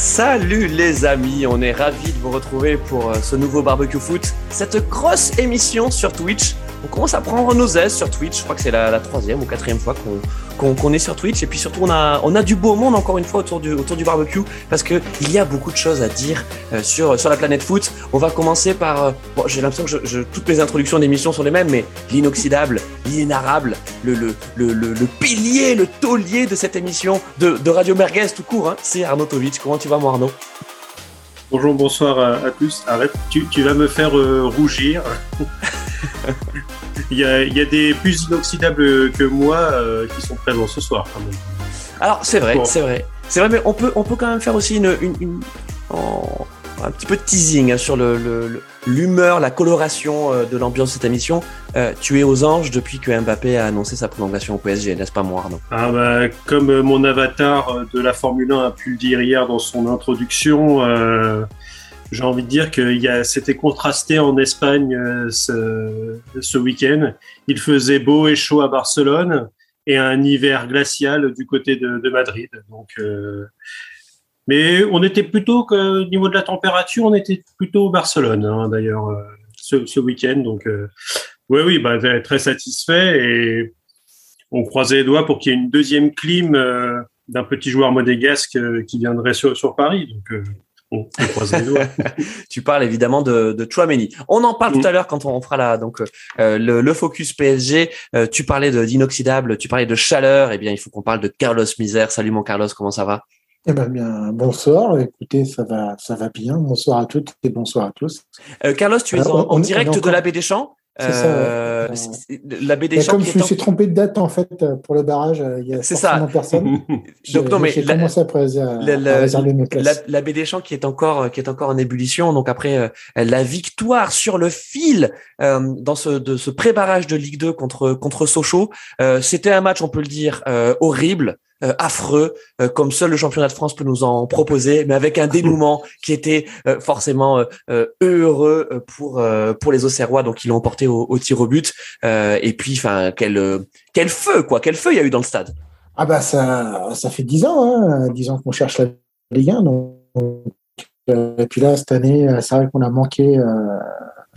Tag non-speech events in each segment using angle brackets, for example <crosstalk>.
Salut les amis, on est ravis de vous retrouver pour euh, ce nouveau barbecue foot, cette grosse émission sur Twitch. On commence à prendre nos aises sur Twitch, je crois que c'est la, la troisième ou quatrième fois qu'on est sur Twitch et puis surtout on a, on a du beau monde encore une fois autour du, autour du barbecue parce que il y a beaucoup de choses à dire euh, sur, sur la planète foot. On va commencer par, euh, bon, j'ai l'impression que je, je- toutes les introductions d'émissions sont les mêmes, mais l'inoxydable, l'inénarrable, le, le, le, le, le pilier, le taulier de cette émission de, de Radio Merguez tout court, hein, c'est Arnaud Tovic. Comment tu vas mon Arnaud? Bonjour, bonsoir à, à tous. Arrête, tu, tu vas me faire euh, rougir. <laughs> <laughs> il, y a, il y a des plus inoxydables que moi euh, qui sont présents ce soir. quand même. Alors c'est vrai, Bon. c'est vrai, c'est vrai, mais on peut, on peut quand même faire aussi une, une, une- en- un petit peu de teasing hein, sur le, l'humeur, la coloration euh, de l'ambiance de cette émission. Euh, tu es aux anges depuis que Mbappé a annoncé sa prolongation au PSG, n'est-ce pas, mon Arnaud? Ah bah, comme mon avatar de la Formule 1 a pu le dire hier dans son introduction, j'ai envie de dire que c'était contrasté en Espagne euh, ce, ce week-end. Il faisait beau et chaud à Barcelone et un hiver glacial du côté de, de Madrid. Donc, euh, mais on était plutôt que, au niveau de la température, on était plutôt au Barcelone hein, d'ailleurs euh, ce, ce week-end. Donc, euh, oui, oui, bah, très satisfait et on croisait les doigts pour qu'il y ait une deuxième clim euh, d'un petit joueur modégasque euh, qui viendrait sur, sur Paris. Donc, on, <laughs> on croise les doigts. <laughs> Tu parles évidemment de, de Chouameni. On en parle Mm. tout à l'heure quand on fera la, donc, euh, le, le focus PSG. Euh, tu parlais de, d'inoxydable, tu parlais de chaleur. Eh bien, il faut qu'on parle de Carlos Misère. Salut mon Carlos, comment ça va? Eh ben bien, bonsoir. Écoutez, ça va, ça va bien. Bonsoir à toutes et bonsoir à tous. Euh, Carlos, tu es Alors, en, direct de la baie des Champs. C'est ça, ouais. Euh, c'est- la Champs comme je me suis trompé de date en fait euh, pour le barrage, euh, il y a C'est ça. forcément personne. <laughs> Donc non, mais j'ai la- commencé à, à- la- la- à réserver mes la, places. la baie des Champs qui est encore qui est encore en ébullition. Donc après euh, la victoire sur le fil euh, dans ce de ce pré-barrage de Ligue 2 contre contre Sochaux, euh, c'était un match on peut le dire euh, horrible. Euh, affreux, euh, comme seul le championnat de France peut nous en proposer, mais avec un dénouement <laughs> qui était euh, forcément euh, euh, heureux euh, pour euh, pour les Auxerrois, donc ils l'ont emporté au, au tir au but. Euh, et puis, enfin, quel quel feu quoi, quel feu il y a eu dans le stade. Ah bah ça, ça fait dix ans, hein, dix ans qu'on cherche la Ligue 1. Donc, euh, et puis là, cette année, c'est vrai qu'on a manqué. euh,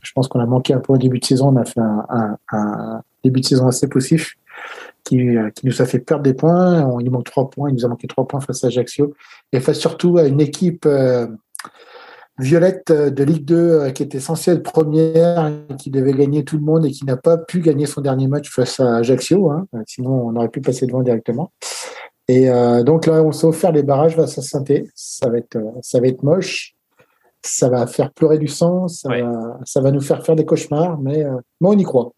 je pense qu'on a manqué un peu au début de saison. On a fait un, un- un début de saison assez poussif qui, euh, qui nous a fait perdre des points. On, il nous manque trois points. Il nous a manqué trois points face à Ajaccio et face surtout à une équipe euh, violette euh, de Ligue 2 euh, qui était censée être première, qui devait gagner tout le monde et qui n'a pas pu gagner son dernier match face à Ajaccio. hein. Sinon, on aurait pu passer devant directement. Et euh, donc là, on s'est offert les barrages face à saint Ça va être, ça va être moche. Ça va faire pleurer du sang. Ça, Ouais. va, ça va nous faire faire des cauchemars, mais, euh, mais on y croit.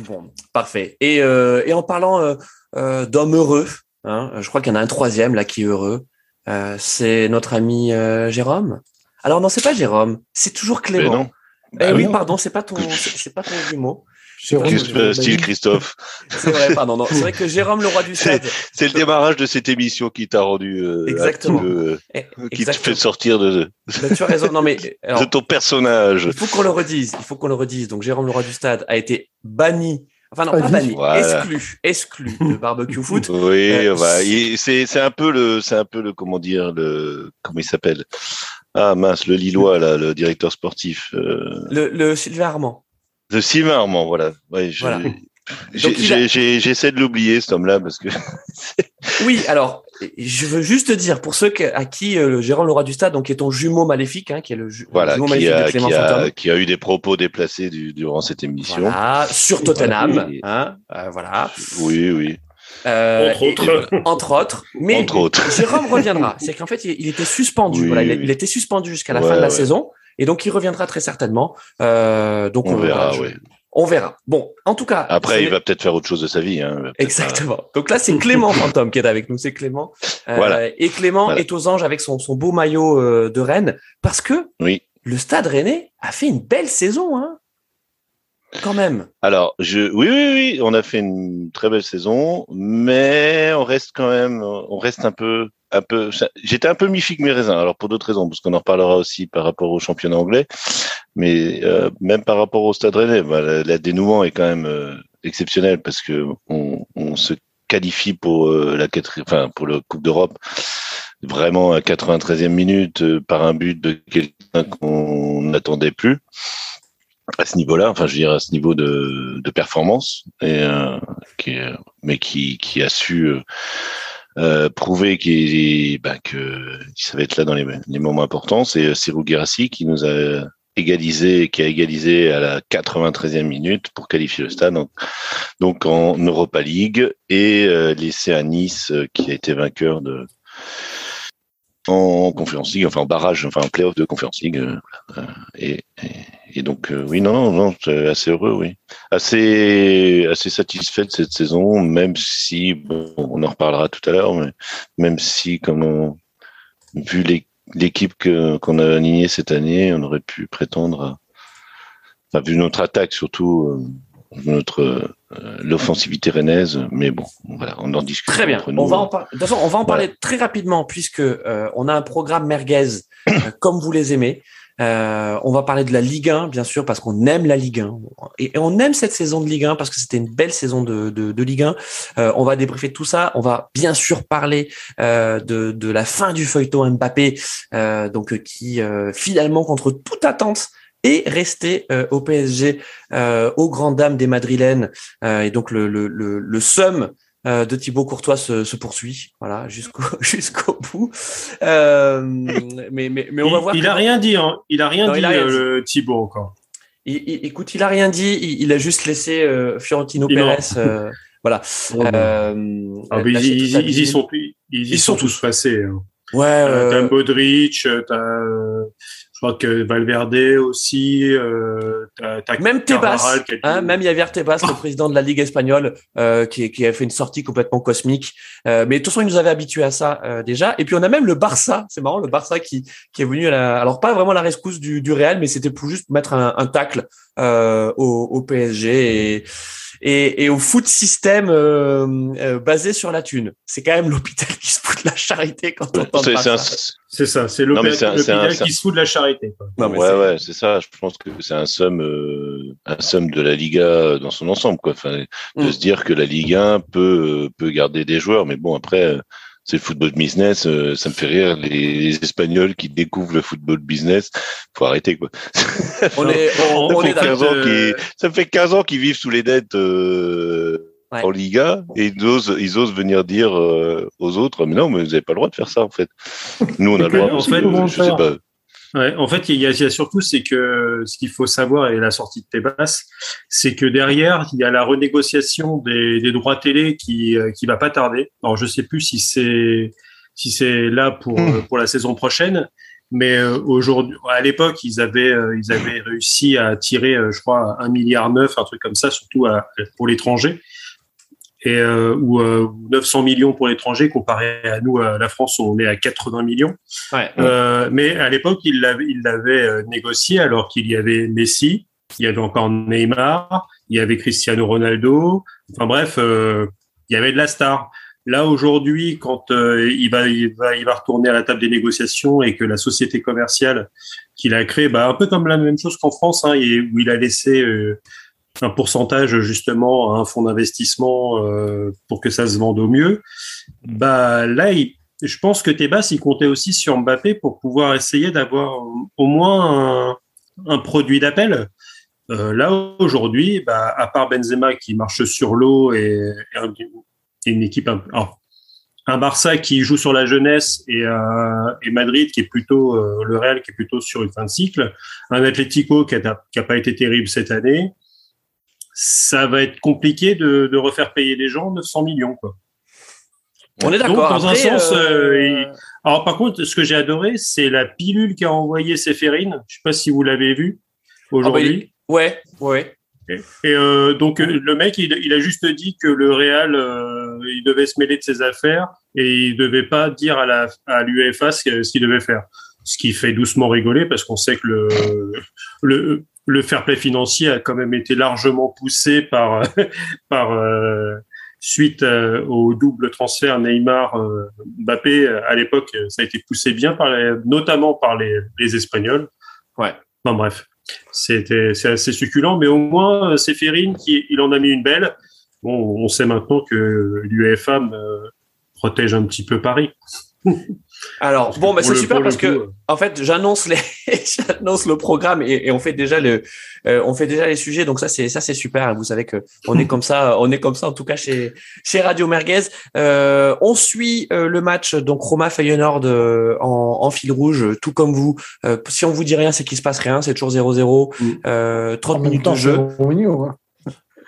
Bon, parfait. Et, euh, et en parlant euh, euh, d'hommes heureux, hein, je crois qu'il y en a un troisième là qui est heureux. Euh, c'est notre ami euh, Jérôme. Alors non, c'est pas Jérôme, c'est toujours Clément. Eh Bah oui, non. pardon, c'est pas ton, c'est pas ton jumeau. Jérôme, euh, style Christophe. <laughs> C'est vrai, pardon. Non, c'est vrai que Jérôme, le roi du stade. C'est le démarrage de cette émission qui t'a rendu euh, Exactement. Eh, euh, qui te fait sortir de, Bah, tu as raison. Non mais <laughs> alors, de ton personnage. il faut qu'on le redise. Il faut qu'on le redise. Donc Jérôme, le roi du stade, a été banni. Enfin non, pas Banni. Voilà. exclu, exclu de barbecue foot. <laughs> Oui, Euh, bah, c'est c'est un peu le c'est un peu le comment dire le comment il s'appelle? Ah mince le Lillois là le directeur sportif euh, Le, le Sylvain Armand. De Sylvain Armand voilà ouais je- Voilà. a- j'essaie de l'oublier cet homme-là parce que <laughs> Oui, alors, je veux juste dire, pour ceux à qui euh, le Jérôme le roi du stade, donc qui est ton jumeau maléfique, hein, qui est le, ju- le voilà jumeau qui maléfique de a, Clément qui, a, qui a eu des propos déplacés du- durant cette émission Voilà, sur Tottenham, Voilà. hein, euh, voilà. oui oui Euh, Entre et- autres. entre autres. Mais entre autres Jérôme reviendra. C'est qu'en fait, il, il était suspendu. Oui, voilà, il, oui. il était suspendu jusqu'à la Ouais, fin de la ouais. saison, et donc il reviendra très certainement. Euh, donc on verra oui On verra. Bon, en tout cas. après il va peut-être faire autre chose de sa vie hein. Exactement. Donc là, c'est Clément <laughs> Fantôme qui est avec nous. C'est Clément. Euh, Voilà. Et Clément Voilà. est aux anges avec son, son beau maillot euh, de Rennes parce que oui le Stade Rennais a fait une belle saison, hein. Quand même. Alors, je, oui, oui, oui, on a fait une très belle saison, mais on reste quand même, on reste un peu, un peu. J'étais un peu mi-figue mes raisins. Alors pour d'autres raisons, parce qu'on en reparlera aussi par rapport au championnat anglais, mais euh, même par rapport au Stade Rennais, bah, la, dénouement est quand même euh, exceptionnel parce que on, on se qualifie pour euh, la enfin pour le Coupe d'Europe vraiment à 93e minute euh, par un but de quelqu'un qu'on n'attendait plus à ce niveau-là, enfin je veux dire à ce niveau de, de performance, et, euh, qui, mais qui, qui a su euh, euh prouver qu'il bah, que savait être là dans les, les moments importants. C'est Cyril Guérassi qui nous a égalisé, qui a égalisé à la 93e minute pour qualifier le stade, donc, en Europa League, et euh, à Nice qui a été vainqueur de en Conference League, enfin en barrage, enfin en playoff de Conference League. Euh, et, et, donc, euh, oui, non, non, non, assez heureux, oui. Assez, assez satisfait de cette saison, même si, bon, on en reparlera tout à l'heure, mais même si, comme on, vu l'équipe qu'on a alignée cette année, on aurait pu prétendre à, enfin, vu notre attaque surtout, euh, notre euh, l'offensivité rennaise, mais bon, voilà, on en discute. Très bien. On va en, on va en parler très rapidement puisque euh, on a un programme merguez euh, <coughs> comme vous les aimez. on va parler de la Ligue 1, bien sûr, parce qu'on aime la Ligue 1. Et, on aime cette saison de Ligue 1 parce que c'était une belle saison de, de, de Ligue 1. on va débriefer tout ça. On va bien sûr parler de, de la fin du feuilleton Mbappé, donc qui finalement, contre toute attente, et rester euh, au PSG euh, aux grandes dames des Madrilènes. Euh, et donc le, le, le, le somme de Thibaut Courtois se, se poursuit, voilà, jusqu'au <laughs> jusqu'au bout. mais, mais, mais on va voir. Il a rien dit, hein. Il a rien dit, Le Thibaut encore. Il, écoute, il a rien dit. Il, a juste laissé Fiorentino Pérez. voilà. <laughs> Oh, ah, ils, ils, y sont, ils, y sont tous passés. Hein. Ouais. T'as Modric, t'as je crois que Valverde aussi. Euh, même Tebas, hein, même Javier Tebas, le président de la Ligue espagnole, euh, qui, qui, a fait une sortie complètement cosmique. Euh, mais de toute façon, il nous avait habitué à ça euh, déjà. Et puis on a même le Barça, c'est marrant, le Barça qui, qui est venu à la, alors pas vraiment la rescousse du, du Real, mais c'était pour juste mettre un, un tacle euh, au, au, PSG et et, et au foot système euh, euh, basé sur la thune. C'est quand même l'hôpital qui se fout de la charité quand on entend ça. C'est ça, c'est l'hôpital qui se fout de la charité. Non, ouais, ouais, c'est ça. Je pense que c'est un somme, euh, un somme de la Liga dans son ensemble, quoi. Enfin, de mm. se dire que la Ligue 1 peut peut garder des joueurs, mais bon après c'est le football business. Euh, ça me fait rire les, Espagnols qui découvrent le football business. Faut arrêter quoi. On est, <laughs> on, est ça me fait 15 ans qu'ils vivent sous les dettes. Euh, en Liga et ils osent, ils osent venir dire euh, aux autres mais non mais vous n'avez pas le droit de faire ça en fait nous on a le droit en fait, je sais pas Ouais, en fait, il y, y a surtout, c'est que ce qu'il faut savoir, et la sortie de Tebas, c'est que derrière, il y a la renégociation des, des droits télé qui euh, qui va pas tarder. Alors, je sais plus si c'est si c'est là pour hmm. pour la saison prochaine, mais euh, aujourd'hui, à l'époque, ils avaient euh, ils avaient réussi à tirer, je crois, un milliard neuf, un truc comme ça, surtout à, pour l'étranger et euh, ou euh, 900 millions pour l'étranger comparé à nous à la France on est à 80 millions. Ouais, euh, mais à l'époque il l'avait il l'avait euh, négocié alors qu'il y avait Messi, il y avait encore Neymar, il y avait Cristiano Ronaldo. Enfin bref, euh, il y avait de la star. Là aujourd'hui, quand euh, il va il va il va retourner à la table des négociations et que la société commerciale qu'il a créée, bah un peu comme la même chose qu'en France, hein, où il a laissé un pourcentage justement à un fonds d'investissement euh, pour que ça se vende au mieux. Bah là, je pense que Tebas il comptait aussi sur Mbappé pour pouvoir essayer d'avoir au moins un, produit d'appel. Euh, là aujourd'hui, bah, à part Benzema qui marche sur l'eau et, une équipe un, un Barça qui joue sur la jeunesse et, euh, et Madrid qui est plutôt le Real qui est plutôt sur une fin de cycle, un Atlético qui n'a pas été terrible cette année, ça va être compliqué de, de, refaire payer les gens 900 millions. Quoi. On est d'accord. Dans un sens, euh, euh, alors par contre, ce que j'ai adoré, c'est la pilule qu'a envoyé Séphérine. Je sais pas si vous l'avez vu aujourd'hui. Ah bah, ouais, ouais. Et, euh, donc le mec, il, il, a juste dit que le Real, euh, il devait se mêler de ses affaires et il devait pas dire à la à l'UEFA ce, ce qu'il devait faire. Ce qui fait doucement rigoler parce qu'on sait que le, le le fair play financier a quand même été largement poussé par <laughs> par euh, suite euh, au double transfert Neymar euh, Mbappé à l'époque ça a été poussé bien par notamment par les, les Espagnols. Ouais. Bon bref c'était c'est assez succulent mais au moins Séphérine qui il en a mis une belle. Bon on sait maintenant que l'UEFA protège un petit peu Paris Alors bon, bah, c'est super parce que en fait, j'annonce les, <laughs> j'annonce le programme et, on fait déjà le, euh, on fait déjà les sujets. Donc ça c'est ça c'est super. Vous savez que on est comme ça, <laughs> on est comme ça en tout cas chez chez Radio Merguez. Euh, on suit euh, le match donc Roma Feyenoord en, en fil rouge, tout comme vous. si on vous dit rien, c'est qu'il se passe rien. C'est toujours 0-0. 30 minutes de jeu.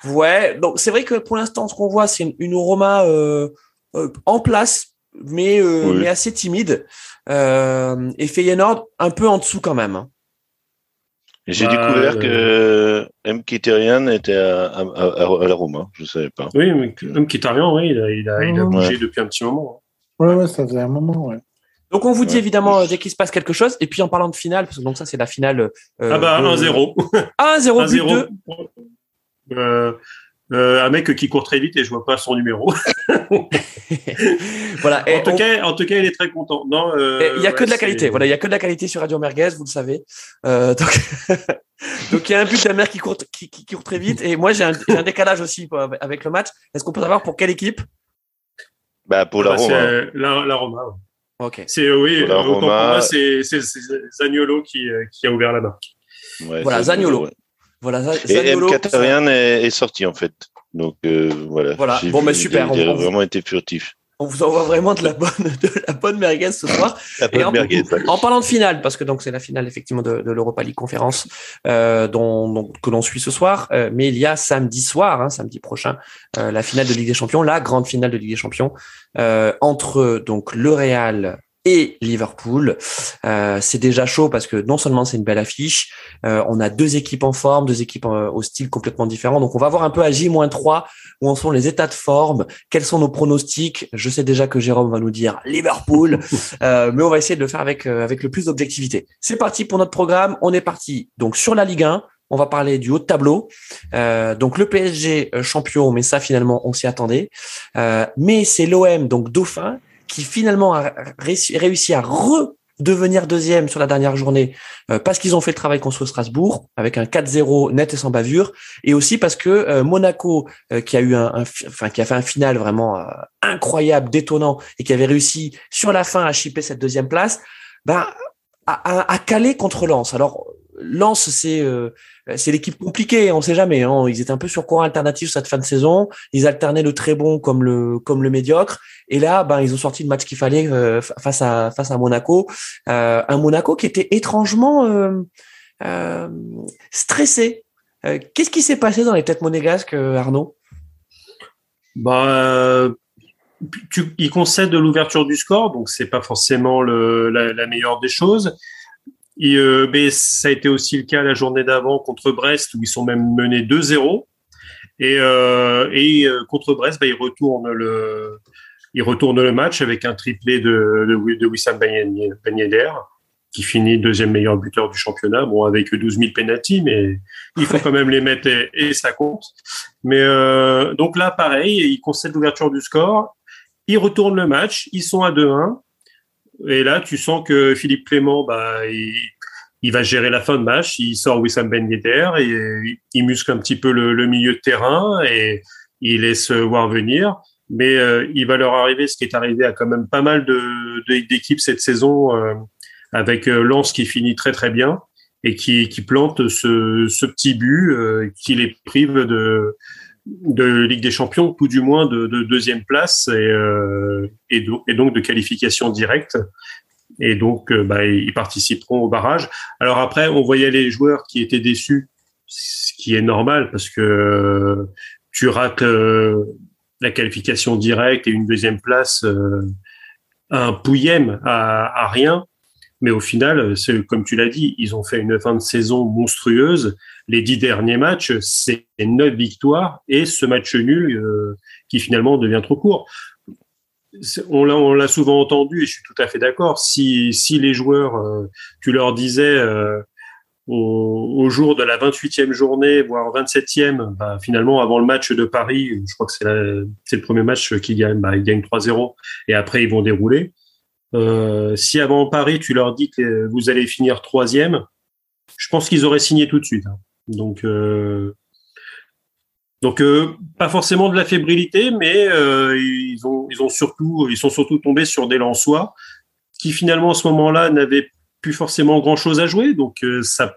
Ouais. Donc c'est vrai que pour l'instant, ce qu'on voit, c'est une, une Roma en place mais, euh, mais assez timide. Euh, et Feyenoord un peu en dessous quand même. Hein. J'ai bah, découvert euh, que Mkhitaryan était à, à, à, la Roma, je ne savais pas. Oui, Mkhitaryan, oui, il a, il a, il a bougé depuis un petit moment. Hein. Ouais, ouais, ça faisait un moment, ouais. Donc on vous dit évidemment dès qu'il se passe quelque chose. Et puis en parlant de finale, parce que donc ça c'est la finale. ah bah 1-0. 1-0 1-0. Euh, un mec qui court très vite et je vois pas son numéro. <laughs> voilà. en, tout cas, en tout cas, il est très content. Non, euh, il y a que de la qualité. Voilà, il y a que de la qualité sur Radio Merguez, vous le savez. Euh, donc, <laughs> donc il y a un but de qui court, qui, qui, court très vite. Et moi, j'ai un, un, décalage aussi avec le match. Est-ce qu'on peut savoir pour quelle équipe? Bah pour la bah, Roma. La, la, Roma. Ok. C'est oui. Pour, moi, c'est Zagnolo qui, qui a ouvert la marque. Ouais, voilà, Zagnolo. Voilà, et M. est, est, sorti en fait. Donc euh, voilà. Voilà. Bon, mais super. Il, a vraiment été furtif. On vous envoie vraiment de la bonne, <laughs> de la bonne merguez ce soir. <laughs> bonne en, merguez, en, parlant de finale, parce que donc c'est la finale effectivement de, de l'Europa League conférence euh, dont, dont, que l'on suit ce soir, euh, mais il y a samedi soir, hein, samedi prochain, euh, la finale de Ligue des Champions, la grande finale de Ligue des Champions euh, entre donc le Real et Liverpool. Euh, c'est déjà chaud parce que non seulement c'est une belle affiche, euh, on a deux équipes en forme, deux équipes euh, au style complètement différent. Donc on va voir un peu à J-3 où en sont les états de forme, quels sont nos pronostics? Je sais déjà que Jérôme va nous dire Liverpool, <laughs> mais on va essayer de le faire avec avec le plus d'objectivité. C'est parti pour notre programme. On est parti donc sur la Ligue 1. On va parler du haut de tableau. donc le PSG champion, mais ça finalement on s'y attendait. mais c'est l'OM donc dauphin qui finalement a réussi à redevenir deuxième sur la dernière journée euh, parce qu'ils ont fait le travail contre Strasbourg avec un 4-0 net et sans bavure et aussi parce que euh, Monaco euh, qui a eu un, enfin qui a fait un final vraiment incroyable détonnant et qui avait réussi sur la fin à chipper cette deuxième place a, a, calé contre Lens. Alors Lens c'est c'est l'équipe compliquée, on sait jamais. Hein. Ils étaient un peu sur courant alternatif cette fin de saison. Ils alternaient le très bon comme le comme le médiocre. Et là, ben ils ont sorti le match qu'il fallait euh, face à face à Monaco, euh, un Monaco qui était étrangement euh, stressé. Qu'est-ce qui s'est passé dans les têtes monégasques, Arnaud? Bah, tu, de l'ouverture du score, donc c'est pas forcément le, la meilleure des choses. Et, euh, mais ça a été aussi le cas la journée d'avant contre Brest, où ils sont même menés 2-0. Et, euh, et euh, contre Brest, bah, ils, retournent le, ils retournent le match avec un triplé de, de, de Wissam Ben Yedder, qui finit deuxième meilleur buteur du championnat, bon, avec 12 000 pénalties, mais il faut quand même les mettre et, ça compte. Mais euh, donc là, pareil, ils concèdent l'ouverture du score, ils retournent le match, ils sont à 2-1. Et là, tu sens que Philippe Clément, bah, il, il va gérer la fin de match. Il sort Wissam Ben Yedder et il muscle un petit peu le, milieu de terrain et il laisse voir venir. Mais euh, il va leur arriver ce qui est arrivé à quand même pas mal de, d'équipes cette saison, euh, avec euh, Lens qui finit très très bien et qui, qui plante ce, ce petit but qui les prive de, de Ligue des Champions, tout du moins de, de deuxième place et, euh, et, donc de qualification directe. Et donc, euh, bah, ils participeront au barrage. Alors après, on voyait les joueurs qui étaient déçus, ce qui est normal parce que euh, tu rates la qualification directe et une deuxième place un pouillème à, à rien. Mais au final, comme tu l'as dit, ils ont fait une fin de saison monstrueuse. Les dix derniers matchs, c'est neuf victoires et ce match nul euh, qui finalement devient trop court. On l'a souvent entendu et je suis tout à fait d'accord. Si, si les joueurs, euh, tu leur disais euh, au, jour de la 28e journée, voire 27e, bah, finalement avant le match de Paris, je crois que c'est le premier match qu'ils gagnent, bah, ils gagnent 3-0 et après ils vont dérouler. Si avant Paris, tu leur dis que vous allez finir troisième, je pense qu'ils auraient signé tout de suite. Hein. Donc, euh, donc euh, pas forcément de la fébrilité, mais ils ont, ils ont surtout, ils sont surtout tombés sur des Lensois qui finalement à ce moment-là n'avait plus forcément grand-chose à jouer. Donc ça,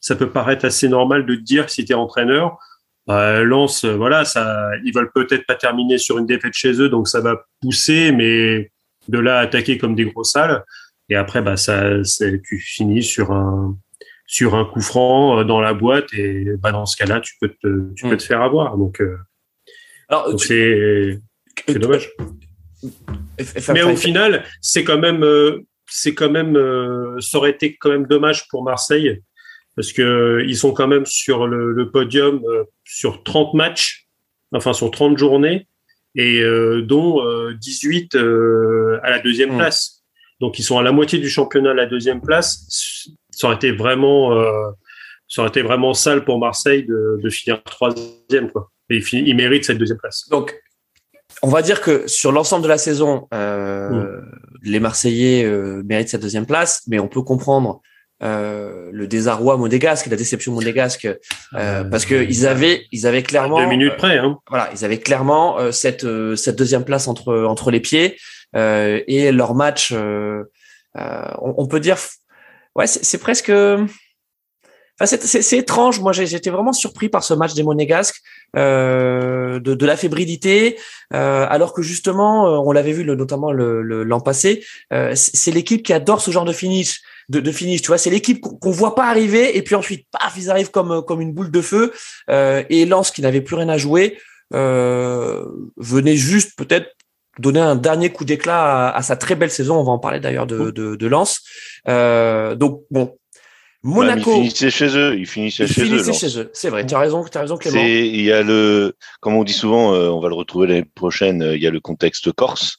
ça peut paraître assez normal de dire si tu es entraîneur. Bah, Lance, voilà, ça, ils veulent peut-être pas terminer sur une défaite chez eux, donc ça va pousser, mais de là à attaquer comme des gros salles. Et après, bah, ça, tu finis sur un, sur un coup franc euh, dans la boîte et bah, dans ce cas-là, tu peux te, tu peux hmm. te faire avoir. Donc, euh, Alors, c'est, c'est dommage. Mais au final, c'est quand même, euh, c'est quand même, ça aurait été quand même dommage pour Marseille parce que ils sont quand même sur le, podium sur 30 matchs, enfin sur 30 journées et dont 18 à la deuxième hmm. place. Donc ils sont à la moitié du championnat à la deuxième place. Ça aurait été vraiment, euh, ça aurait été vraiment sale pour Marseille de, finir troisième. Quoi. Et ils, méritent cette deuxième place. Donc on va dire que sur l'ensemble de la saison, euh, mm. les Marseillais euh, méritent cette deuxième place, mais on peut comprendre le désarroi monégasque, la déception monégasque, parce que ils avaient, ils avaient clairement deux minutes près. Hein. Voilà, ils avaient clairement cette cette deuxième place entre entre les pieds. Euh, et leur match, euh, euh, on, on, peut dire, ouais, c'est presque. Enfin, c'est étrange. Moi, j'étais vraiment surpris par ce match des Monégasques, euh, de, de, la fébrilité, euh, alors que justement, on l'avait vu le, notamment l'an le, passé, euh, c'est l'équipe qui adore ce genre de finish. De, finish, tu vois, c'est l'équipe qu'on voit pas arriver et puis ensuite, paf, ils arrivent comme comme une boule de feu. et Lens, qui n'avait plus rien à jouer, venait juste peut-être donner un dernier coup d'éclat à, sa très belle saison. On va en parler d'ailleurs de, de, de Lens. Euh, donc bon, Monaco. ils finissaient chez eux. Ils finissaient chez eux. chez eux. C'est vrai. Tu as raison. Tu as raison, Clément. Il y a le, comme on dit souvent, euh, on va le retrouver l'année prochaine. Euh, il y a le contexte corse.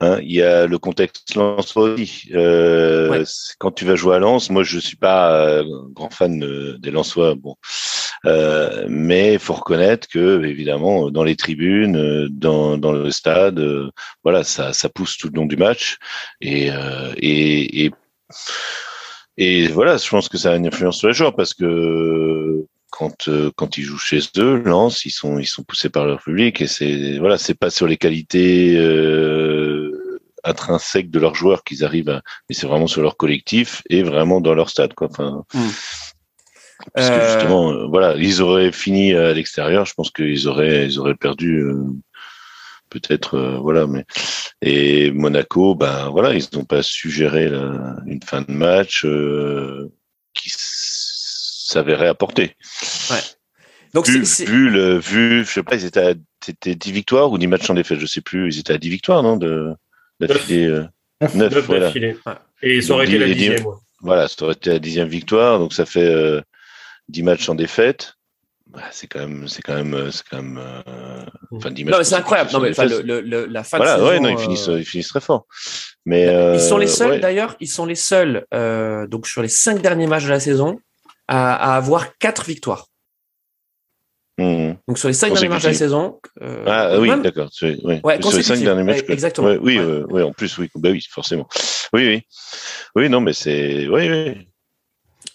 Hein, il y a le contexte Lens euh, Quand tu vas jouer à Lens, moi je suis pas grand fan des Lensois. Bon, euh, mais faut reconnaître que, évidemment, dans les tribunes, euh, dans, dans le stade, euh, voilà, ça, ça pousse tout le long du match. Et, et, et, et, voilà, je pense que ça a une influence sur les joueurs parce que quand quand ils jouent chez eux, Lens, ils sont ils sont poussés par leur public et c'est voilà, c'est pas sur les qualités intrinsèques de leurs joueurs qu'ils arrivent à, mais c'est vraiment sur leur collectif et vraiment dans leur stade quoi. Enfin, mmh. Parce que euh, justement, euh, voilà, ils auraient fini à l'extérieur, je pense qu'ils auraient, ils auraient perdu euh, peut-être, voilà. Mais et Monaco, ben voilà, ils n'ont pas suggéré une fin de match qui s'avérait apporter. Ouais. Donc vu, vu, le, vu, je sais pas, ils étaient à, c'était 10 victoires ou 10 matchs en défaite, je sais plus, ils étaient à 10 victoires, non, de d'affilée. 9, voilà. Et ça aurait été la dixième. Voilà, ça aurait été la dixième victoire, donc ça fait 10 matchs en défaite. Bah, c'est quand même, c'est quand même, c'est quand même. Euh, enfin, 10 matchs. Non, mais c'est incroyable. Non, mais le, le, la fin voilà, de ouais, non, ils finissent, euh, ils finissent très fort. Mais ils sont les euh, seuls, d'ailleurs, ils sont les seuls, euh, donc sur les 5 derniers matchs de la saison, à, à avoir 4 victoires. Mmh. Donc sur les 5 derniers matchs de la saison. Euh, ah oui, d'accord. Oui. Ouais, sur les 5 derniers matchs. Exactement. oui, ouais. oui, en plus, oui, bah oui, forcément. Oui, oui, oui, non, mais c'est, oui, oui.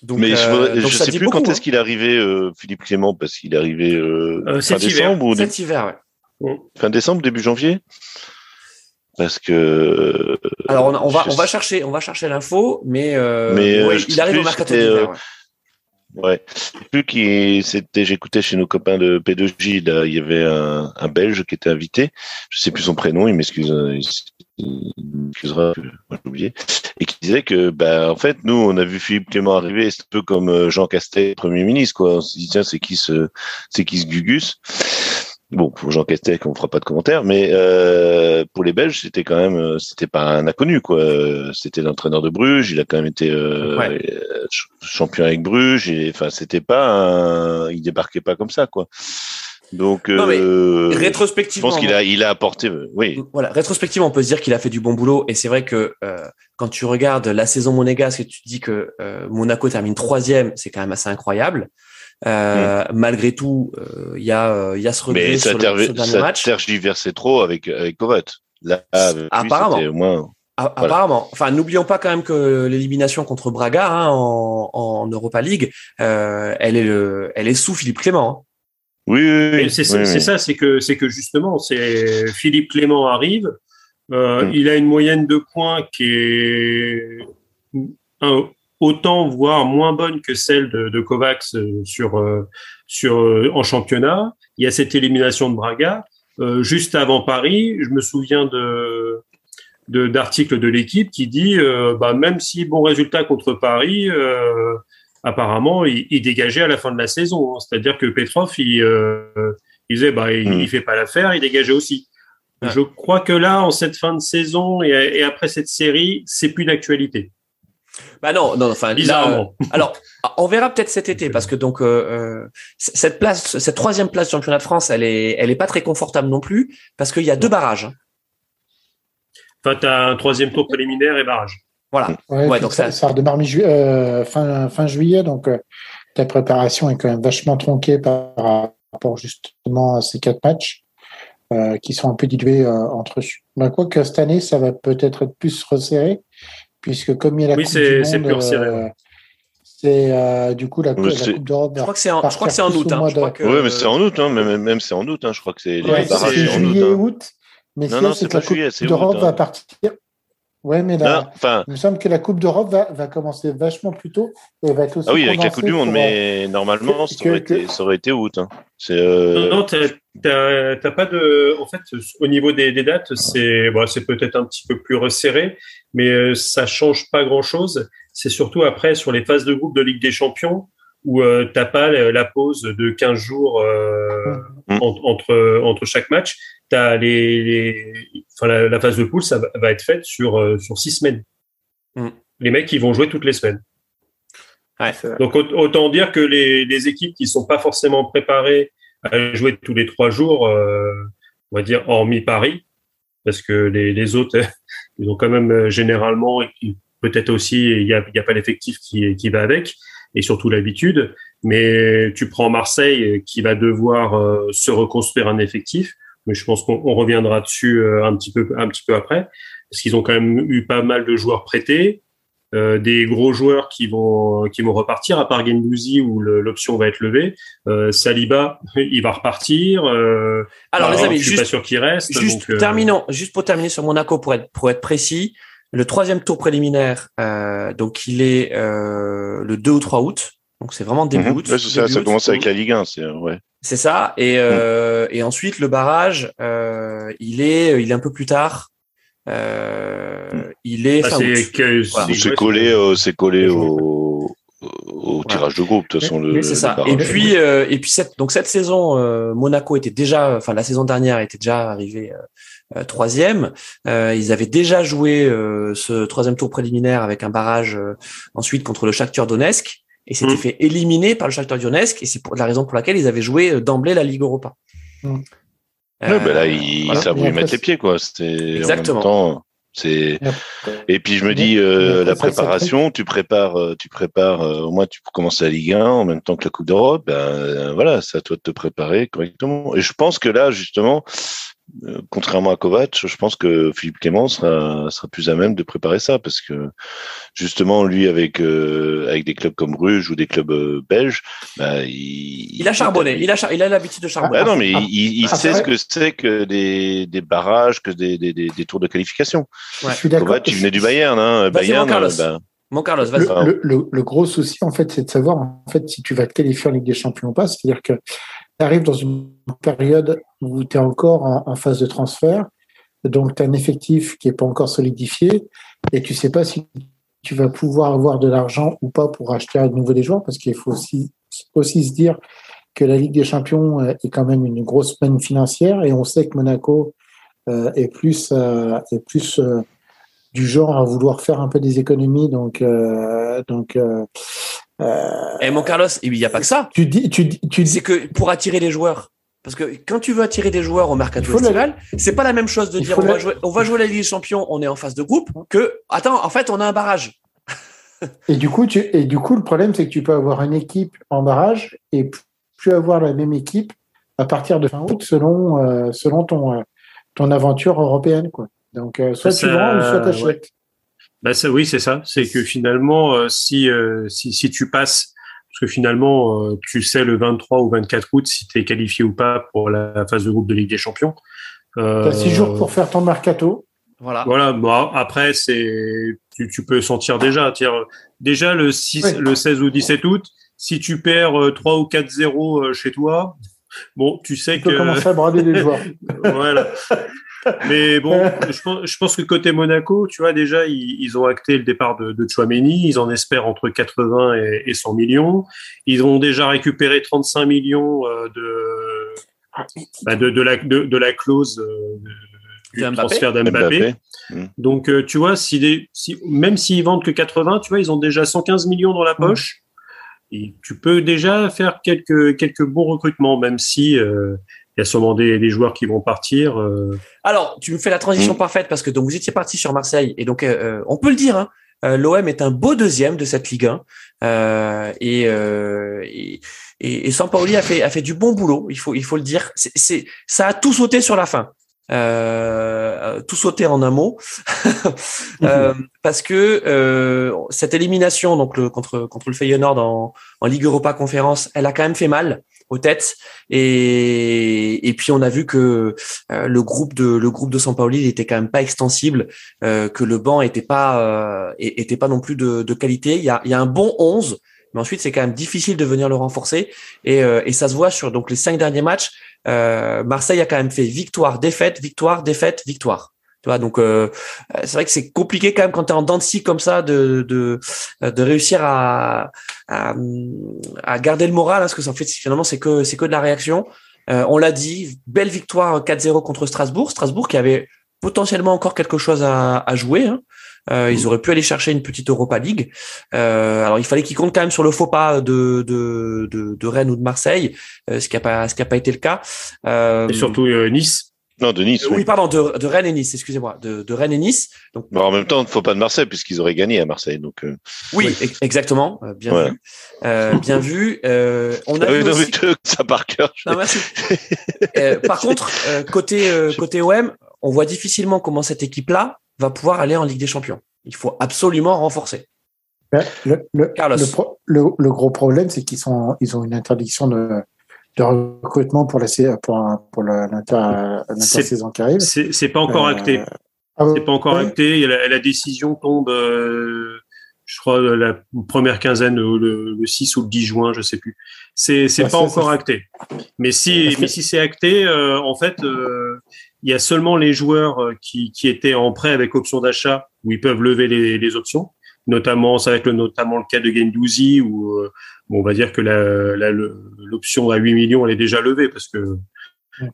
Donc, mais je ne euh, sais plus quand est-ce hein. qu'il est arrivé, euh, Philippe Clément, parce qu'il est arrivé euh, euh fin décembre ou cet hiver, ouais. Fin décembre, début janvier? Parce que. Alors on, on va on va chercher on va chercher l'info, mais, mais ouais, il arrive au mercato d'hiver. Ouais. Ouais. Plus qui c'était, j'écoutais chez nos copains de P2J, là, il y avait un, un, Belge qui était invité. Je sais plus son prénom, il m'excuse, m'excusera, j'ai oublié. Et qui disait que, bah, en fait, nous, on a vu Philippe Clément arriver, c'est un peu comme euh, Jean Castex, premier ministre, quoi. On se dit, tiens, c'est qui ce, c'est qui ce Gugus? Bon, pour Jean Castex, on fera pas de commentaires, mais euh, pour les Belges, c'était quand même, euh, c'était pas un inconnu, quoi. C'était l'entraîneur de Bruges, il a quand même été euh, champion avec Bruges, et enfin, c'était pas, un, il débarquait pas comme ça, quoi. Donc, euh, rétrospectivement, je pense qu'il a, il a apporté, oui. Voilà, rétrospectivement, on peut se dire qu'il a fait du bon boulot, et c'est vrai que euh, quand tu regardes la saison monégasque et tu te dis que euh, Monaco termine troisième, c'est quand même assez incroyable. Euh, mm. Malgré tout, il euh, y a euh, il y a ce regret sur, le, ce dernier match. tergiversait trop avec avec Kovac. Là, apparemment. moins... Apparemment. Enfin, n'oublions pas quand même que l'élimination contre Braga hein, en, en Europa League, elle est le, elle est sous Philippe Clément. Hein. Oui, oui, oui c'est ça, c'est que que justement, c'est Philippe Clément arrive. Euh, Mm. Il a une moyenne de points qui est un- autant, voire moins bonne que celle de, de Kovacs euh, sur, euh, sur, en championnat. Il y a cette élimination de Braga. Euh, juste avant Paris, je me souviens de de- d'articles de, l'équipe qui dit euh, bah, même si bon résultat contre Paris, apparemment il, il dégageait à la fin de la saison. hein. C'est-à-dire que Petrov, il, euh, il disait bah il, Mm. il fait pas l'affaire, il dégageait aussi. Ouais. Je crois que là, en cette fin de saison et, et après cette série, c'est plus d'actualité. Bah non, non, enfin là, Bizarrement. Alors, on verra peut-être cet été parce que donc euh, euh, cette place, cette troisième place du championnat de France, elle est, elle est pas très confortable non plus parce qu'il y a deux barrages. Enfin, tu as un troisième tour préliminaire et barrage. Voilà. Ouais, Ouais, puis donc ça, ça- ça redémarre euh, fin, fin juillet, donc euh, ta préparation est quand même vachement tronquée par rapport justement à ces quatre matchs euh, qui sont un peu dilués euh, entre eux. Bah, quoi que cette année, ça va peut-être être plus resserré, puisque comme il y a la Oui, Coupe c'est- du c'est Monde, plus resserré, euh, c'est euh, du coup la, la Coupe d'Europe. Je crois que c'est en, je crois que c'est en partir août. Hein. Ouais, mais c'est en août, hein. Même, même c'est en août, hein. Je crois que c'est les barrages, en juillet, août. hein. août. Mais Non, non, c'est pas juillet, Coupe c'est d'Europe août, va hein. partir. Ouais, mais là, enfin, il me semble que la Coupe d'Europe va, va commencer vachement plus tôt et va être aussi ah oui, avec la Coupe du Monde, pour, euh, mais normalement, que- ça aurait, que- été, ça aurait été août. Hein. C'est, euh, Non, non, t'as- t'as t'as pas de. En fait, au niveau des, des dates, c'est bon, c'est peut-être un petit peu plus resserré, mais euh, ça change pas grand-chose. C'est surtout après sur les phases de groupe de Ligue des Champions où euh, t'as pas la pause de 15 jours euh, Mm. en- entre entre chaque match. T'as les, les enfin la, la phase de poule, ça va, être faite sur euh, sur six semaines. Mm. Les mecs, ils vont jouer toutes les semaines. Ouais. Donc aut- autant dire que les, les équipes qui sont pas forcément préparées à jouer tous les trois jours, euh, on va dire hormis Paris, parce que les, les autres, <laughs> ils ont quand même euh, généralement, peut-être aussi, il n'y a, il y a pas l'effectif qui, qui va avec, et surtout l'habitude. Mais tu prends Marseille euh, qui va devoir euh, se reconstruire un effectif, mais je pense qu'on on reviendra dessus euh, un petit peu un petit peu après, parce qu'ils ont quand même eu pas mal de joueurs prêtés. Euh, des gros joueurs qui vont qui vont repartir à part Gendouzi où l'option va être levée. Euh, Saliba, <laughs> il va repartir. Euh, Alors les Pavard, amis, je suis pas juste, sûr qu'il reste. juste donc, terminons, juste pour terminer sur Monaco pour être pour être précis, le troisième tour préliminaire, euh, donc il est euh, le 2 ou 3 août. Donc c'est vraiment début mhm. août. Ouais, c'est ça, début ça août. commence avec la Ligue 1. C'est, ouais. C'est ça. Et, euh, et ensuite, le barrage, euh, il, est, il est un peu plus tard. Euh, il est bah, c'est Voilà. collé, euh, c'est collé au, au tirage de groupe, de toute façon. Le, Mais c'est le ça. barrage. Et puis, euh, et puis cette, donc cette saison, euh, Monaco était déjà, enfin la saison dernière était déjà arrivé euh, euh, troisième. Euh, ils avaient déjà joué euh, ce troisième tour préliminaire avec un barrage euh, ensuite contre le Shakhtar Donetsk et s'étaient Mm. fait éliminer par le Shakhtar Donetsk et c'est pour la raison pour laquelle ils avaient joué euh, d'emblée la Ligue Europa. Mm. Ouais, ben là, Euh, ils voilà. savent où ils mettent les pieds, quoi. Exactement. En même temps, c'est, et puis je me dis, euh, la préparation, tu prépares, euh, tu prépares, euh, au moins tu commences la Ligue 1 en même temps que la Coupe d'Europe, ben euh, voilà, c'est à toi de te préparer correctement. Et je pense que là, justement, euh, contrairement à Kovac, je pense que Philippe Clément sera, sera plus à même de préparer ça parce que justement, lui, avec euh, avec des clubs comme Bruges ou des clubs euh, belges, ben, il, Il a charbonné. Il a, char- il a l'habitude de charbonner. Ah non, mais Ah, il, il ah, sait ce que c'est que des, des barrages, que des, des, des, des tours de qualification. Ouais. Je suis. Kovac, il venait du Bayern. Hein. Bayern, mon Carlos. ben, Mon Carlos, Le, vas-y. Ah. le, le, le gros souci, en fait, c'est de savoir en fait, si tu vas te qualifier en Ligue des Champions ou pas. C'est-à-dire que tu arrives dans une période où tu es encore en, phase de transfert, donc tu as un effectif qui n'est pas encore solidifié et tu sais pas si tu vas pouvoir avoir de l'argent ou pas pour acheter à nouveau des joueurs parce qu'il faut aussi, aussi se dire que la Ligue des Champions euh, est quand même une grosse manne financière et on sait que Monaco euh, est plus, euh, est plus du genre à vouloir faire un peu des économies. Donc, donc euh, Et mon Carlos, il n'y a pas que ça. tu dis, tu dis, tu dis, C'est que pour attirer les joueurs. Parce que quand tu veux attirer des joueurs au mercato estival, c'est pas la même chose de Il dire on va, jouer, on va jouer la Ligue des Champions, on est en phase de groupe, que attends, en fait, on a un barrage. <laughs> et du coup, tu, et du coup, le problème, c'est que tu peux avoir une équipe en barrage et plus avoir la même équipe à partir de fin août selon, euh, selon ton, euh, ton aventure européenne, quoi. Donc, euh, soit tu vends ou soit ouais. T'achètes. Bah ça, oui, c'est ça. C'est que finalement, euh, si, euh, si, si tu passes, parce que finalement, euh, tu sais le 23 ou 24 août si tu es qualifié ou pas pour la phase de groupe de Ligue des Champions. Euh, T'as six jours pour faire ton mercato. Voilà. Voilà. Bon, après, c'est tu, tu peux sentir déjà. Tiens, déjà le 6, Oui. le 16 ou 17 août, si tu perds euh, 3 ou 4-0 euh, chez toi, bon, tu sais Tu peux que commencer à brader les <laughs> joueurs. voilà. Mais bon, je pense, je pense que côté Monaco, tu vois, déjà, ils, ils ont acté le départ de, de Chouameni. Ils en espèrent entre 80 et, et 100 millions. Ils ont déjà récupéré 35 millions euh, de, bah, de, de, la, de, de la clause euh, du transfert d'Mbappé. Mbappé. Donc, euh, tu vois, si des, si, même s'ils vendent que 80, tu vois, ils ont déjà 115 millions dans la poche. Et tu peux déjà faire quelques, quelques bons recrutements, même si euh, il y a sûrement des, des joueurs qui vont partir. euh, Alors, tu me fais la transition Mm. parfaite parce que donc vous étiez parti sur Marseille et donc euh, euh, on peut le dire, hein, euh, l'OM est un beau deuxième de cette Ligue 1 euh, et, euh, et et et Sampaoli a fait a fait du bon boulot, il faut il faut le dire. C'est c'est ça a tout sauté sur la fin. Euh, euh, tout sauté en un mot <laughs> Euh, parce que euh, cette élimination donc le, contre contre le Feyenoord en, en Ligue Europa Conférence elle a quand même fait mal têtes et puis on a vu que euh, le groupe de le groupe de Sampaoli il était quand même pas extensible, euh, que le banc était pas euh, était pas non plus de, de qualité. Il y a il y a un bon 11, mais ensuite c'est quand même difficile de venir le renforcer et et ça se voit sur donc les cinq derniers matchs. Marseille a quand même fait victoire, défaite, victoire, défaite, victoire. Tu vois, donc euh, euh, c'est vrai que c'est compliqué quand même quand tu es en dents de scie comme ça de de de réussir à à, à garder le moral hein, parce que en fait finalement c'est que c'est que de la réaction. Euh, on l'a dit, belle victoire 4-0 contre Strasbourg. Strasbourg qui avait potentiellement encore quelque chose à, à jouer. hein. Euh, ils auraient pu aller chercher une petite Europa League. Euh, alors il fallait qu'ils comptent quand même sur le faux pas de de, de, de Rennes ou de Marseille, euh, ce qui a pas ce qui a pas été le cas. Euh, et surtout euh, Nice. Non, de Nice. oui, oui. pardon, de, de Rennes et Nice, excusez-moi, de, de Rennes et Nice. Donc Bon, en même temps, il ne faut pas de Marseille puisqu'ils auraient gagné à Marseille. Donc, euh... oui, ex- exactement, euh, bien Ouais. vu, euh, bien vu. Euh, on a Ah vu non, aussi- mais tu- ça par cœur. je- Non, merci. <laughs> Euh, par contre, euh, côté euh, côté OM, on voit difficilement comment cette équipe-là va pouvoir aller en Ligue des Champions. Il faut absolument renforcer. Ben, Le, le, Carlos. le, pro- le, le gros problème, c'est qu'ils sont, ils ont une interdiction de, de recrutement pour la, pour, pour l'intersaison qui arrive. C'est pas encore Euh, acté. ah C'est pas encore ouais. acté. Et la, la décision tombe, euh, je crois, la première quinzaine, le, le 6 ou le 10 juin, je sais plus. C'est c'est Ouais, pas encore acté. Mais si, mais si c'est acté, euh, en fait, euh, il y a seulement les joueurs euh, qui, qui étaient en prêt avec option d'achat où ils peuvent lever les, les options. Notamment, ça va être le, notamment le cas de Gendouzi où euh, on va dire que la- la- l'option à 8 millions elle est déjà levée parce que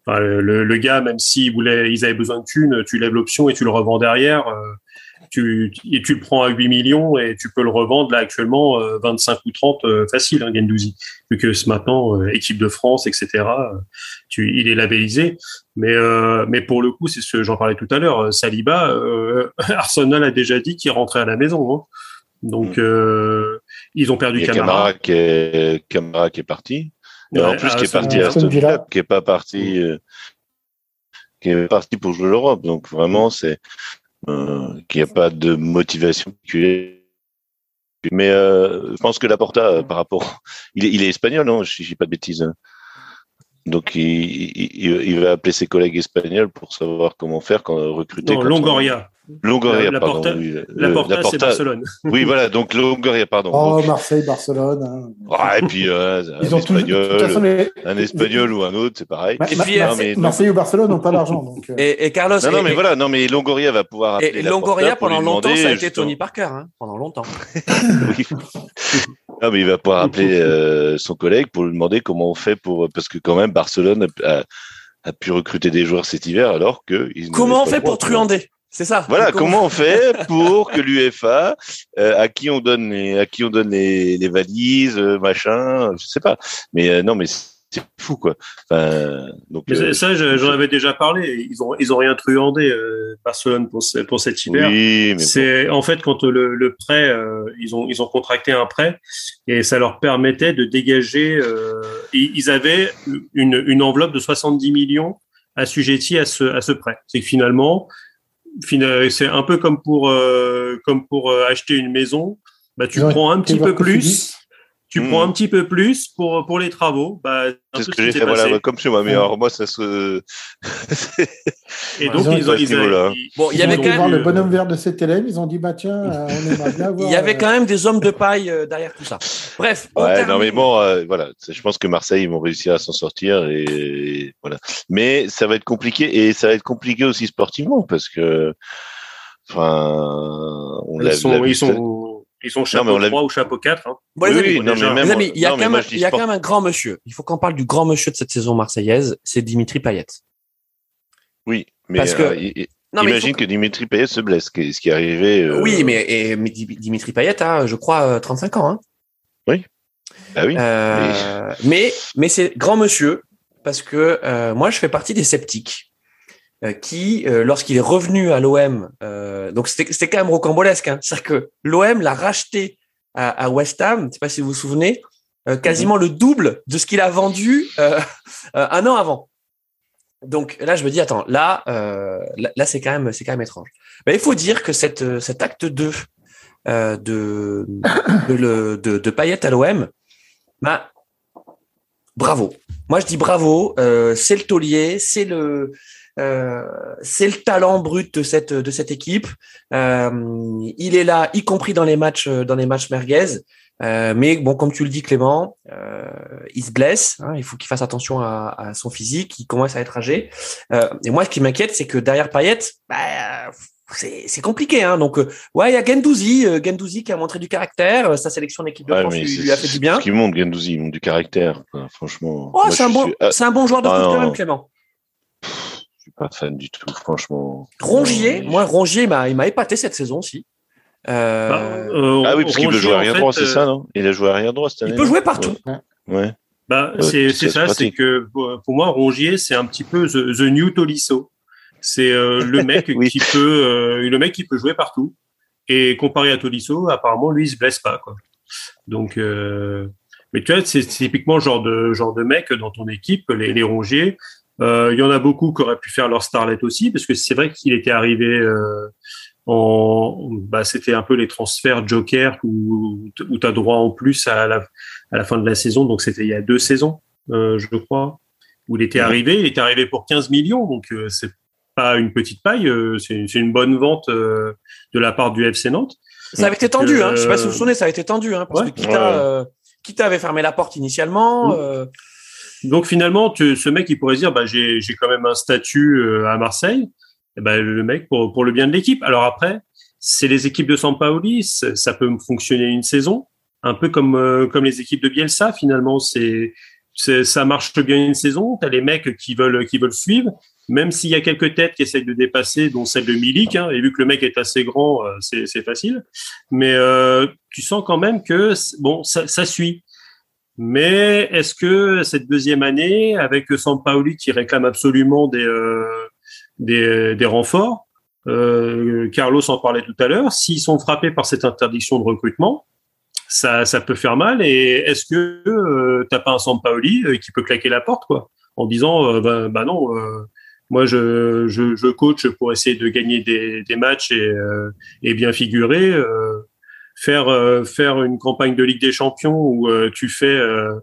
Enfin, le, le gars, même s'ils voulaient, ils avaient besoin de thunes, tu lèves l'option et tu le revends derrière. Euh, tu, et tu le prends à 8 millions et tu peux le revendre là actuellement euh, 25 ou 30 euh, facile, hein, Gendouzi. Vu que ce maintenant, euh, équipe de France, etc., euh, tu, il est labellisé. Mais, euh, mais pour le coup, c'est ce que j'en parlais tout à l'heure. euh, Saliba, euh, <laughs> Arsenal a déjà dit qu'il rentrait à la maison. hein. Donc, euh, ils ont perdu Camara. Camara qui est, Camara qui est parti. Et en plus, qui est parti à Aston Villa. Qui est pas parti, euh, qui est parti pour jouer l'Europe. Donc vraiment, c'est euh, qu'il n'y a pas de motivation particulière. Mais euh, je pense que Laporta, euh, par rapport, il est, il est espagnol, non Je dis pas de bêtises. hein. Donc il, il, il- il va appeler ses collègues espagnols pour savoir comment faire quand recruter. Non, quand Longoria. Longoria, La- pardon. Oui, le- Laporta, c'est Laporta- Barcelone. <laughs> Oui, voilà. Donc Longoria, pardon. Oh, Donc, Marseille, Barcelone. hein. ah, et puis euh, un Ils ont de toute espagnol, façon, les- un espagnol ou un autre, c'est pareil. Ma- Et Ma- puis, Marseille, non, mais- Marseille ou Barcelone n'ont pas d'argent. Donc, euh, Et, et Carlos, Non, non, mais et- voilà, non, mais Longoria va pouvoir appeler et Longoria pour lui pendant longtemps, demander, ça a été Tony Parker, hein, pendant longtemps. <laughs> <laughs> Oui. Non, mais il va pouvoir appeler euh, son collègue pour lui demander comment on fait pour parce que quand même Barcelone a, a- a pu recruter des joueurs cet hiver alors que ils Comment on fait pour truander? C'est ça. Voilà, comment on fait pour que l'UEFA, euh, à qui on donne les, à qui on donne les, les valises, euh, machin, je sais pas. Mais euh, non, mais c'est fou quoi. Enfin, donc Mais euh, ça, je- j'en avais déjà parlé. Ils ont, ils ont rien truandé, euh, Barcelone, pour, ce- pour cet hiver. oui, bon. C'est en fait quand le, le prêt, euh, ils ont ils ont contracté un prêt et ça leur permettait de dégager. euh, ils avaient une, une enveloppe de 70 millions assujettis à ce à ce prêt. C'est que finalement, fina- c'est un peu comme pour euh, comme pour euh, acheter une maison. Bah tu prends un petit peu plus. Tu Hmm. prends un petit peu plus pour, pour les travaux. Bah, C'est ce que j'ai fait, voilà, comme chez moi. Mais alors, moi, ça se. <laughs> Et donc, Ils ont- ils- Bon, il y avait quand même- voir le euh, bonhomme vert de cet élève, ils ont dit bah tiens, euh, on aimerait bien <laughs> voir. Il y avait euh, quand même des hommes de paille euh, derrière tout ça. Bref. Ouais, non, mais bon, euh, voilà. Je pense que Marseille, ils vont réussir à s'en sortir et, et voilà. Mais ça va être compliqué et ça va être compliqué aussi sportivement parce que, enfin, on sont, ils sont, ils sont mais chapeau on l'a 3 ou chapeau 4. hein. Bon, les Oui, amis, oui, non, mais même, les amis, il y a, non, quand même, il y a quand même un grand monsieur. Il faut qu'on parle du grand monsieur de cette saison marseillaise, c'est Dimitri Payet. Oui, mais, Parce que- euh, Non, il imagine que Dimitri Payet se blesse, ce qui est- ce qui est arrivé. euh, Oui, mais, et, mais Dimitri Payet a, je crois, euh, 35 ans. Hein. Ah oui. Euh, mais mais c'est grand monsieur parce que euh, moi je fais partie des sceptiques euh, qui, euh, lorsqu'il est revenu à l'OM, euh, donc c'était quand même rocambolesque. Hein, C'est-à-dire que l'OM l'a racheté à, West Ham. Je sais pas si vous vous souvenez, euh, quasiment le double de ce qu'il a vendu euh, <laughs> euh, un an avant. Donc là, je me dis, attends, là, euh, là, c'est quand même, c'est quand même étrange. Mais il faut dire que cette, euh, cet acte 2 euh, de, de, de, de à l'OM, bah, bravo. Moi, je dis bravo. Euh, c'est le taulier, c'est le, euh, c'est le talent brut de cette de cette équipe. Euh, il est là, y compris dans les matchs dans les matchs merguez. Euh, mais bon, comme tu le dis, Clément, euh, il se blesse. hein, il faut qu'il fasse attention à, à son physique. Il commence à être âgé. Euh, et moi, ce qui m'inquiète, c'est que derrière Payet, bah, c'est compliqué. Hein, donc, euh, ouais, il y a Gendouzi, euh, Gendouzi qui a montré du caractère. euh, Sa sélection d'équipe de Ouais, France lui, a fait du bien. Ce qui montre, Gendouzi, il montre du caractère, quoi, franchement. Oh, c'est un bon, suis- ah, c'est un bon joueur de Ah, foot quand même, Clément. Suis pas fan du tout, franchement. Rongier, moi, Rongier, il m'a, il m'a épaté cette saison aussi. Euh, Bah, euh, Ah oui, parce qu'il peut jouer en arrière fait, droit, c'est euh, ça, non? Il a joué arrière droit cette année. il peut jouer partout. Ouais. Bah, Ouais, c'est ça, c'est que pour pour moi, Rongier, c'est un petit peu the, the new Tolisso. C'est euh, <laughs> le mec Oui. qui peut, euh, le mec qui peut jouer partout. Et comparé à Tolisso, apparemment, lui, il se blesse pas, quoi. Donc, euh, mais tu vois, c'est typiquement le genre de genre de mec dans ton équipe, les, les Rongier. Euh, Il y en a beaucoup qui auraient pu faire leur starlet aussi, parce que c'est vrai qu'il était arrivé euh, en, bah, c'était un peu les transferts joker où, où tu as droit en plus à la, à la fin de la saison. Donc c'était il y a deux saisons, euh, je crois, où il était arrivé. Il était arrivé pour 15 millions, donc euh, c'est pas une petite paille. euh, c'est une bonne vente euh, de la part du FC Nantes. Ça avait été tendu, hein. Je sais pas si vous vous souvenez, ça avait été tendu, hein, parce ouais. que Kita, Ouais. euh, Kita avait fermé la porte initialement. Mm. Donc finalement, tu, ce mec, il pourrait dire, bah, j'ai quand même un statut euh, à Marseille. Et ben, le mec, pour, pour le bien de l'équipe. Alors après, c'est les équipes de Sampaoli, ça ça peut fonctionner une saison, un peu comme euh, comme les équipes de Bielsa. Finalement, c'est ça marche bien une saison. T'as les mecs qui veulent qui veulent suivre, même s'il y a quelques têtes qui essayent de dépasser, dont celle de Milik. Hein, et vu que le mec est assez grand, euh, c'est facile. Mais euh, tu sens quand même que bon, ça, ça suit. Mais est-ce que cette deuxième année, avec Sampaoli qui réclame absolument des, euh, des, des renforts, euh, Carlos en parlait tout à l'heure, s'ils sont frappés par cette interdiction de recrutement, ça, ça peut faire mal. Et est-ce que euh, t'as pas un Sampaoli euh, qui peut claquer la porte, quoi, en disant, euh, bah, bah non, euh, moi je, je, je coach pour essayer de gagner des, des matchs et, euh, et bien figurer. euh, faire euh, faire une campagne de Ligue des Champions où euh, tu fais euh,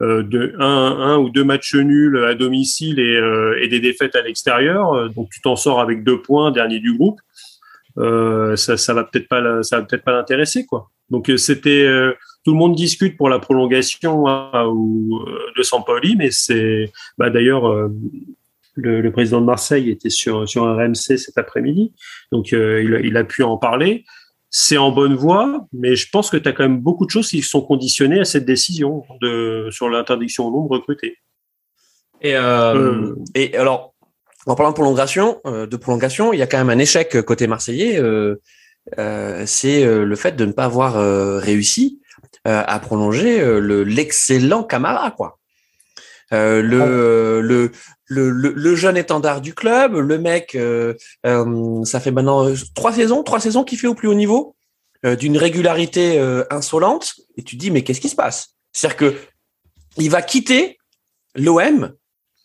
de un, un ou deux matchs nuls à domicile et, et des défaites à l'extérieur, donc tu t'en sors avec deux points, dernier du groupe. Ça, ça va peut-être pas, ça va peut-être pas l'intéresser quoi. Donc c'était tout le monde discute pour la prolongation ou de Sampaoli, mais c'est bah, d'ailleurs le, président de Marseille était sur sur un RMC cet après-midi, donc il a pu en parler c'est en bonne voie, mais je pense que tu as quand même beaucoup de choses qui sont conditionnées à cette décision de, sur l'interdiction au nombre recruté. Et, euh, Euh. et alors, en parlant de prolongation, euh, de prolongation, il y a quand même un échec côté marseillais. c'est le fait de ne pas avoir réussi à prolonger le l'excellent Camara, quoi. Euh, le, euh, le, le, le, le jeune étendard du club, le mec, euh, euh, ça fait maintenant trois saisons, trois saisons qu'il fait au plus haut niveau, euh, d'une régularité euh, insolente, et tu te dis mais qu'est-ce qui se passe? C'est-à-dire que il va quitter l'OM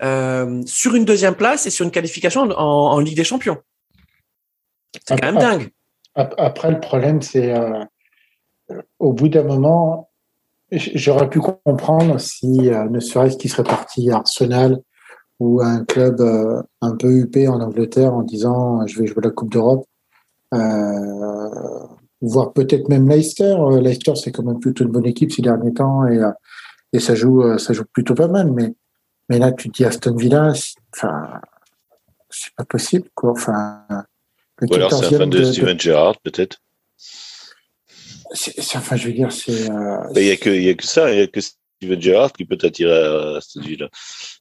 euh, sur une deuxième place et sur une qualification en, en Ligue des Champions. C'est quand même dingue. Ap- Après, le problème, c'est euh, au bout d'un moment, J'aurais pu comprendre si, ne serait-ce qu'il serait parti à Arsenal ou à un club un peu huppé en Angleterre en disant je vais jouer la Coupe d'Europe. Euh, voire peut-être même Leicester. Leicester, c'est quand même plutôt une bonne équipe ces derniers temps et, et ça joue, ça joue plutôt pas mal. Mais, mais là, tu te dis Aston Villa, enfin, c'est pas possible, quoi. Enfin, Ou alors c'est un fan de, Steven Gerrard, peut-être. Enfin, je veux dire, c'est. Euh, il n'y a, que, a que ça, il n'y a que Steven Gerrard qui peut attirer à Aston Villa.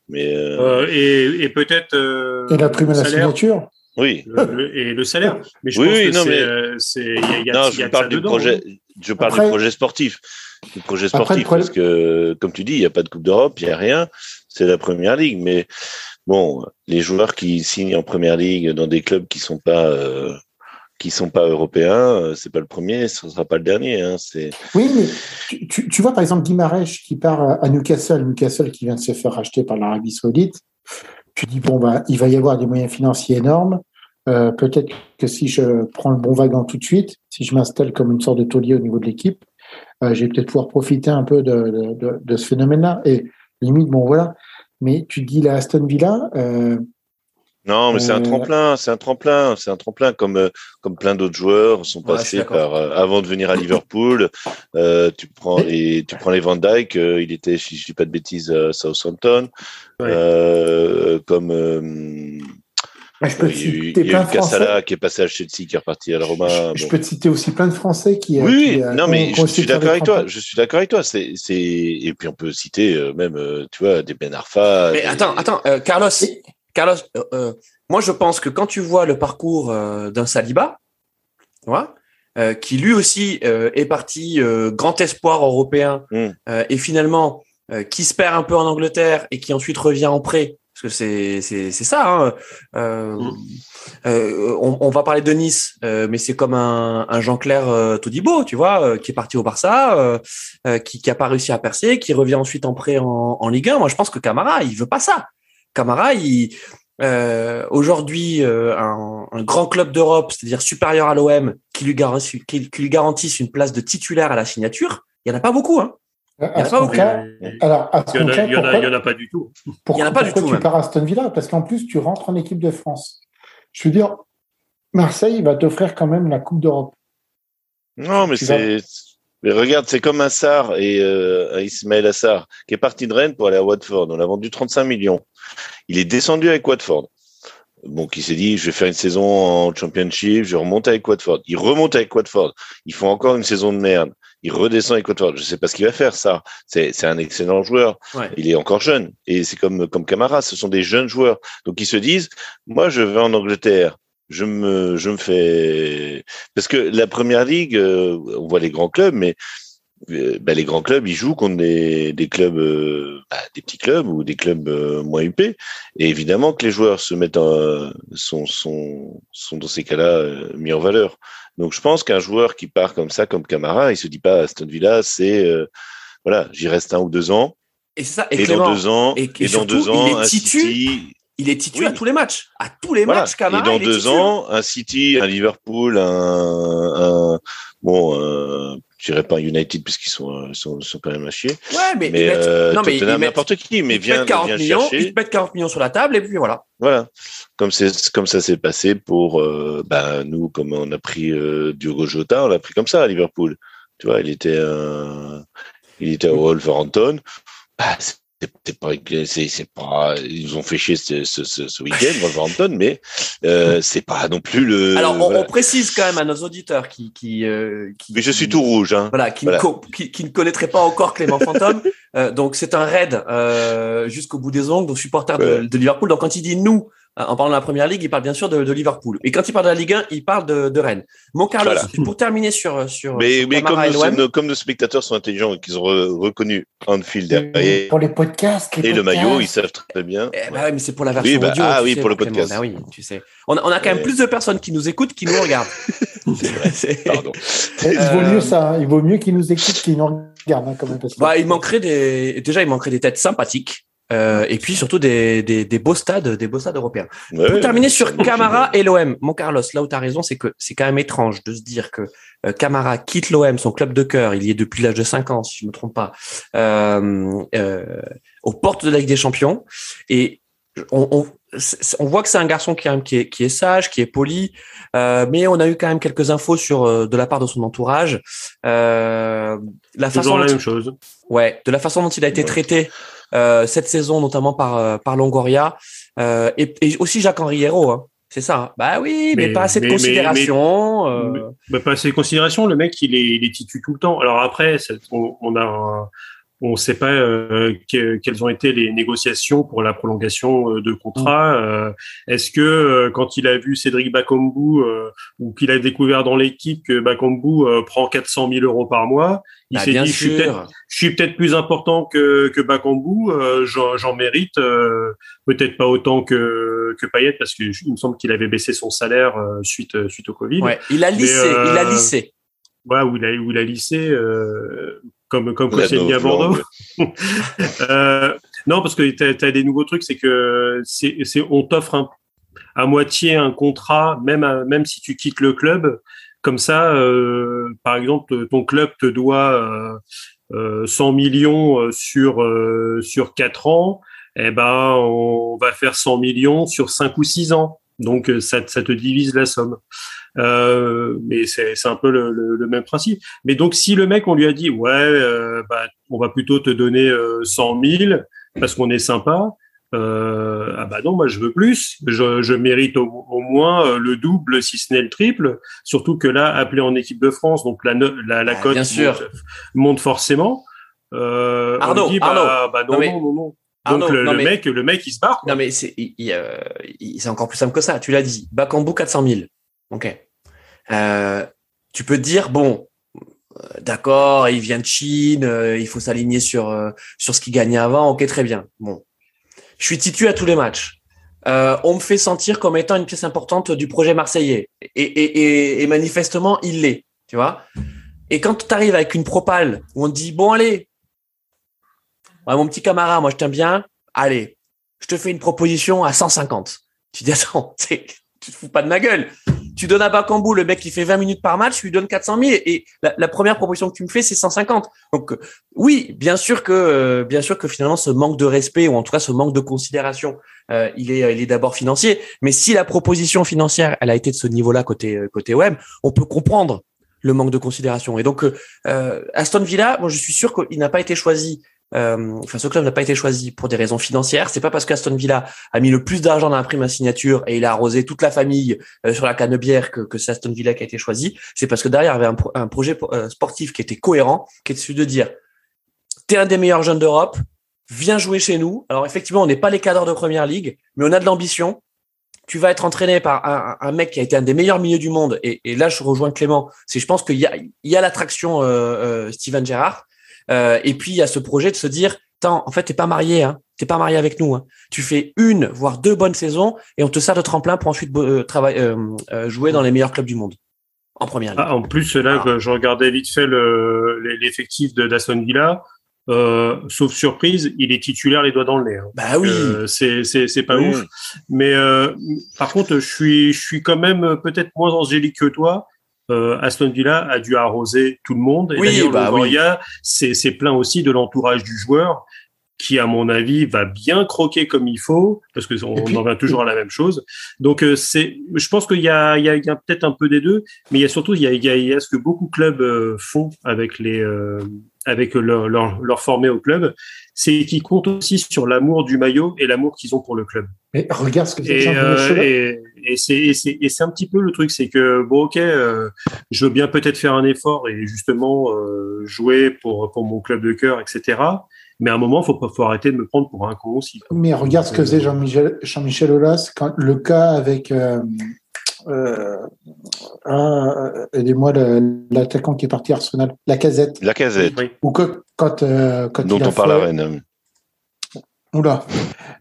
Mais, euh... Euh, et, et peut-être. Euh, et la prime à la signature oui. et le salaire. Mais je oui, pense oui, que non, mais... Euh, c'est. Y a, non, je parle du projet. Hein. Je parle Après... du projet sportif. Du projet sportif, Après, parce que, comme tu dis, il n'y a pas de Coupe d'Europe, il n'y a rien. C'est la première ligue. Mais bon, les joueurs qui signent en première ligue dans des clubs qui sont pas euh, qui sont pas européens, euh, c'est pas le premier, ce sera pas le dernier. Hein. Oui, mais tu, vois par exemple Guimarães qui part à Newcastle, Newcastle qui vient de se faire racheter par l'Arabie Saoudite. Tu dis bon bah il va y avoir des moyens financiers énormes. Euh, Peut-être que si je prends le bon wagon tout de suite, si je m'installe comme une sorte de taulier au niveau de l'équipe, euh, je peut-être pouvoir profiter un peu de ce phénomène-là. Et limite, bon voilà, mais tu dis la Aston Villa. Euh, non, mais c'est un tremplin, c'est un tremplin, c'est un tremplin comme euh, comme plein d'autres joueurs sont passés ouais, par euh, avant de venir à Liverpool. Euh, tu prends les tu prends les Van Dyke, il était, si je dis pas de bêtises, à Southampton, ouais. comme je peux il, il y a eu Cassala qui est passé à Chelsea, qui est reparti à la Roma. Je, bon. peux te citer aussi plein de Français qui. Oui, qui, non, mais je suis d'accord avec toi. Je suis d'accord avec toi. C'est, c'est, et puis on peut citer même, tu vois, des Ben Arfa. Mais des... attends, attends, euh, Carlos, Carlos, euh, moi je pense que quand tu vois le parcours d'un Saliba, vois, qui lui aussi est parti grand espoir européen mm. et finalement qui se perd un peu en Angleterre et qui ensuite revient en prêt parce que c'est c'est c'est ça. Hein. Euh, mmh. euh, on, on, va parler de Nice, euh, mais c'est comme un, un Jean-Claire euh, Todibo, tu vois, euh, qui est parti au Barça, euh, qui qui a pas réussi à percer, qui revient ensuite en prêt en, en Ligue 1. Moi, je pense que Camara, il veut pas ça. Camara, il aujourd'hui un, un, grand club d'Europe, c'est-à-dire supérieur à l'OM, qui lui garantisse qui, qui lui garantisse une place de titulaire à la signature. Il y en a pas beaucoup, hein. Il n'y en a pas beaucoup. alors, à il n'y en, en, a pas du tout. Pourquoi, il y en a pas du tout. tu même. pars à Aston Villa? Parce qu'en plus, tu rentres en équipe de France. Je veux dire, Marseille va t'offrir quand même la Coupe d'Europe. Non, mais c'est. Mais regarde, c'est comme un Sar et euh, Ismaël Assar qui est parti de Rennes pour aller à Watford. On l'a vendu 35 millions. Il est descendu avec Watford. Bon, qui s'est dit, je vais faire une saison en Championship, je remonte avec Watford. Il remonte avec Watford. Ils font encore une saison de merde il redescend avec Watford. Je sais pas ce qu'il va faire, ça. C'est un excellent joueur. Ouais. Il est encore jeune. Et c'est comme, comme Camara, ce sont des jeunes joueurs. Donc ils se disent, moi, je vais en Angleterre. Je me, je me fais, parce que la première ligue, euh, on voit les grands clubs, mais bah, les grands clubs, ils jouent contre des, des clubs, euh, bah, des petits clubs ou des clubs euh, moins huppés. Et évidemment que les joueurs se mettent en, sont, sont, sont dans ces cas-là euh, mis en valeur. Donc je pense qu'un joueur qui part comme ça, comme Camara, il se dit pas Aston Villa, c'est euh, voilà, j'y reste un ou deux ans. Et ça. Et, et Clément, dans deux ans, et, et, et surtout, dans deux ans, il est titu. City, il est titu oui. à tous les matchs. À tous les voilà. matchs, Camara. Et dans deux ans, un City, un Liverpool, un, un bon, euh, je dirais pas United puisqu'ils sont, sont, sont quand même à chier. Ouais, mais, mais ils mettent, euh, non, mais ils mettent, n'importe qui, mais viens, 40 viens millions, chercher. Ils te mettent 40 millions sur la table et puis voilà. Voilà. Comme c'est, comme ça s'est passé pour, euh, bah, nous, comme on a pris euh, Diogo Jota, on l'a pris comme ça à Liverpool. Tu vois, il était, euh, il était à Wolverhampton. Bah, c'est pas, c'est pas, ils nous ont fait chier ce, ce, ce, ce week-end, Wolverhampton, mais euh, c'est pas non plus le. Alors, on, voilà. on, précise quand même à nos auditeurs qui, qui, euh, qui mais je suis tout rouge, hein. Voilà, qui, voilà. Ne, qui, qui, ne connaîtraient pas encore Clément Fantôme. euh, donc, c'est un raid euh, jusqu'au bout des ongles, donc supporter de, de, Liverpool. Donc, quand il dit nous, en parlant de la première ligue, il parle bien sûr de, de, Liverpool. Et quand il parle de la Ligue 1, il parle de, de Rennes. Mon Carlos, voilà. pour terminer sur sur. Mais, sur mais comme, nos, comme, nos, spectateurs sont intelligents et qu'ils ont re, reconnu Anfield derrière. Pour les podcasts. Les et podcasts. le maillot, ils savent très bien. Eh bah ouais, mais c'est pour la version oui, bah, audio. Ah oui, sais, pour le podcast. Bah oui, tu sais. On a, on a quand même plus de personnes qui nous écoutent qui nous regardent. <laughs> <laughs> c'est Pardon. Il vaut mieux ça. Il vaut mieux qu'ils nous écoutent qu'ils nous regardent hein, quand même. Parce que... bah, il manquerait des. Déjà, il manquerait des têtes sympathiques. Euh, et puis surtout des, des, des, beaux stades, des beaux stades européens. Ouais, Pour terminer sur Camara et l'OM, mon Carlos, là où tu as raison, c'est que c'est quand même étrange de se dire que euh, Camara quitte l'OM, son club de cœur, il y est depuis l'âge de 5 ans, si je me trompe pas, euh, euh, aux portes de la Ligue des Champions. Et on, on, on voit que c'est un garçon qui, qui, est, qui est sage, qui est poli, euh, mais on a eu quand même quelques infos sur euh, de la part de son entourage. Euh, la façon Toujours la dont- même chose. Ouais, de la façon dont il a été Ouais. traité cette saison, notamment par euh, par Longoria euh, et, et aussi Jacques Henri Hérault. Hein. C'est ça. hein. Bah oui, mais, Mais- pas assez de mais- mais- considération. euh, Bah, pas assez de considération. Le mec, il est, il est titu tout le temps. Alors après, on, on a, un- on ne sait pas euh, que- quelles ont été les négociations pour la prolongation euh, de contrat. Euh, Est-ce que euh, quand il a vu Cédric Bakambu euh, ou qu'il a découvert dans l'équipe que Bakambu euh, prend 400 000 euros par mois, il bah, s'est dit je suis peut-être sûr. je suis peut-être plus important que, que Bakambu, euh, j'en mérite euh, peut-être pas autant que, que Payet parce qu'il me semble qu'il avait baissé son salaire euh, suite, suite au Covid. Ouais, il a lissé. euh, Il a lissé. Ouais, où il a, où il a lissé, euh, comme, comme Koscielny à. Bordeaux. <laughs> euh, non, parce que tu as, des nouveaux trucs, c'est que c'est on t'offre à moitié un contrat, même, à- même si tu quittes le club. Comme ça, euh, par exemple, ton club te doit euh, euh, 100 millions euh, sur, euh, sur 4 ans. Eh ben, on va faire 100 millions sur 5 ou 6 ans. Donc, euh, ça, ça te divise la somme. Euh, mais c'est c'est un peu le, le, le même principe. Mais donc, si le mec, on lui a dit, ouais, euh, bah, on va plutôt te donner euh, 100 000 parce qu'on est sympa, euh, ah bah non, moi je veux plus. Je, je mérite au, au moins euh, le double, si ce n'est le triple. Surtout que là, appelé en équipe de France, donc la, la, la Ah, cote monte, monte forcément. Euh, on Arnaud, lui dit, bah, Arnaud. bah non, Non, mais- non, non, non. Donc Arnaud, le, non, le mais- mec, le mec, il se barre. quoi. Non, mais c'est il- il, euh, il- c'est encore plus simple que ça. Tu l'as dit. Bakambu 400 000. Ok. Euh, tu peux dire bon, euh, d'accord, il vient de Chine, euh, il faut s'aligner sur sur ce qu'il gagnait avant. Ok, très bien. Bon, je suis titu à tous les matchs. On me fait sentir comme étant une pièce importante du projet marseillais. Et, et, et, manifestement, il l'est. Tu vois. Et quand tu arrives avec une propale où on te dit bon allez, ouais, mon petit camarade, moi je t'aime bien. Allez, je te fais une proposition à 150. Tu dis, attends, <laughs> tu te fous pas de ma gueule. Tu donnes à Bakambu, le mec qui fait 20 minutes par match, tu lui donnes 400 000 et la, première proposition que tu me fais, c'est 150. Donc, euh, oui, bien sûr que, euh, bien sûr que finalement, ce manque de respect ou en tout cas ce manque de considération, euh, il est, il est d'abord financier. Mais si la proposition financière, elle a été de ce niveau-là côté, euh, côté web, on peut comprendre le manque de considération. Et donc, Aston Villa, moi, je suis sûr qu'il n'a pas été choisi euh, enfin, ce club n'a pas été choisi pour des raisons financières. C'est pas parce qu'Aston Villa a mis le plus d'argent dans la prime à signature et il a arrosé toute la famille euh, sur la canebière que, que c'est Aston Villa qui a été choisi. C'est parce que derrière il y avait un, pro- un projet euh, sportif qui était cohérent, qui était celui de dire t'es un des meilleurs jeunes d'Europe, viens jouer chez nous. Alors effectivement, on n'est pas les cadres de première ligue, mais on a de l'ambition. Tu vas être entraîné par un, un mec qui a été un des meilleurs milieux du monde. Et, et là, je rejoins Clément. C'est, je pense qu'il y a, y a l'attraction euh, euh, Steven Gerrard. Euh, et puis il y a ce projet de se dire, en fait, t'es pas marié, hein. T'es pas marié avec nous. Hein. Tu fais une, voire deux bonnes saisons, et on te sert de tremplin pour ensuite euh, travailler, euh, euh, jouer dans les meilleurs clubs du monde en première ligue. Ah, en plus, là, Ah. je regardais vite fait le- l'effectif de d'Aston Villa. Euh, sauf surprise, il est titulaire les doigts dans le nez. hein. bah oui. Euh, c'est c'est pas Oui. ouf. Mais euh, par contre, je suis je suis quand même peut-être moins angélique que toi. Euh, Aston Villa a dû arroser tout le monde. Et Oui, bah Longoria, c'est c'est plein aussi de l'entourage du joueur qui, à mon avis, va bien croquer comme il faut, parce que on, puis- en revient toujours à la même chose. Donc, euh, c'est, je pense qu'il y a, il y a, a peut-être un peu des deux, mais il y a surtout, il y a, il y a, il y a ce que beaucoup de clubs euh, font avec les, euh, avec leur, leur, leur formé au club, c'est qu'ils comptent aussi sur l'amour du maillot et l'amour qu'ils ont pour le club. Mais regarde ce que c'est Et, Jean euh, et, et c'est un petit peu le truc, c'est que bon ok, euh, je veux bien peut-être faire un effort et justement euh, jouer pour pour mon club de cœur, etc. Mais à un moment, faut pas faut arrêter de me prendre pour un con aussi. Mais regarde ce que faisait Jean-Michel Jean-Michel Aulas quand le cas avec euh, euh, ah, aidez-moi le- l'attaquant qui est parti à Arsenal, la casette. La casette, Oui. Ou que quand, euh, quand dont il a on parle fait- à Rennes. Oula.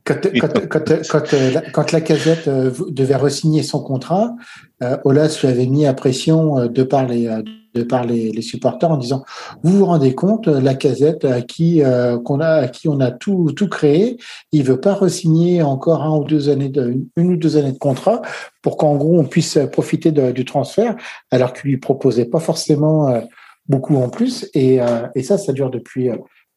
Quand, quand, quand, quand, euh, quand la casette euh, devait re-signer son contrat, euh, Olas lui avait mis à pression de par les de par les, les, supporters en disant vous vous rendez compte la casette à qui qu'on a à qui on a tout tout créé il veut pas re-signer encore un ou deux années de une ou deux années de contrat pour qu'en gros on puisse profiter de, du transfert alors qu'il lui proposait pas forcément beaucoup en plus et, et ça ça dure depuis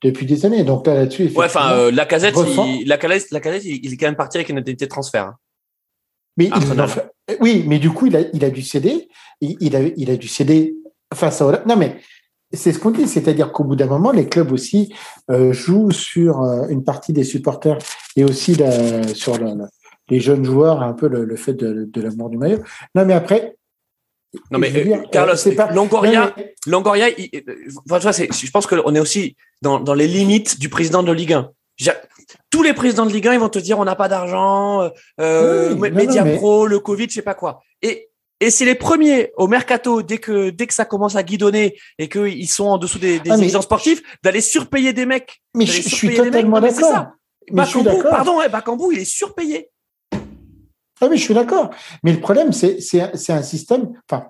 depuis des années. Donc là, là-dessus, ouais, enfin, euh, la casette, il, la casette, la casette, il, est quand même parti avec une indemnité de transfert. Hein. Mais oui, mais du coup, il a, il a dû céder. Il, a, il a dû céder face à. Non, mais c'est ce qu'on dit, c'est-à-dire qu'au bout d'un moment, les clubs aussi euh, jouent sur euh, une partie des supporters et aussi la, sur les jeunes joueurs, un peu le, le fait de, de l'amour du maillot. Non, mais après, non mais euh, Carlos, c'est pas Longoria, Longoria, je pense qu'on est aussi dans, dans les limites du président de Ligue 1. Tous les présidents de Ligue 1, ils vont te dire on n'a pas d'argent, euh, Média Pro, le Covid, je sais pas quoi. Et et c'est les premiers au mercato dès que dès que ça commence à guidonner et qu'ils sont en dessous des, des ah, exigences sportives d'aller surpayer des mecs. Mais je, suis totalement d'accord. Bakambu, pardon, Bakambu, il est surpayé. Ah oui, je suis d'accord. Mais le problème, c'est un système. Enfin,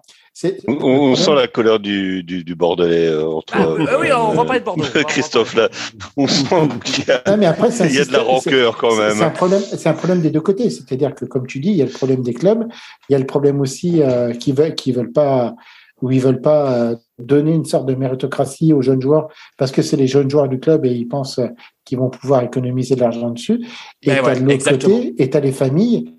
on, on sent la colère du, du, du Bordelais euh, entre. Ah, euh, oui, on va parler de Bordeaux. Christophe, là, on sent qu'il y a, non, mais après, il y a de la rancœur quand même. C'est un, problème, un problème des deux côtés. C'est-à-dire que, comme tu dis, il y a le problème des clubs. Il y a le problème aussi euh, qui veulent, qui veulent pas, où ils veulent pas euh, donner une sorte de méritocratie aux jeunes joueurs parce que c'est les jeunes joueurs du club et ils pensent qu'ils vont pouvoir économiser de l'argent dessus. Et ben de l'autre côté, et tu as les familles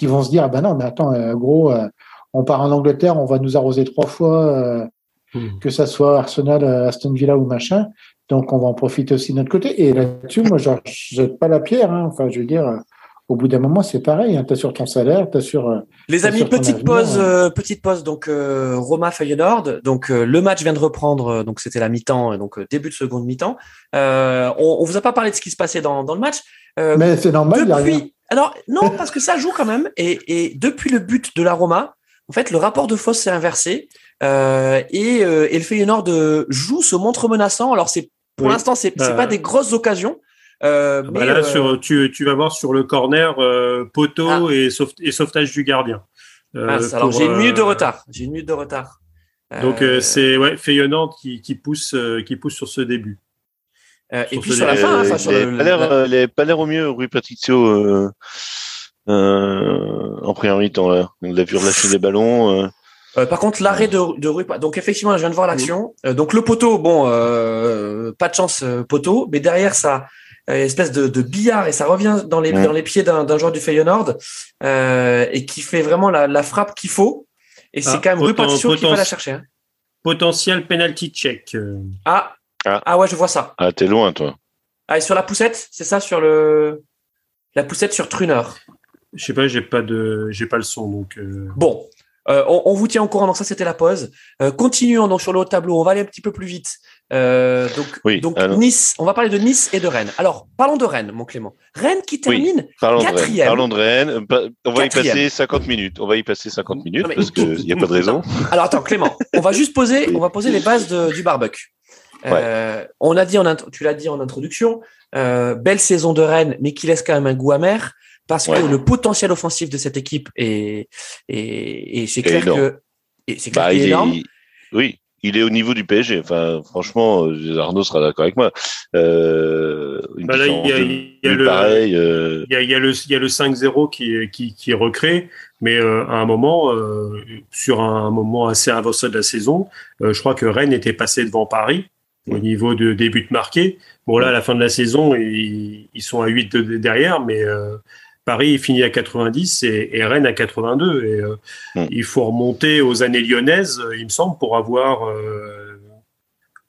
qui vont se dire, ah ben non, mais attends, euh, gros, euh, on part en Angleterre, on va nous arroser trois fois, euh, hmm. que ça soit Arsenal, Aston Villa ou machin. Donc, on va en profiter aussi de notre côté. Et là-dessus, moi, je jette pas la pierre. Hein. Enfin, je veux dire, au bout d'un moment, c'est pareil. Hein. Tu as sur ton salaire, tu as sur. Les amis, petite pause, hein. petite pause. Donc, Roma Feyenoord. Donc, le match vient de reprendre. Donc, c'était la mi-temps, donc début de seconde mi-temps. on, on vous a pas parlé de ce qui se passait dans, dans le match. Mais c'est normal. Depuis, alors, non, parce que ça joue quand même. Et, depuis le but de la Roma, en fait, le rapport de force s'est inversé. Euh, et, euh, et, le Feyenoord joue, se montre menaçant. Alors, c'est pour l'instant, c'est n'est pas des grosses occasions. Euh, ah bah là, sur, tu, tu, vas voir sur le corner, poteau ah. et, et, sauvetage du gardien. Ah, alors, j'ai une minute de retard. J'ai une minute de retard. Donc, c'est ouais, Feyenoord qui, qui, pousse, qui pousse sur ce début. Euh, et puis sur la fin, enfin, sur le, il n'avait pas l'air au mieux, Rui Patricio, euh, euh, en première mi-temps. Il a vu relâcher des ballons. Euh, par contre, l'arrêt de, de Rui, donc effectivement, je viens de voir l'action. donc le poteau, bon, pas de chance poteau, mais derrière ça, espèce de, de, billard et ça revient dans les dans les pieds d'un joueur du Feyenoord et qui fait vraiment la, la frappe qu'il faut. Et c'est ah, quand même Rui Patricio qui va la chercher. Hein. Potentiel penalty check. Ah, ah. ah. ouais, je vois ça. Ah, t'es loin, toi. Ah, et sur la poussette, c'est ça, sur le la poussette sur Truner. Je sais pas, j'ai pas de, j'ai pas le son, donc. Euh. Bon, euh, on, vous tient au courant. Donc ça, c'était la pause. Euh, continuons donc sur le haut tableau. On va aller un petit peu plus vite. donc, donc Nice. On va parler de Nice et de Rennes. Alors, parlons de Rennes, mon Clément. Rennes qui termine quatrième. Parlons de Rennes. On va y passer 50 minutes. On va y passer 50 minutes parce qu'il n'y a pas de raison. Alors attends, Clément. On va juste poser, on va poser les bases du barbecue. Euh, on a dit, en tu l'as dit en introduction, euh, belle saison de Rennes, mais qui laisse quand même un goût amer parce que le potentiel offensif de cette équipe est, et c'est clair que c'est bah, énorme. oui, il est au niveau du PSG. Enfin, franchement, euh, Arnaud sera d'accord avec moi. Euh, il y a, le, pareil, il, y a, le, il y a le 5-0 qui, qui, qui est recréé, mais à un moment, sur un moment assez avancé de la saison, je crois que Rennes était passé devant Paris au niveau de des buts marqués. Bon, là, à la fin de la saison, ils, sont à 8 derrière, mais euh, Paris finit à 90 et, Rennes à 82. Et euh, mm. il faut remonter aux années lyonnaises, il me semble, pour avoir euh,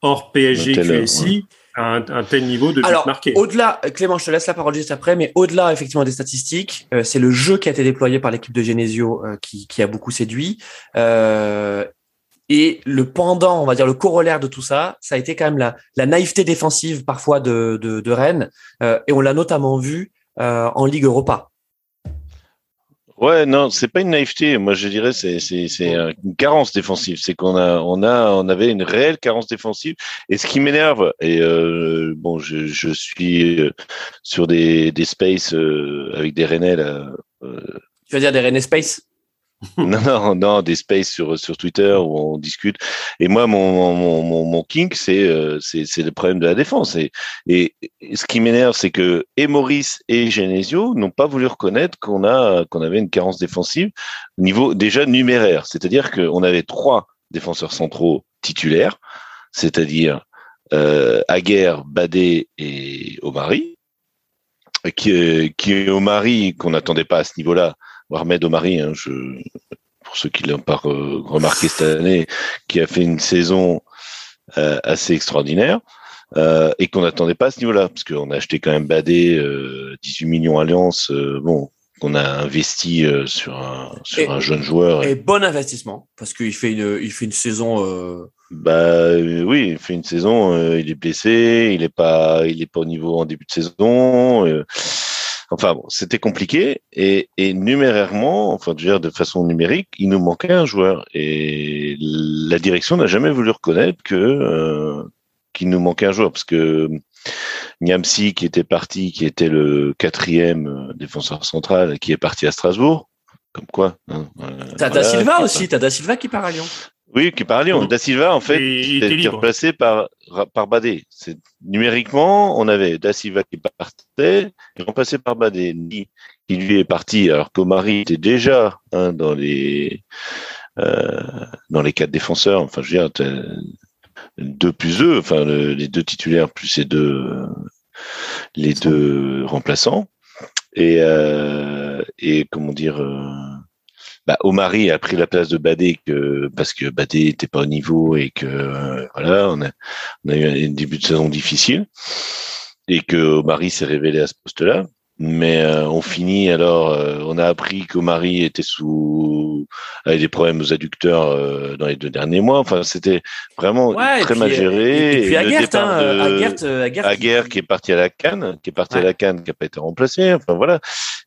hors PSG QSI. Un, un, tel niveau de buts Alors, marqués. Au-delà, Clément, je te laisse la parole juste après, mais au-delà effectivement des statistiques, c'est le jeu qui a été déployé par l'équipe de Genesio qui, qui, a beaucoup séduit. Et le pendant, on va dire le corollaire de tout ça, ça a été quand même la, la naïveté défensive parfois de, de, Rennes. Euh, et on l'a notamment vu euh, en Ligue Europa. Ouais, non, c'est pas une naïveté. Moi, je dirais c'est une carence défensive. C'est qu'on a on a on avait une réelle carence défensive. Et ce qui m'énerve, et euh, bon, je, je suis sur des des spaces avec des Rennais là. tu vas dire des Rennais space? <laughs> non, non, non, des spaces sur, sur Twitter où on discute. Et moi, mon, mon, mon, mon kink, c'est, euh, c'est, le problème de la défense. Et, et, ce qui m'énerve, c'est que et Maurice et Genesio n'ont pas voulu reconnaître qu'on a, qu'on avait une carence défensive au niveau déjà numéraire. C'est-à-dire qu'on avait trois défenseurs centraux titulaires, c'est-à-dire euh, Aguerre, Badé et Omari. Qui, qui Omari, qu'on n'attendait pas à ce niveau-là, Ahmed Omari, hein, je, pour ceux qui l'ont pas remarqué cette année, qui a fait une saison euh, assez extraordinaire euh, et qu'on n'attendait pas à ce niveau-là, parce qu'on a acheté quand même Badé, 18 euh, millions Alliance, bon, qu'on a investi sur un sur un jeune joueur. Et bon investissement, parce qu'il fait une il fait une saison. Bah oui, il fait une saison. il est blessé, il est pas il est pas au niveau en début de saison. Enfin bon, c'était compliqué et, et numérairement, enfin dire de façon numérique, il nous manquait un joueur et la direction n'a jamais voulu reconnaître que euh, qu'il nous manquait un joueur parce que Niamsi qui était parti, qui était le quatrième défenseur central, qui est parti à Strasbourg, comme quoi. Hein, euh, t'as Da Silva aussi, t'as Da Silva qui part à Lyon. Oui, qui Lyon. Da Silva, en fait, était remplacé par, par Badé. C'est, numériquement, on avait Da Silva qui partait et remplacé par Badé, qui lui est parti alors qu'Omari était déjà hein, dans les euh, dans les quatre défenseurs. Enfin, je veux dire, deux plus eux, enfin les deux titulaires plus les deux les deux remplaçants. Et euh, et comment dire. Euh, bah, Omari a pris la place de Badé que, parce que Badé n'était pas au niveau et que euh, voilà, on a, on a eu un début de saison difficile et que Omari s'est révélé à ce poste-là. Mais euh, on finit alors, euh, on a appris qu'Omari était sous avait des problèmes aux adducteurs dans les deux derniers mois. Enfin, c'était vraiment très mal géré. Et, puis Aguert, hein, qui... est parti à la Cannes, qui est parti à la Cannes, qui n'a pas été remplacé. Enfin voilà.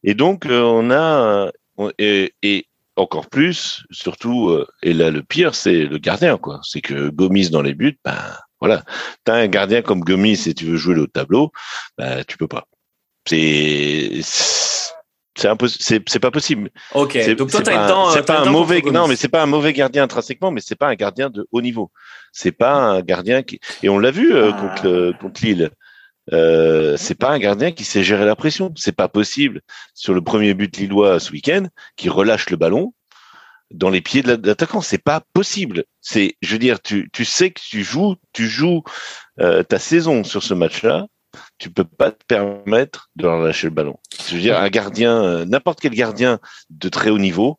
Et donc on a et, et encore plus, surtout, euh, et là le pire, c'est le gardien, quoi. C'est que Gomis dans les buts, ben voilà. T'as un gardien comme Gomis et tu veux jouer le tableau, ben tu peux pas. C'est c'est impossible, c'est pas possible. Ok. Donc toi t'as le temps. C'est pas un mauvais, non, mais c'est pas un mauvais gardien intrinsèquement, mais c'est pas un gardien de haut niveau. C'est pas un gardien qui, et on l'a vu euh, ah. contre contre Lille. Euh, c'est pas un gardien qui sait gérer la pression. C'est pas possible sur le premier but lillois ce week-end qui relâche le ballon dans les pieds de l'attaquant. C'est pas possible. C'est, je veux dire, tu, tu sais que tu joues, tu joues euh, ta saison sur ce match-là. Tu peux pas te permettre de relâcher le ballon. Je veux dire, un gardien, euh, n'importe quel gardien de très haut niveau,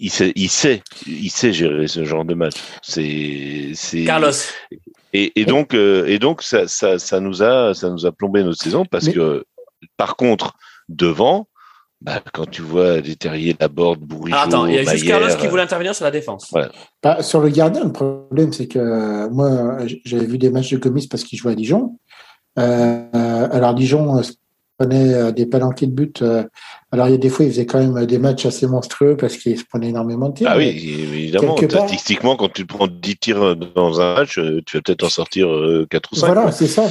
il, sait, il sait, il sait gérer ce genre de match. C'est, c'est. Carlos. Et, donc, euh, et donc ça, ça, ça, nous a, ça nous a plombé notre saison parce que, par contre, devant, bah, quand tu vois des terriers, la borde, Bourigeau, Attends, il y a juste Carlos qui voulait intervenir sur la défense. Bah, sur le gardien, le problème, c'est que moi, j'avais vu des matchs de Gomis parce qu'il jouait à Dijon. Euh, alors, Dijon, prenait euh, des palanquets de but. Euh, alors, il y a des fois, il faisait quand même des matchs assez monstrueux parce qu'il se prenait énormément de tirs. Ah oui, évidemment. Statistiquement, quand tu prends 10 tirs dans un match, euh, tu vas peut-être en sortir 4 ou 5. Voilà, c'est ça.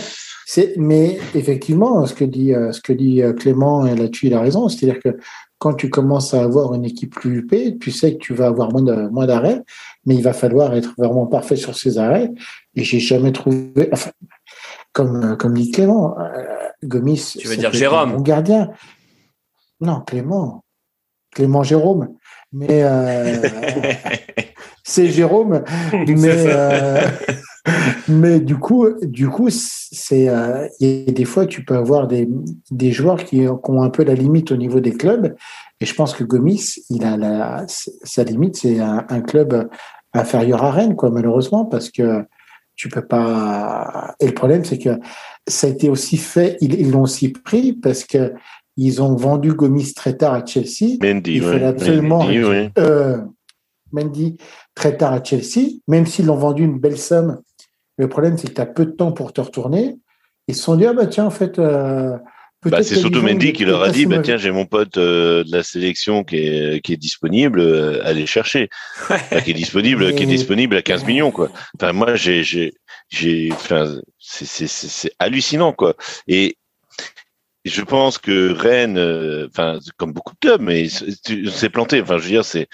Mais effectivement, ce que dit, ce que dit Clément, et là-dessus, il a raison. C'est-à-dire que quand tu commences à avoir une équipe plus huppée, tu sais que tu vas avoir moins d'arrêts, mais il va falloir être vraiment parfait sur ces arrêts. Et j'ai jamais trouvé, enfin, comme, comme dit Clément, Gomis. Tu veux dire Jérôme Mon gardien. Non, Clément. Clément Jérôme. Mais euh, <laughs> c'est Jérôme. Mais, euh, <laughs> mais du coup, du coup, c'est euh, des fois tu peux avoir des, des joueurs qui, ont un peu la limite au niveau des clubs. Et je pense que Gomis, il a la, sa limite, c'est un, club inférieur à Rennes, quoi, malheureusement, parce que tu peux pas. Et le problème, c'est que ça a été aussi fait, ils l'ont aussi pris parce que ils ont vendu Gomis très tard à Chelsea. Mendy, il absolument Mendy, euh, Mendy très tard à Chelsea, même s'ils l'ont vendu une belle somme. Le problème, c'est que tu as peu de temps pour te retourner. Ils se sont dit, ah bah tiens, en fait, euh, Bah, c'est surtout Mendy qui leur a dit, bah, tiens, j'ai mon pote euh, de la sélection qui est, qui est disponible, euh, allez chercher. qui est disponible, qui est disponible à 15 millions, quoi. Enfin, moi, j'ai, j'ai, j'ai, enfin, c'est, c'est, c'est hallucinant, quoi. Et, je pense que Rennes, euh, enfin, comme beaucoup de clubs, mais c'est planté. Enfin, je veux dire, c'est,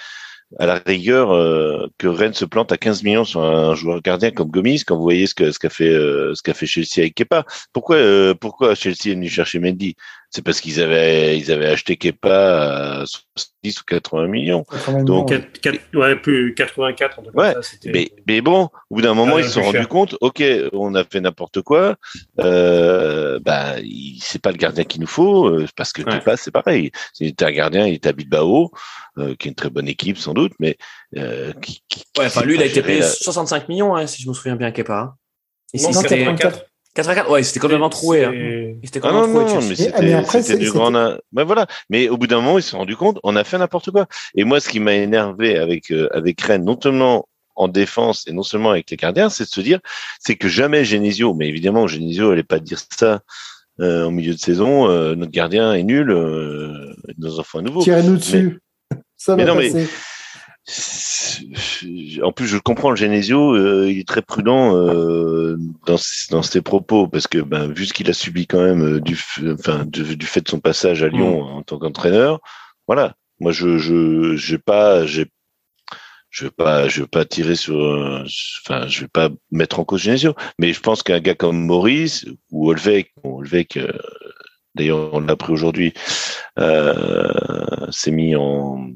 à la rigueur euh, que Rennes se plante à 15 millions sur un joueur gardien comme Gomis quand vous voyez ce que ce qu'a fait euh, ce qu'a fait Chelsea avec Kepa. Pourquoi euh, pourquoi Chelsea est venu chercher Mendy? C'est parce qu'ils avaient ils avaient acheté Kepa à 70 ou 80 millions. Donc 4, ouais, plus 84 en tout cas. Ouais, mais, mais bon, au bout d'un moment ils se sont rendus compte, OK, on a fait n'importe quoi. Euh, bah c'est pas le gardien qu'il nous faut parce que Kepa c'est pareil. C'est un gardien, il est à Bilbao. Euh, qui est une très bonne équipe sans doute, mais euh, qui, ouais, enfin lui il a été payé 65 millions hein, si je me souviens bien Kepa. Et non, 84. 84, ouais, c'était complètement troué. Hein. C'était ah non, non, mais c'était du grand. Ben voilà. Mais au bout d'un moment, ils se sont rendus compte, on a fait n'importe quoi. Et moi, ce qui m'a énervé avec euh, avec Rennes, non seulement en défense et non seulement avec les gardiens, c'est de se dire, c'est que jamais Genesio, mais évidemment Genesio n'allait pas dire ça euh, en milieu de saison, euh, notre gardien est nul, euh, nos enfants nouveaux. Tirez-nous dessus <laughs> mais non, mais en plus, je comprends le Genesio, euh, il est très prudent euh, dans, dans, ses propos parce que, ben, vu ce qu'il a subi quand même euh, du, enfin, du, fait de son passage à Lyon mm. en tant qu'entraîneur, voilà. Moi, je, je, j'ai pas, j'ai, je vais pas, je vais pas tirer sur, enfin, je vais pas mettre en cause Genesio, mais je pense qu'un gars comme Maurice ou Olvec, bon, Olvec, d'ailleurs, on l'a pris aujourd'hui, s'est mis en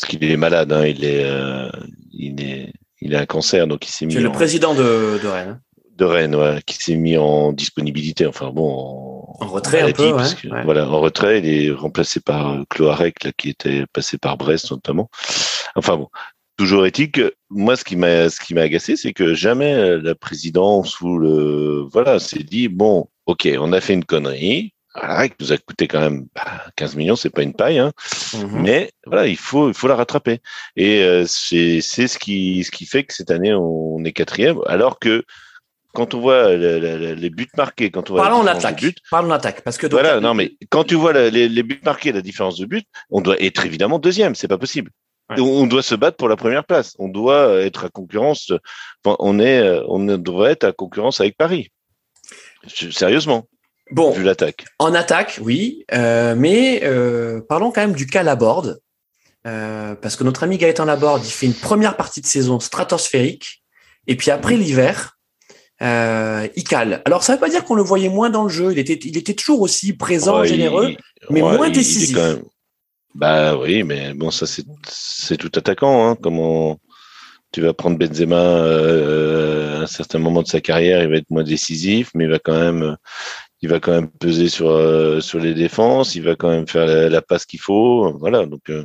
parce qu'il est malade, hein, il est, euh, il est, il a un cancer, donc il s'est mis. C'est le président de, de Rennes. Hein. De Rennes, ouais, qui s'est mis en disponibilité, enfin bon, en, retrait un peu, voilà, en retrait, il est remplacé par euh, Cloarec, là, qui était passé par Brest notamment. Enfin bon, toujours éthique. Moi, ce qui m'a, ce qui m'a agacé, c'est que jamais la présidence ou le, voilà, s'est dit bon, ok, on a fait une connerie, voilà, qui nous a coûté quand même 15 bah, millions, c'est pas une paille, hein. Mhm. mais voilà, il faut, il faut la rattraper. Et euh, c'est, c'est ce qui, ce qui fait que cette année on est quatrième, alors que quand on voit les buts marqués, quand on voit parlons l'attaque, parlons l'attaque, parce que voilà, non mais quand tu vois les, buts marqués, la différence de but, on doit être évidemment deuxième, c'est pas possible. On doit se battre pour la première place. On doit être à concurrence. On est, on devrait être à concurrence avec Paris. Sérieusement. Bon, l'attaque. En attaque, oui, euh, mais euh, parlons quand même du cas Laborde, euh, parce que notre ami Gaëtan Laborde, il fait une première partie de saison stratosphérique, et puis après l'hiver, euh, il cale. Alors ça veut pas dire qu'on le voyait moins dans le jeu, il était, il était toujours aussi présent, généreux, mais moins décisif. Bah oui, mais bon, ça c'est tout attaquant. Hein, comment tu vas prendre Benzema à un certain moment de sa carrière, il va être moins décisif, mais il va quand même, il va quand même peser sur euh, sur les défenses, il va quand même faire la, passe qu'il faut, voilà. Donc euh,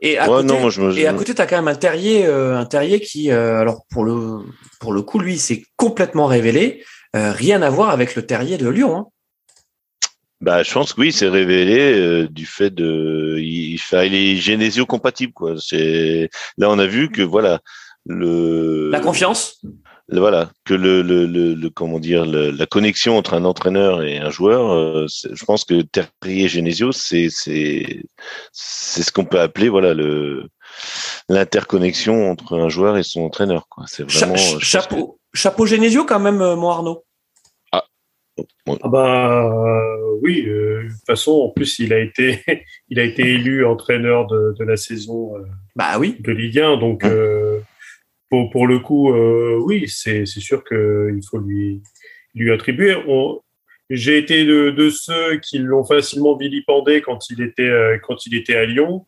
et à côté, non, je et à côté, t'as quand même un terrier, euh, un terrier qui, alors pour le pour le coup, lui, c'est complètement révélé, rien à voir avec le terrier de Lyon. Hein. Bah, je pense que oui, c'est révélé du fait de, il, il est Genesio compatible quoi. C'est là, on a vu que voilà le la confiance? Voilà que le, le, le, comment dire la connexion entre un entraîneur et un joueur euh, je pense que Terrier Genesio c'est c'est c'est ce qu'on peut appeler voilà le l'interconnexion entre un joueur et son entraîneur quoi. C'est vraiment chapeau chapeau Genesio quand même euh, mon Arnaud. Ah, ah bah euh, oui de toute façon en plus il a été <laughs> il a été élu entraîneur de, de la saison bah oui. de Ligue 1 donc hein pour, le coup, euh, oui, c'est sûr qu'il faut lui, lui attribuer. J'ai été de, ceux qui l'ont facilement vilipendé quand il était, euh, quand il était à Lyon.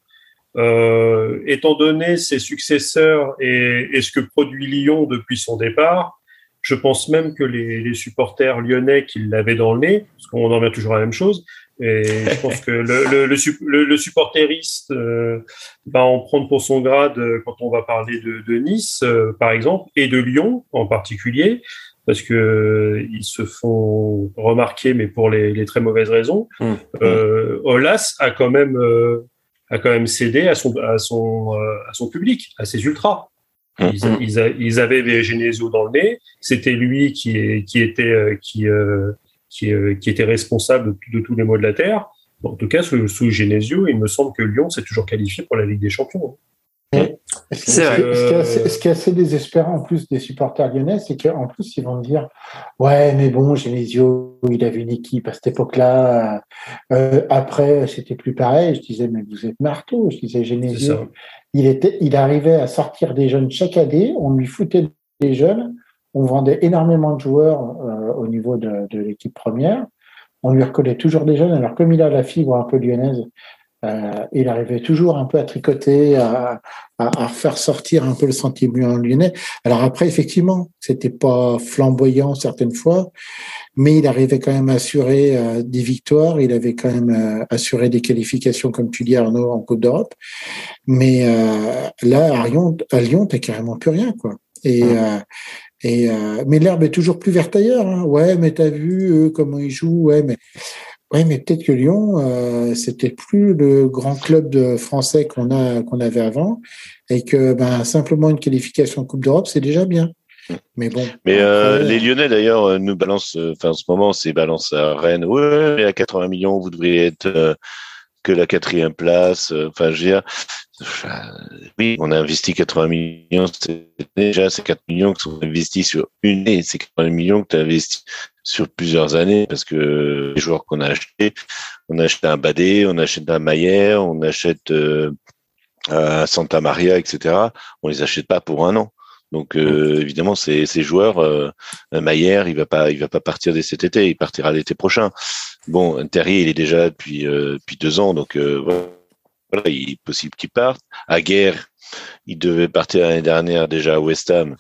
Euh, étant donné ses successeurs et, et, ce que produit Lyon depuis son départ, je pense même que les, les supporters lyonnais qui l'avaient dans le nez, parce qu'on en vient toujours à la même chose, et je pense que le, le, le, le supporteriste euh, va en prendre pour son grade euh, quand on va parler de, de Nice, euh, par exemple, et de Lyon en particulier, parce que ils se font remarquer, mais pour les, les très mauvaises raisons. Mmh. Euh, Olas a quand même a quand même cédé à son à son à son public, à ses ultras. Mmh. Ils, ils, ils, avaient Genesio dans le nez. C'était lui qui qui était qui qui, qui était responsable de, tous les maux de la terre. en tout cas, sous, sous Genesio, il me semble que Lyon s'est toujours qualifié pour la Ligue des Champions. Ce, qui est assez, désespérant en plus des supporters lyonnais, c'est qu'en plus ils vont me dire ouais mais bon Genesio il avait une équipe à cette époque-là. Euh, après c'était plus pareil. Je disais mais vous êtes marteau. Je disais Genesio il était il arrivait à sortir des jeunes chaque année. On lui foutait des jeunes. On vendait énormément de joueurs euh, au niveau de, de l'équipe première. On lui recollait toujours des jeunes. Alors comme il a la fibre un peu lyonnaise, euh, il arrivait toujours un peu à tricoter, à, à, faire sortir un peu le sentiment lyonnais. Alors après, effectivement, c'était pas flamboyant certaines fois, mais il arrivait quand même à assurer euh, des victoires. Il avait quand même euh, assuré des qualifications, comme tu dis Arnaud, en Coupe d'Europe. Mais là, à Lyon, à Lyon, t'as carrément plus rien, quoi. Et et mais l'herbe est toujours plus verte ailleurs. Hein. Ouais, mais t'as vu comment ils jouent. Ouais, mais oui, mais peut-être que Lyon, euh, c'était plus le grand club de français qu'on a qu'on avait avant, et que ben simplement une qualification Coupe d'Europe, c'est déjà bien. Mais bon. Mais euh, les Lyonnais d'ailleurs euh, nous balancent, euh, enfin en ce moment, c'est balance à Rennes. Ouais, à 80 millions, vous devriez être la quatrième place. Enfin, je veux dire, oui, on a investi 80 millions. Déjà, c'est 4 millions qui sont investis sur une année. C'est 80 millions que tu as investi sur plusieurs années parce que les joueurs qu'on a achetés, on achète un Badé, on achète un Maillère, on achète euh, un Santa Maria, etc. On les achète pas pour un an. Donc euh, évidemment, ces, joueurs, euh, il va pas, il va pas partir dès cet été, il partira l'été prochain. Bon, Terrier, il est déjà depuis euh, depuis deux ans, donc euh, voilà, il est possible qu'il parte. À guerre, il devait partir l'année dernière déjà à West Ham.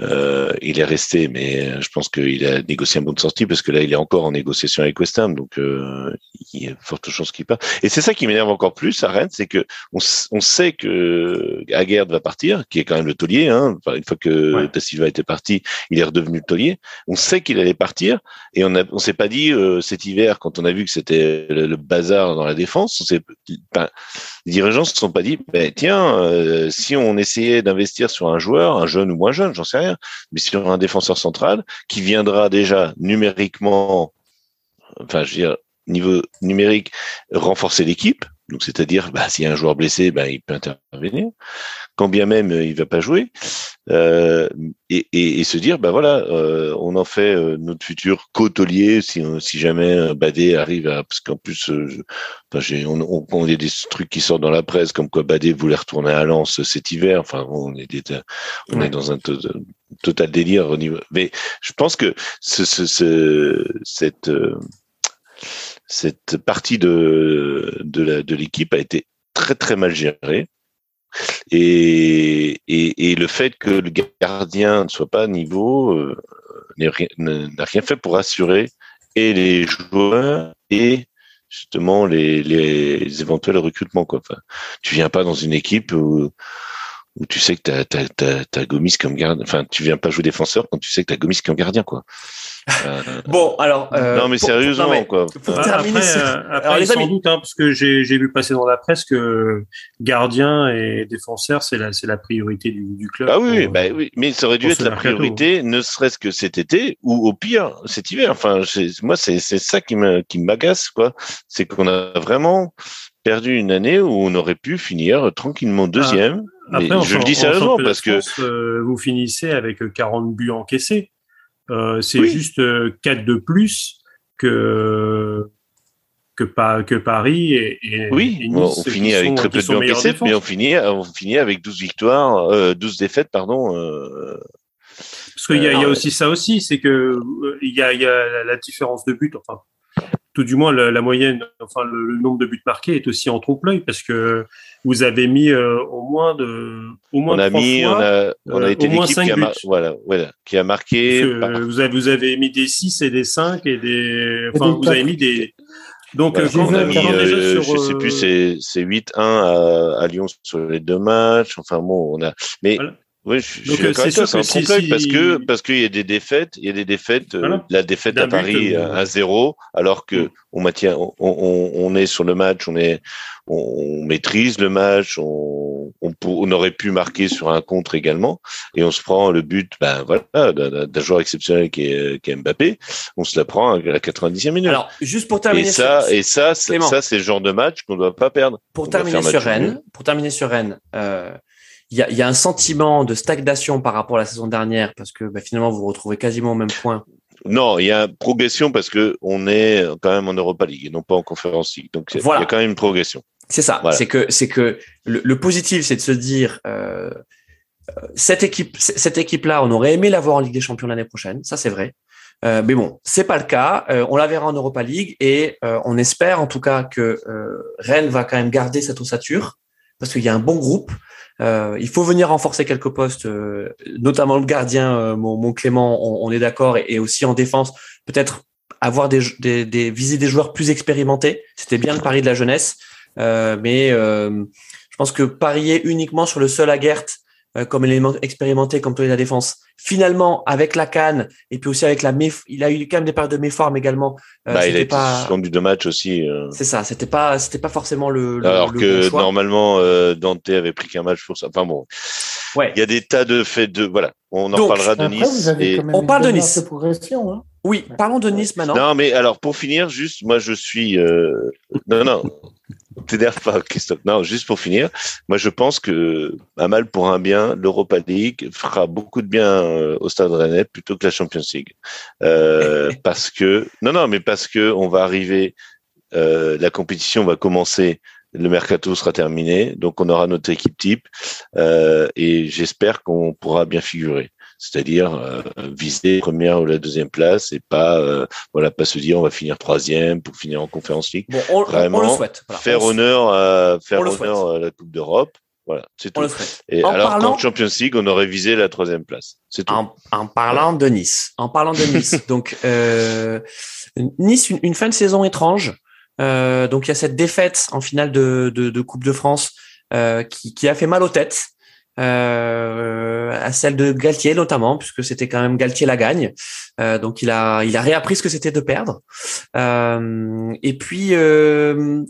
Euh, il est resté, mais je pense qu'il a négocié un bon de sortie parce que là, il est encore en négociation avec West Ham, donc euh, il y a forte chance qu'il parte. Et c'est ça qui m'énerve encore plus à Rennes, c'est que on, on, sait que Aguerd va partir, qui est quand même le taulier. Hein. Enfin, une fois que ouais. Da Silva était parti, il est redevenu le taulier. On sait qu'il allait partir et on on s'est pas dit euh, cet hiver quand on a vu que c'était le, le, bazar dans la défense. On ben, les dirigeants se sont pas dit, ben, tiens, euh, si on essayait d'investir sur un joueur, un jeune ou moins jeune, j'en sais rien, mais sur un défenseur central qui viendra déjà numériquement, enfin, je veux dire, niveau numérique, renforcer l'équipe. C'est-à-dire, bah, s'il y a un joueur blessé, bah, il peut intervenir. Quand bien même il va pas jouer, euh, et, et, et, se dire, bah voilà, euh, on en fait euh, notre futur côtelier si, si jamais Badé arrive à, parce qu'en plus, enfin, on, on, on, a des trucs qui sortent dans la presse comme quoi Badé voulait retourner à Lens cet hiver. Enfin, on est, on ouais. est dans un total délire au niveau. Mais je pense que ce, ce, ce cette cette partie de, de l'équipe a été très très mal gérée. Et, le fait que le gardien ne soit pas à niveau euh, n'a rien, rien, fait pour assurer et les joueurs et justement les, les éventuels recrutements. Quoi. Enfin, tu viens pas dans une équipe où, où tu sais que tu as, as, Gomis comme gardien. Enfin, tu viens pas jouer défenseur quand tu sais que tu as Gomis comme gardien. quoi. Euh... bon, alors. Euh, non, mais pour, sérieusement, non, mais quoi. Pour terminer, après, euh, après alors, sans amis... doute, hein, parce que j'ai vu passer dans la presse que gardien et défenseur, c'est la, la priorité du, du club. Ah oui, pour, bah oui, mais ça aurait dû être la priorité, ne serait-ce que cet été ou au pire cet hiver. Enfin, moi, c'est ça qui m'agace, quoi. C'est qu'on a vraiment perdu une année où on aurait pu finir tranquillement deuxième. Ah, après, je le dis sérieusement parce que euh, vous finissez avec 40 buts encaissés. Euh, c'est oui. juste 4 de plus que que, que Paris et, et oui, et nice, on finit avec sont, très peu de buts encaissés, mais on finit on finit avec 12 victoires, euh, 12 défaites pardon. Euh, parce qu'il y, y a aussi ça aussi, c'est que il y a, y a la, différence de buts. Enfin, tout du moins la, la moyenne, enfin le, le, nombre de buts marqués est aussi en trompe-l'œil parce que vous avez mis euh, au moins de, au moins on a mis, fois, on a, on a été l'équipe qui a, mar- voilà, voilà, qui a marqué. Par... Vous avez, vous avez mis des 6 et des 5 et des, enfin, vous avez mis des. Donc, voilà, quand on a mis, euh, sur, je sais plus, c'est, c'est 8-1 à, à, Lyon sur les deux matchs. Enfin bon, on a, mais voilà. Oui, je, je suis avec toi, c'est un trompe-l'œil parce que parce qu'il y a des défaites, il y a des défaites, la défaite à Paris à 0, alors que on maintient, on, on, on, est sur le match, on est, on, maîtrise le match, on, on, aurait pu marquer sur un contre également, et on se prend le but, ben voilà, d'un joueur exceptionnel qui est, qui est Mbappé, on se la prend à la 90e minute. Alors, juste pour terminer, et ça, et ça, ça, c'est le genre de match qu'on ne doit pas perdre. Pour terminer sur Rennes, pour terminer sur Rennes. Euh, il y a, y a, un sentiment de stagnation par rapport à la saison dernière parce que bah, finalement vous vous retrouvez quasiment au même point. Non, il y a une progression parce que on est quand même en Europa League et non pas en Conférence League. Donc il y a quand même une progression. C'est ça. C'est que c'est que le, le positif, c'est de se dire euh, cette équipe, cette équipe-là, on aurait aimé l'avoir en Ligue des Champions l'année prochaine. Ça, c'est vrai. Euh, mais bon, c'est pas le cas. Euh, on la verra en Europa League et euh, on espère en tout cas que euh, Rennes va quand même garder cette ossature parce qu'il y a un bon groupe. Euh, il faut venir renforcer quelques postes, euh, notamment le gardien, euh, mon, mon, Clément, on, est d'accord, et, aussi en défense, peut-être avoir des, des, des, viser des joueurs plus expérimentés. C'était bien le pari de la jeunesse, mais je pense que parier uniquement sur le seul Aguert comme élément expérimenté comme toi la défense. Finalement, avec la canne et puis aussi avec la méf, il a eu quand même des périodes de méforme également. Euh, bah, il a été pas... suspendu de match aussi. Euh. C'est ça, c'était pas, c'était pas forcément le. le Alors le que bon normalement Dante avait pris qu'un match pour ça. Enfin bon. Ouais. Il y a des tas de faits de voilà. On en Donc, parlera de Nice. Et... On parle de Nice. Hein oui, parlons de Nice maintenant. Non, mais alors pour finir, juste, moi je suis. Non, non. <laughs> T'énerve pas, Christophe. Non, juste pour finir, moi je pense que, à mal pour un bien, l'Europa League fera beaucoup de bien euh, au Stade Rennais plutôt que la Champions League, euh, <laughs> parce que non, non, mais parce que on va arriver, euh, la compétition va commencer, le mercato sera terminé, donc on aura notre équipe type, euh, et j'espère qu'on pourra bien figurer c'est-à-dire euh, viser première ou la deuxième place et pas euh, voilà pas se dire on va finir troisième pour finir en conférence league. Bon, on, Vraiment, on le souhaite. Voilà, faire on honneur à faire honneur à la Coupe d'Europe. Voilà, c'est On tout. le. Et En alors parlant- qu'en Champions League, on aurait visé la troisième place. C'est tout. En, en parlant de Nice, en parlant de Nice, <laughs> donc euh, Nice une, une fin de saison étrange. Euh, donc il y a cette défaite en finale de, de, de Coupe de France euh, qui, qui a fait mal aux têtes, euh, à celle de Galtier notamment, puisque c'était quand même Galtier la gagne. Euh, donc il a il a réappris ce que c'était de perdre. Euh, et puis euh,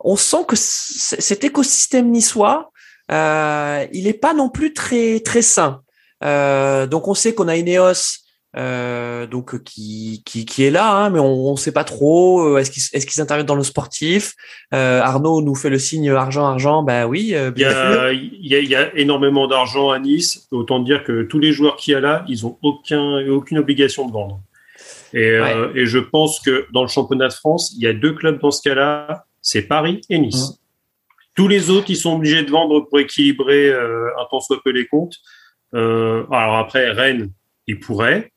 on sent que cet écosystème niçois, euh, il est pas non plus très très sain. Euh, donc on sait qu'on a Ineos euh, donc qui, qui qui est là, hein, mais on, on sait pas trop. euh, Est-ce qu'ils est-ce qu'ils interviennent dans le sportif? Euh, Arnaud nous fait le signe argent argent. Ben oui, euh, Il y, a, il, y a, il y a énormément d'argent à Nice. Autant dire que tous les joueurs qu'il y a là, ils ont aucun, aucune obligation de vendre. Et, euh, et je pense que dans le championnat de France, il y a deux clubs dans ce cas-là, c'est Paris et Nice. Mhm. Tous les autres, ils sont obligés de vendre pour équilibrer euh, un tant soit peu les comptes. Euh, alors après, Rennes, ils pourraient.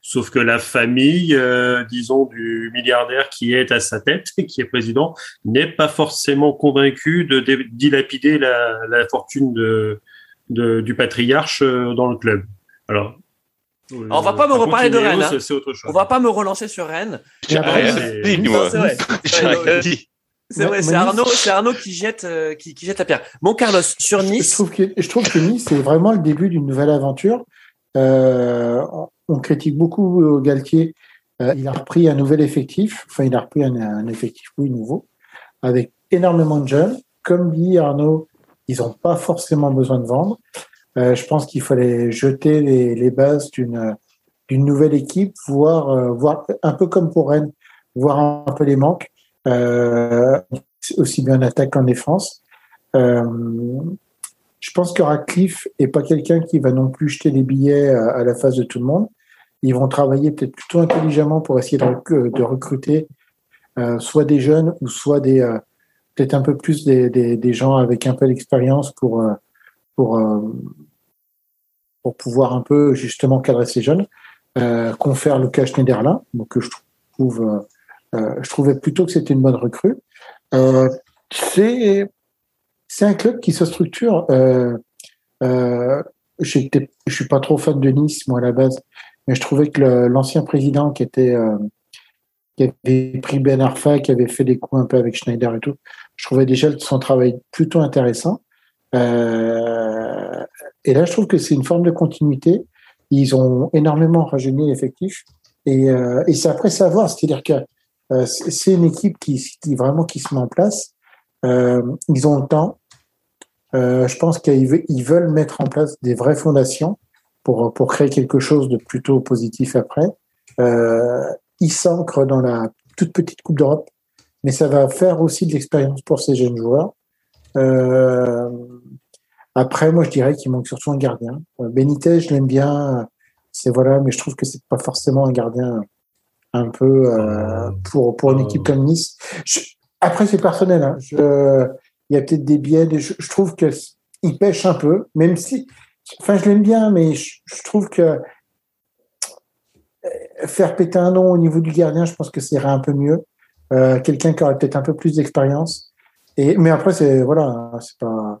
Sauf que la famille, euh, disons, du milliardaire qui est à sa tête, qui est président, n'est pas forcément convaincu de dilapider la, la fortune de, de- du patriarche euh, dans le club. Alors, On va pas me par reparler de Rennes, hein. C'est autre chose. On va pas me relancer sur Rennes. J'ai rien c'est- dit, Non, moi. c'est vrai. <laughs> J'ai rien dit. C'est vrai, Mais- c'est mais Arnaud, Nice- c'est Arnaud qui jette, euh, qui, qui jette la pierre. Bon, Carlos, sur Je Nice, trouve que, je trouve que Nice, c'est vraiment le début d'une nouvelle aventure. Euh, on- critique beaucoup euh, Galtier. Euh, il a repris un nouvel effectif. Enfin, il a repris un, effectif, oui, nouveau, avec énormément de jeunes. Comme dit Arnaud, ils n'ont pas forcément besoin de vendre. Euh, je pense qu'il fallait jeter les, bases d'une nouvelle équipe, voir, euh, un peu comme pour Rennes, voir un peu les manques, aussi bien en attaque qu'en défense. Euh, je pense que Radcliffe est pas quelqu'un qui va non plus jeter des billets à, à la face de tout le monde. Ils vont travailler peut-être plutôt intelligemment pour essayer de, rec- de recruter euh, soit des jeunes ou soit euh, peut-être un peu plus des, gens avec un peu d'expérience pour euh, pour euh, pour pouvoir un peu justement cadrer ces jeunes. Euh, confère Lucas Schneiderlin, donc je trouve euh, euh, je trouvais plutôt que c'était une bonne recrue. Euh, c'est c'est un club qui se structure. Euh, euh, je suis pas trop fan de Nice, moi, à la base, mais je trouvais que l'ancien président qui était, euh, qui avait pris Ben Arfa, qui avait fait des coups un peu avec Schneider et tout, je trouvais déjà son travail plutôt intéressant. Euh, et là, je trouve que c'est une forme de continuité. Ils ont énormément rajeuni l'effectif. Et, euh, et c'est après savoir, c'est-à-dire que euh, c'est une équipe qui, qui vraiment qui se met en place. Euh, ils ont le temps. Euh, je pense qu'ils ils veulent mettre en place des vraies fondations pour, pour créer quelque chose de plutôt positif après. Euh, ils s'ancrent dans la toute petite Coupe d'Europe, mais ça va faire aussi de l'expérience pour ces jeunes joueurs. Euh, après, moi, je dirais qu'il manque surtout un gardien. Euh, Benitez, je l'aime bien, c'est voilà, mais je trouve que c'est pas forcément un gardien un peu euh, pour pour une équipe comme Nice. Je, après, c'est personnel. Hein. Je, il y a peut-être des biais. je, je, trouve que il pêche un peu, même si, enfin, je l'aime bien, mais je, trouve que euh, faire péter un nom au niveau du gardien, je pense que ça irait un peu mieux. Euh, Quelqu'un qui aurait peut-être un peu plus d'expérience. Et mais après, c'est voilà, hein, c'est pas.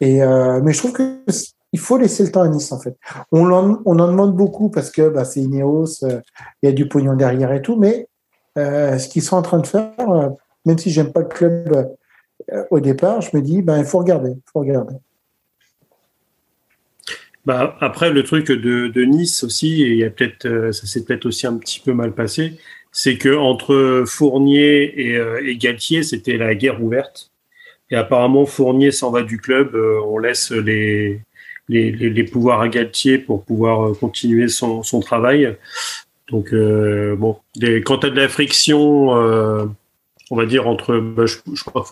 Et euh, mais je trouve que il faut laisser le temps à Nice en fait. On en, on en demande beaucoup parce que bah, c'est Ineos, il y a du pognon derrière et tout, mais ce qu'ils sont en train de faire, même si j'aime pas le club au départ, je me dis ben il faut regarder, faut regarder. Bah, après le truc de, de Nice aussi, et y a peut-être euh, ça s'est peut-être aussi un petit peu mal passé, c'est que entre Fournier et, et Galtier, c'était la guerre ouverte. Et apparemment, Fournier s'en va du club. on laisse les, les, les, pouvoirs à Galtier pour pouvoir continuer son, son travail. Donc, euh, bon, des, quand tu de la friction, euh, on va dire, entre, bah, je, crois que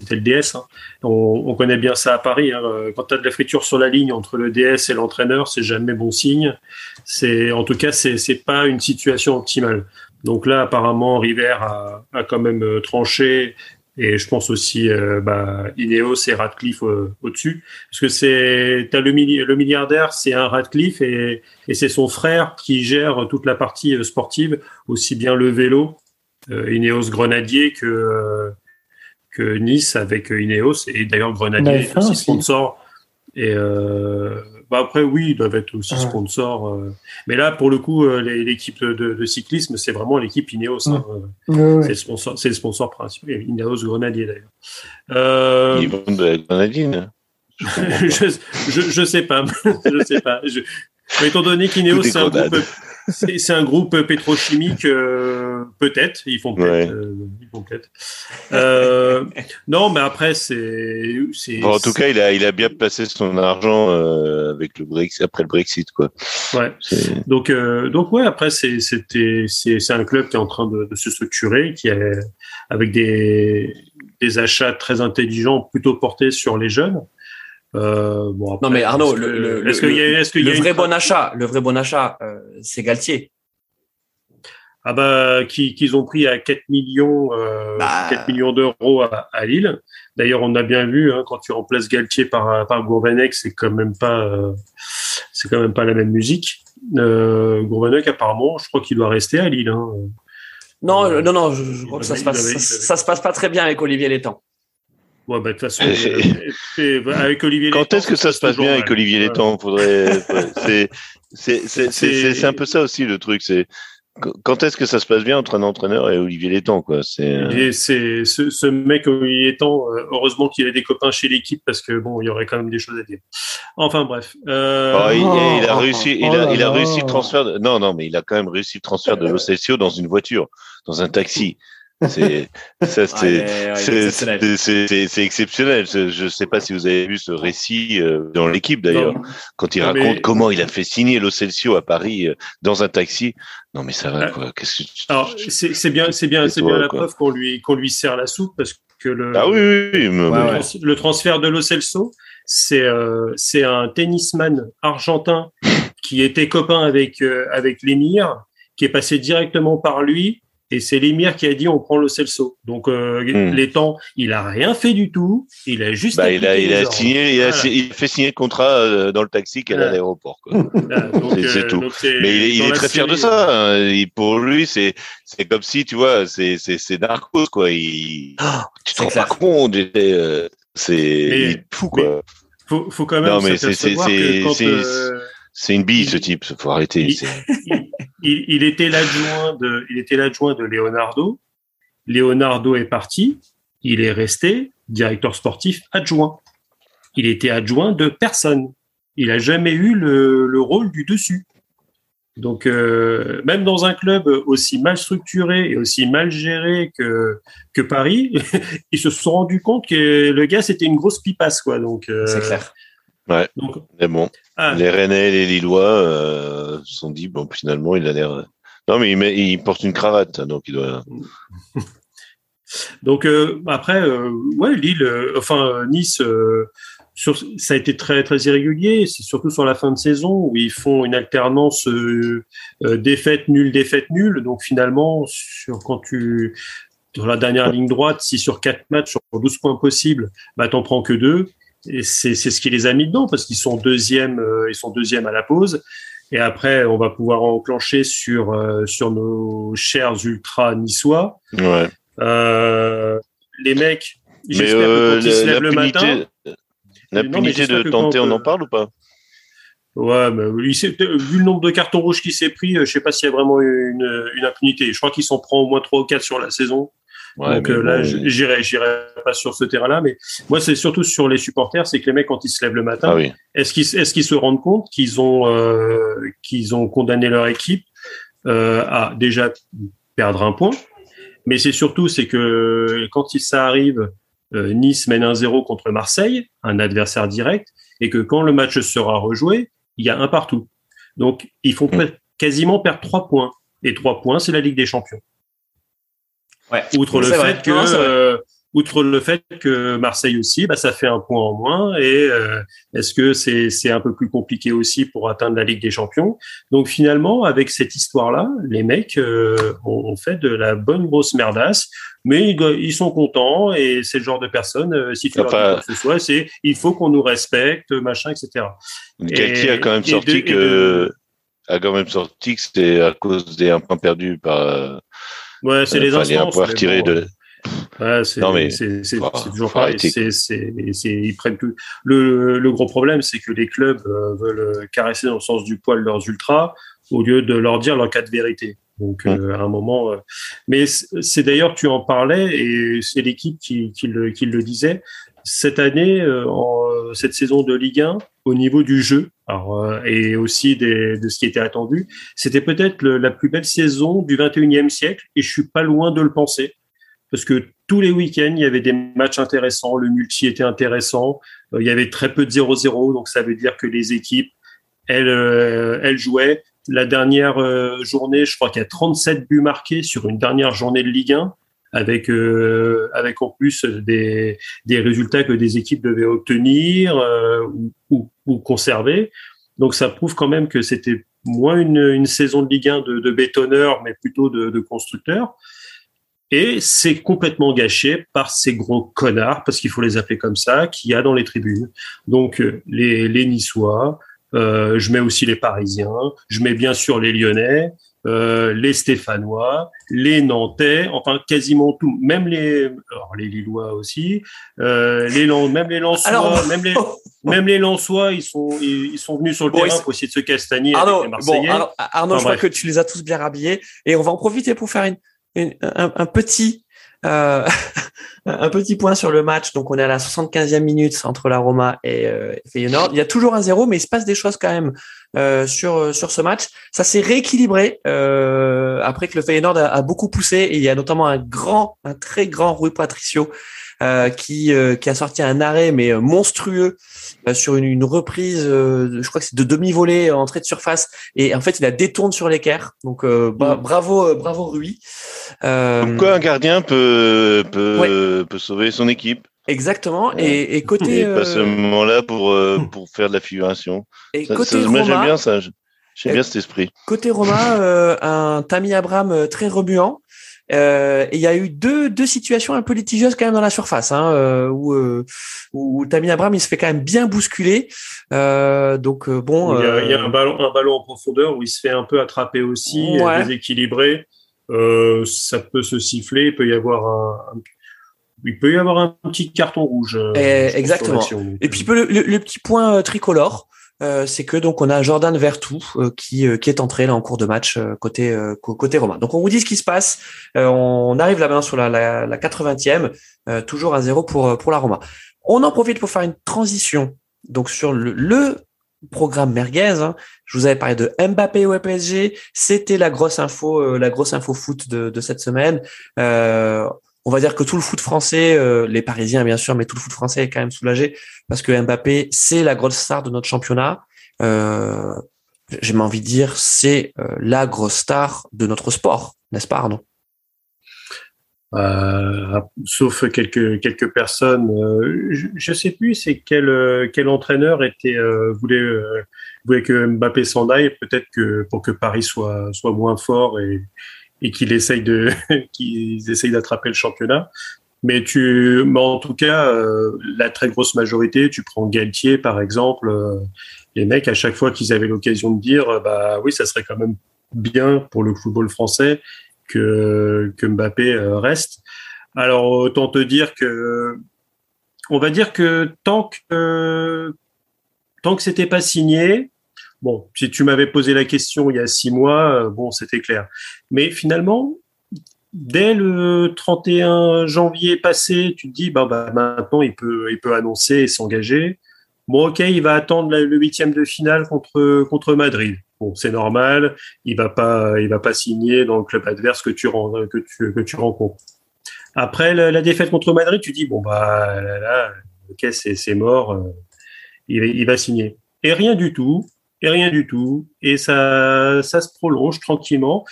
c'était le DS, hein. on, on, connaît bien ça à Paris. Hein. Quand tu as de la friture sur la ligne entre le DS et l'entraîneur, c'est jamais bon signe. C'est, en tout cas, c'est, c'est pas une situation optimale. Donc là, apparemment, River a, a quand même tranché et je pense aussi euh, bah, Ineos et Radcliffe euh, au-dessus. Parce que c'est as le, le milliardaire, c'est un Radcliffe et, et c'est son frère qui gère toute la partie euh, sportive, aussi bien le vélo, euh, Ineos Grenadier que, que Nice avec Ineos. Et d'ailleurs, Grenadier est aussi sponsor. Et bah après, oui, ils doivent être aussi ouais. sponsors. Euh. Mais là, pour le coup, euh, l'équipe de, de, de, cyclisme, c'est vraiment l'équipe Ineos. Hein. Ouais. C'est le sponsor, c'est le sponsor principal. Ineos Grenadier d'ailleurs. Euh... Ils vendent de la grenadine. <laughs> je, je, je sais pas, <laughs> je sais pas. Je... Mais étant donné qu'Ineos c'est un groupe, c'est un groupe pétrochimique, euh, peut-être. Ils font peut-être. Ouais. Euh. Euh, non, mais après c'est. Bon, en tout cas, il a il a bien placé son argent euh, avec le Brexit après le Brexit, quoi. Ouais. Donc euh, donc ouais. Après c'est c'était c'est c'est un club qui est en train de, de se structurer, qui est avec des des achats très intelligents, plutôt portés sur les jeunes. Euh, bon, après, non mais Arnaud, le, vrai une... bon achat, le vrai bon achat, euh, c'est Galtier. Ah bah qu'ils qui ont pris à 4 millions, euh, bah... 4 millions d'euros à, à, Lille. D'ailleurs, on a bien vu hein, quand tu remplaces Galtier par par Gourvenec, c'est quand même pas euh, c'est quand même pas la même musique. Euh, Gourvenec apparemment, je crois qu'il doit rester à Lille. Hein. Non, non, non, je, je crois que ça se passe ça, ça, se passe pas très bien avec Olivier Létang. Ouais, bah, de toute façon, euh, avec Olivier Quand est-ce que ça se passe bien avec Olivier Létang? Faudrait, c'est, c'est, c'est, c'est un peu ça aussi le truc. C'est quand est-ce que ça se passe bien entre un entraîneur et Olivier Létang, quoi? C'est, c'est ce, ce, mec Olivier Létang. Heureusement qu'il a des copains chez l'équipe parce que bon, il y aurait quand même des choses à dire. Enfin bref. Euh... Oh, il, il, a réussi, il a, il a réussi le transfert. De... Non, non, mais il a quand même réussi le transfert de Lo dans une voiture, dans un taxi. C'est ça, c'est exceptionnel. Je ne sais pas si vous avez vu ce récit euh, dans l'équipe d'ailleurs, quand il non, raconte mais... comment il a fait signer Lo Celcio à Paris euh, dans un taxi. Non mais ça va quoi. Qu'est-ce que Alors c'est bien, c'est bien, c'est bien la preuve qu'on lui qu'on lui sert la soupe parce que le ah oui, oui, oui mais... le transfert de Lo Celso, c'est euh, c'est un tennisman argentin qui était copain avec euh, avec l'émir, qui est passé directement par lui et c'est l'émir qui a dit on prend le Celso. Donc euh, Hmm. les temps, il a rien fait du tout. Il a juste. Bah, il a, il a signé, il a, voilà. il a, fait signer le contrat euh, dans le taxi qu'elle voilà. à l'aéroport. <laughs> c'est euh, tout. Mais il est, il est très fier de ça. Hein. Et pour lui, c'est c'est comme si tu vois, c'est c'est c'est Narcos quoi. Il, oh, tu te rends pas compte. Euh, c'est fou quoi. Faut, faut quand même. Non mais c'est c'est c'est une bille ce type. Faut arrêter. Il, il, il était l'adjoint de, il était l'adjoint de Leonardo. Leonardo est parti, il est resté directeur sportif adjoint. il était adjoint de personne. Il a jamais eu le, le rôle du dessus. Donc, euh, même dans un club aussi mal structuré et aussi mal géré que, que Paris, <laughs> ils se sont rendus compte que le gars, c'était une grosse pipasse. Quoi. Donc, euh, C'est clair. Ouais. Donc, Mais bon, ah, les Rennais et les Lillois euh, se sont dit, bon, finalement, il a l'air. Non, mais il, met, il porte une cravate, donc il doit. donc euh, après, euh, ouais, Lille, euh, enfin euh, Nice, euh, sur, ça a été très très irrégulier. C'est surtout sur la fin de saison où ils font une alternance euh, euh, défaite nulle défaite nulle. Donc finalement, sur quand tu dans la dernière ligne droite, si sur quatre matchs sur 12 points possibles, bah t'en prends que deux. Et c'est ce qui les a mis dedans parce qu'ils sont deuxième, euh, ils sont deuxième à la pause. Et après, on va pouvoir enclencher sur euh, sur nos chers ultras niçois. Ouais. Euh, les mecs, j'espère euh, que quand ils se lèvent le matin. la Non, punité de tenter, on en parle ou pas? Ouais, mais vu le nombre de cartons rouges qu'il s'est pris, je sais pas s'il y a vraiment une, une impunité. Je crois qu'il s'en prend au moins trois ou quatre sur la saison. Ouais, Donc euh, là, bon, j'irai, j'irai pas sur ce terrain-là. Mais moi, c'est surtout sur les supporters, c'est que les mecs quand ils se lèvent le matin, Ah oui. est-ce qu'ils, est-ce qu'ils se rendent compte qu'ils ont, euh, qu'ils ont condamné leur équipe euh, à déjà perdre un point? Mais c'est surtout, c'est que quand ça arrive, euh, Nice mène 1-0 contre Marseille, un adversaire direct, et que quand le match sera rejoué, il y a un partout. Donc, ils font Mm. quasiment perdre trois points. Et trois points, c'est la Ligue des Champions. Ouais. Outre le vrai. fait que, Non, vrai. euh, outre le fait que Marseille aussi, bah, ça fait un point en moins. Et euh, est-ce que c'est c'est un peu plus compliqué aussi pour atteindre la Ligue des Champions? Donc finalement, avec cette histoire-là, les mecs euh, ont, ont fait de la bonne grosse merdasse, mais ils, ils sont contents et c'est le genre de personne. euh, si tu leur dis Enfin- quoi que ce soit, c'est il faut qu'on nous respecte, machin, etc. Quelqu'un a quand même et sorti de- que de- a quand même sorti que c'était à cause des un point perdus par euh, Ouais, c'est les point mais retirés bon, de Ouais, c'est Non, mais c'est c'est faut- c'est toujours pareil. ils prennent tout. Le le gros problème, c'est que les clubs euh, veulent caresser dans le sens du poil leurs ultras au lieu de leur dire leur cas de vérité. Donc Hum. euh, à un moment, euh, mais c'est c'est d'ailleurs tu en parlais et c'est l'équipe qui qui le qui le disait cette année euh, en cette saison de Ligue 1 au niveau du jeu alors, euh, et aussi des, de ce qui était attendu, c'était peut-être la plus belle saison du 21e siècle et je suis pas loin de le penser parce que tous les week-ends, il y avait des matchs intéressants, le multi était intéressant, euh, il y avait très peu de 0-0, donc ça veut dire que les équipes, elles, euh, elles jouaient. La dernière euh, journée, je crois qu'il y a 37 buts marqués sur une dernière journée de Ligue 1, avec, euh, avec en plus des, des résultats que des équipes devaient obtenir euh, ou, ou, conserver. Donc ça prouve quand même que c'était moins une, une saison de Ligue 1 de, bétonneurs, mais plutôt de, constructeurs. Et c'est complètement gâché par ces gros connards, parce qu'il faut les appeler comme ça, qu'il y a dans les tribunes. Donc les, les Niçois, euh, je mets aussi les Parisiens, je mets bien sûr les Lyonnais, euh, les Stéphanois, les Nantais, enfin quasiment tout, même les, alors les Lillois aussi, euh, les même les Lensois, Alors, <laughs> même les, même les Lensois, ils sont, ils, ils sont venus sur le Bon, terrain pour essayer de se castagner Arnaud, avec les Marseillais. bon, Arnaud, Arnaud, Enfin, je crois bref. que tu les as tous bien rhabillés et on va en profiter pour faire une, une- un, un petit euh, <laughs> un petit point sur le match. Donc on est à la 75e minute entre la Roma et euh, Feyenoord. Il y a toujours un zéro, mais il se passe des choses quand même euh, sur sur ce match. Ça s'est rééquilibré euh, après que le Feyenoord a, a beaucoup poussé et il y a notamment un grand, un très grand Rui Patricio euh, qui euh, qui a sorti un arrêt mais euh, monstrueux euh, sur une, une reprise. euh, je crois que c'est de demi-volée euh, entrée de surface et en fait il a détourne sur l'équerre. Donc euh, Mm. bravo, euh, bravo Rui. Euh, Comme quoi un gardien peut peut, peut sauver son équipe? Exactement. Et, et côté et pas euh, seulement là pour euh, pour faire de la figuration. et Ça- côté ça- moi j'aime Roma, bien ça. J'aime bien cet esprit. côté Roma, <laughs> euh, un Tammy Abraham très remuant. Euh, et il y a eu deux, deux situations un peu litigieuses quand même dans la surface, hein, euh, où, euh, où Tammy Abraham il se fait quand même bien bousculer. Euh, donc bon, Il y, a, il y a un ballon, un ballon en profondeur où il se fait un peu attraper aussi, Ouais. déséquilibré. Euh, ça peut se siffler, il peut y avoir un, un- il peut y avoir un petit carton rouge. euh, Eh, exactement. Et puis le, le- le petit point euh, tricolore, euh, c'est que donc on a Jordan Vertou euh, qui euh, qui est entré là en cours de match euh, côté euh, côté Roma. Donc on vous dit ce qui se passe. Euh, on arrive là maintenant sur la, la, la 80e, euh, toujours à zéro pour euh, pour la Roma. On en profite pour faire une transition. Donc sur le, le programme merguez, hein, je vous avais parlé de Mbappé au PSG. C'était la grosse info, euh, la grosse info foot de, de cette semaine. Euh, on va dire que tout le foot français, euh, les Parisiens bien sûr, mais tout le foot français est quand même soulagé parce que Mbappé, c'est la grosse star de notre championnat. Euh, J'ai envie de dire, c'est la grosse star de notre sport, n'est-ce pas Arnaud? Euh, sauf quelques quelques personnes. Euh, je, ne sais plus c'est quel euh, quel entraîneur était voulait voulait que Mbappé s'en aille. Peut-être que pour que Paris soit soit moins fort et et qu'il essaye de <laughs> qu'ils essayent d'attraper le championnat. Mais tu, mais en tout cas, la très grosse majorité, tu prends Galtier par exemple, les mecs à chaque fois qu'ils avaient l'occasion de dire, bah oui, ça serait quand même bien pour le football français que, que Mbappé euh, reste. Alors autant te dire que, on va dire que tant que tant que c'était pas signé, bon, si tu m'avais posé la question il y a six mois, euh, bon, c'était clair. Mais finalement, dès le 31 janvier passé, tu te dis, bah, bah maintenant il peut, il peut annoncer et s'engager. Bon, ok, il va attendre le huitième de finale contre contre Madrid. Bon, c'est normal. Il va pas, il va pas signer dans le club adverse que tu rencontres. Après la, défaite contre Madrid, tu dis bon bah là, là ok c'est mort. Euh, il va signer. Et rien du tout. Et rien du tout. Et ça ça se prolonge tranquillement.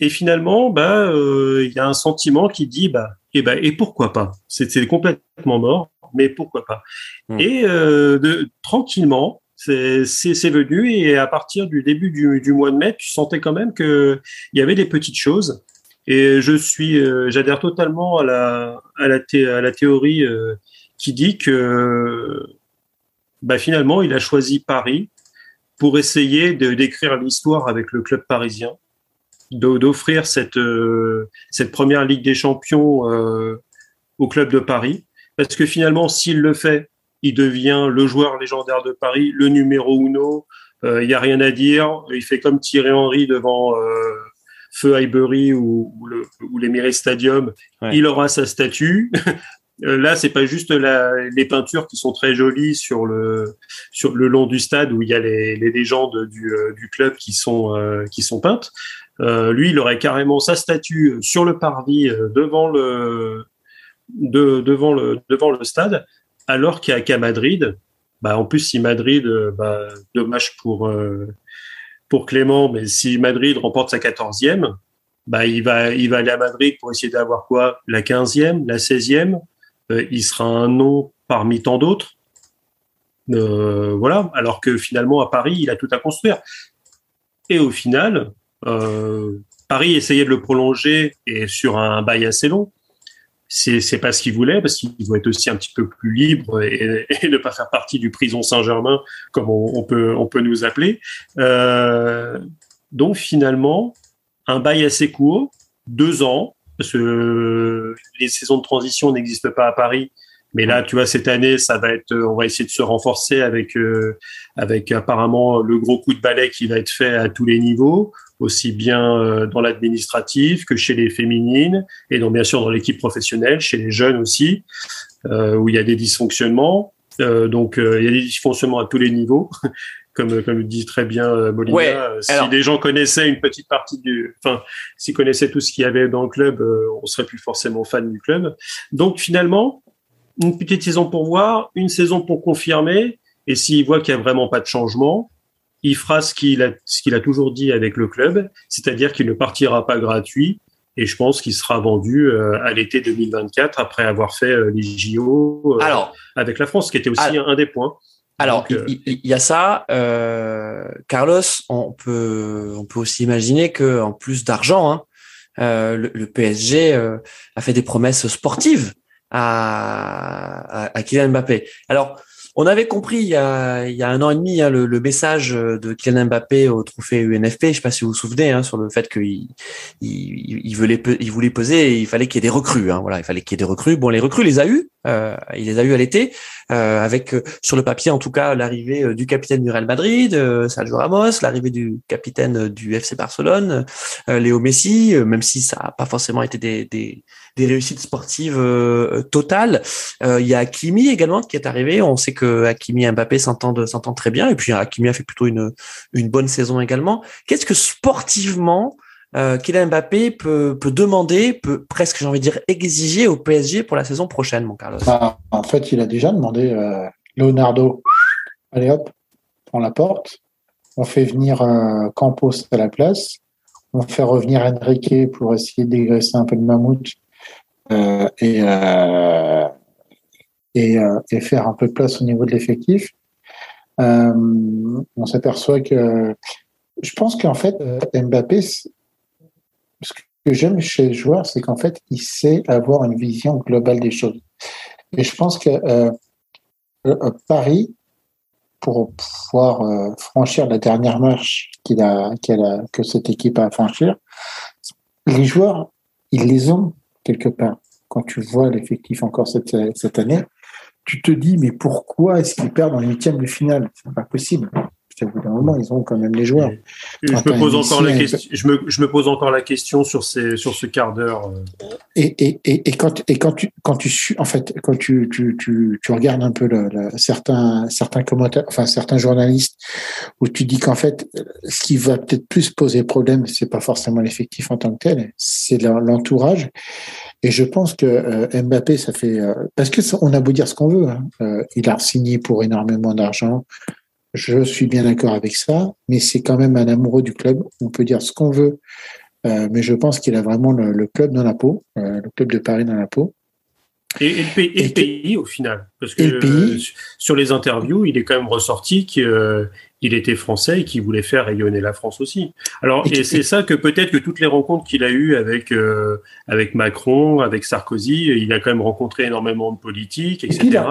Et finalement, bah, euh, il y a un sentiment qui dit, bah, et eh bah, et pourquoi pas? C'est complètement mort, mais pourquoi pas? Hmm. Et euh, de, tranquillement, c'est venu et à partir du début du, du, mois de mai, tu sentais quand même que il y avait des petites choses. Et je suis, euh, j'adhère totalement à la à la, à la théorie qui dit que bah, finalement il a choisi Paris pour essayer de d'écrire l'histoire avec le club parisien, d'offrir cette euh, cette première Ligue des Champions au club de Paris, parce que finalement s'il le fait il devient le joueur légendaire de Paris, le numéro uno. Il euh, n'y a rien à dire. Il fait comme Thierry Henry devant euh, Feu Highbury ou, ou, le, ou Stadium. Il aura sa statue. <laughs> Euh, là, c'est pas juste la, les peintures qui sont très jolies sur le sur le long du stade où il y a les, les légendes du, du club qui sont qui sont peintes. lui, il aurait carrément sa statue sur le parvis devant le de, devant le devant le stade alors qu'à Madrid, bah, en plus, si Madrid, euh, bah, dommage pour, euh, pour Clément, mais si Madrid remporte sa quatorzième, bah, il, va, il va aller à Madrid pour essayer d'avoir quoi? La quinzième, la seizième? euh, Il sera un nom parmi tant d'autres. Euh, voilà, alors que finalement, à Paris, il a tout à construire. Et au final, Paris essayait de le prolonger et sur un bail assez long c'est c'est pas ce qu'il voulait parce qu'il doit être aussi un petit peu plus libre et, et, ne pas faire partie du prison Saint-Germain comme on, peut on peut nous appeler. Euh, donc finalement un bail assez court, deux ans parce que les saisons de transition n'existent pas à Paris. Mais là, tu vois, cette année, ça va être, on va essayer de se renforcer avec, euh, avec apparemment le gros coup de balai qui va être fait à tous les niveaux aussi bien euh, dans l'administratif que chez les féminines et donc bien sûr dans l'équipe professionnelle, chez les jeunes aussi, euh, où il y a des dysfonctionnements. Euh, donc euh, il y a des dysfonctionnements à tous les niveaux, comme comme le dit très bien Molina. si les gens connaissaient une petite partie du, enfin s'ils connaissaient tout ce qu'il y avait dans le club, on serait plus forcément fan du club. Donc finalement, une petite saison pour voir, une saison pour confirmer, et s'ils voient qu'il y a vraiment pas de changement, il fera ce qu'il a, ce qu'il a toujours dit avec le club, c'est-à-dire qu'il ne partira pas gratuit. Et je pense qu'il sera vendu euh, à l'été 2024 après avoir fait euh, les JO euh, alors, avec la France, qui était aussi un, des points. Alors, il, y, a ça, Carlos. On peut, on peut aussi imaginer que en plus d'argent, hein, le, PSG a fait des promesses sportives à, à, à Kylian Mbappé. Alors, On avait compris il y a, il un an et demi hein, le, le, message de Kylian Mbappé au trophée UNFP. Je sais pas si vous vous souvenez hein, sur le fait qu'il il, il, voulait il poser et il fallait qu'il y ait des recrues. Hein, voilà, il fallait qu'il y ait des recrues. Bon, les recrues, les a eu. Euh, il les a eu à l'été, euh, avec euh, sur le papier en tout cas l'arrivée euh, du capitaine du Real Madrid, Sergio Ramos, l'arrivée du capitaine du FC Barcelone, Léo Messi, même si ça n'a pas forcément été des, des réussites sportives totales. Il y a Hakimi également qui est arrivé. On sait que Hakimi et Mbappé s'entendent très bien, et puis Hakimi a fait plutôt une bonne saison également. Qu'est-ce que sportivement euh, Mbappé peut, demander, peut presque, j'ai envie de dire, exiger au PSG pour la saison prochaine, mon Carlos? Bah, En fait, il a déjà demandé euh, Leonardo, allez hop, prends la porte. On fait venir euh, Campos à la place. On fait revenir Enrique pour essayer de dégraisser un peu de mammouth euh, et, euh, et, euh, et, faire un peu de place au niveau de l'effectif. on s'aperçoit que je pense qu'en fait, Mbappé, ce que j'aime chez le joueur, c'est qu'en fait, il sait avoir une vision globale des choses. Et je pense que euh, euh Paris, pour pouvoir euh, franchir la dernière marche qu'il a, a, que cette équipe a à franchir, les joueurs, ils les ont quelque part. Quand tu vois l'effectif encore cette, année, tu te dis, mais pourquoi est-ce qu'ils perdent en huitième de finale? C'est pas possible au bout d'un moment, ils ont quand même les joueurs. je, me pose encore la question, je, me, je me pose encore la question sur, ces, sur ce quart d'heure. Euh. Et, quand, et quand tu, quand tu, en fait, quand tu, tu, tu, tu regardes un peu le, certains, certains commentaires, enfin, certains journalistes, où tu dis qu'en fait, ce qui va peut-être plus poser problème, c'est pas forcément l'effectif en tant que tel, c'est l'entourage. Et je pense que euh, Mbappé, ça fait euh, parce que on a beau dire ce qu'on veut, hein, il a signé pour énormément d'argent. Je suis bien d'accord avec ça, mais c'est quand même un amoureux du club. On peut dire ce qu'on veut, euh, mais je pense qu'il a vraiment le, club dans la peau, euh, le club de Paris dans la peau. Et, le, pays, au final. Parce que euh, sur les interviews, il est quand même ressorti qu'il euh, était français et qu'il voulait faire rayonner la France aussi. Alors, et, c'est ça que peut-être que toutes les rencontres qu'il a eues avec, euh, avec Macron, avec Sarkozy, il a quand même rencontré énormément de politiques, etc.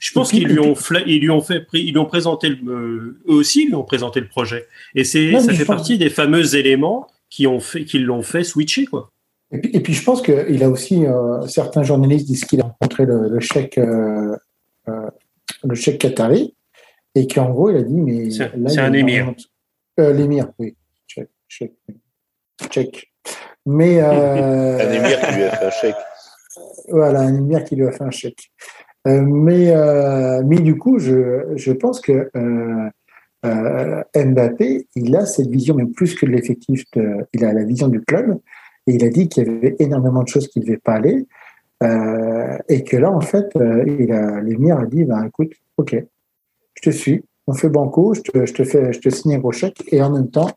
Je pense qu'ils lui ont, ils lui ont fait, ils lui ont présenté le, eux aussi, ils lui ont présenté le projet. Et c'est, ça fait partie des fameux éléments qui ont fait, qui l'ont fait switcher, quoi. Et puis, je pense qu'il a aussi, euh, certains journalistes disent qu'il a rencontré le, le chèque, euh, euh, le chèque qatari, et qu'en gros, il a dit, mais. C'est un émir. L'émir, oui. Chèque. Chèque. Mais. <laughs> un émir qui lui a fait un chèque. Voilà, un émir qui lui a fait un chèque. mais, mais du coup, je, je pense que Mbappé, il a cette vision, même plus que de l'effectif, il a la vision du club. Et il a dit qu'il y avait énormément de choses qui ne devaient pas aller. Euh, et que là, en fait, euh, il a, l'émir a dit, ben, écoute, OK, je te suis, on fait banco, je te, je te, fais, je te signe un gros chèque, et en même temps,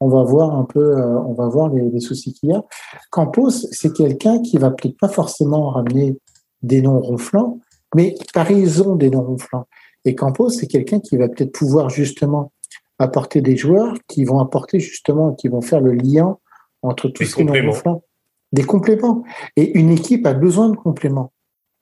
on va voir un peu, euh, on va voir les, les soucis qu'il y a. Campos, c'est quelqu'un qui va peut-être pas forcément ramener des noms ronflants, mais par raison des noms ronflants. Et Campos, c'est quelqu'un qui va peut-être pouvoir justement apporter des joueurs qui vont apporter justement, qui vont faire le lien entre tous ces compléments. Des compléments. Et une équipe a besoin de compléments.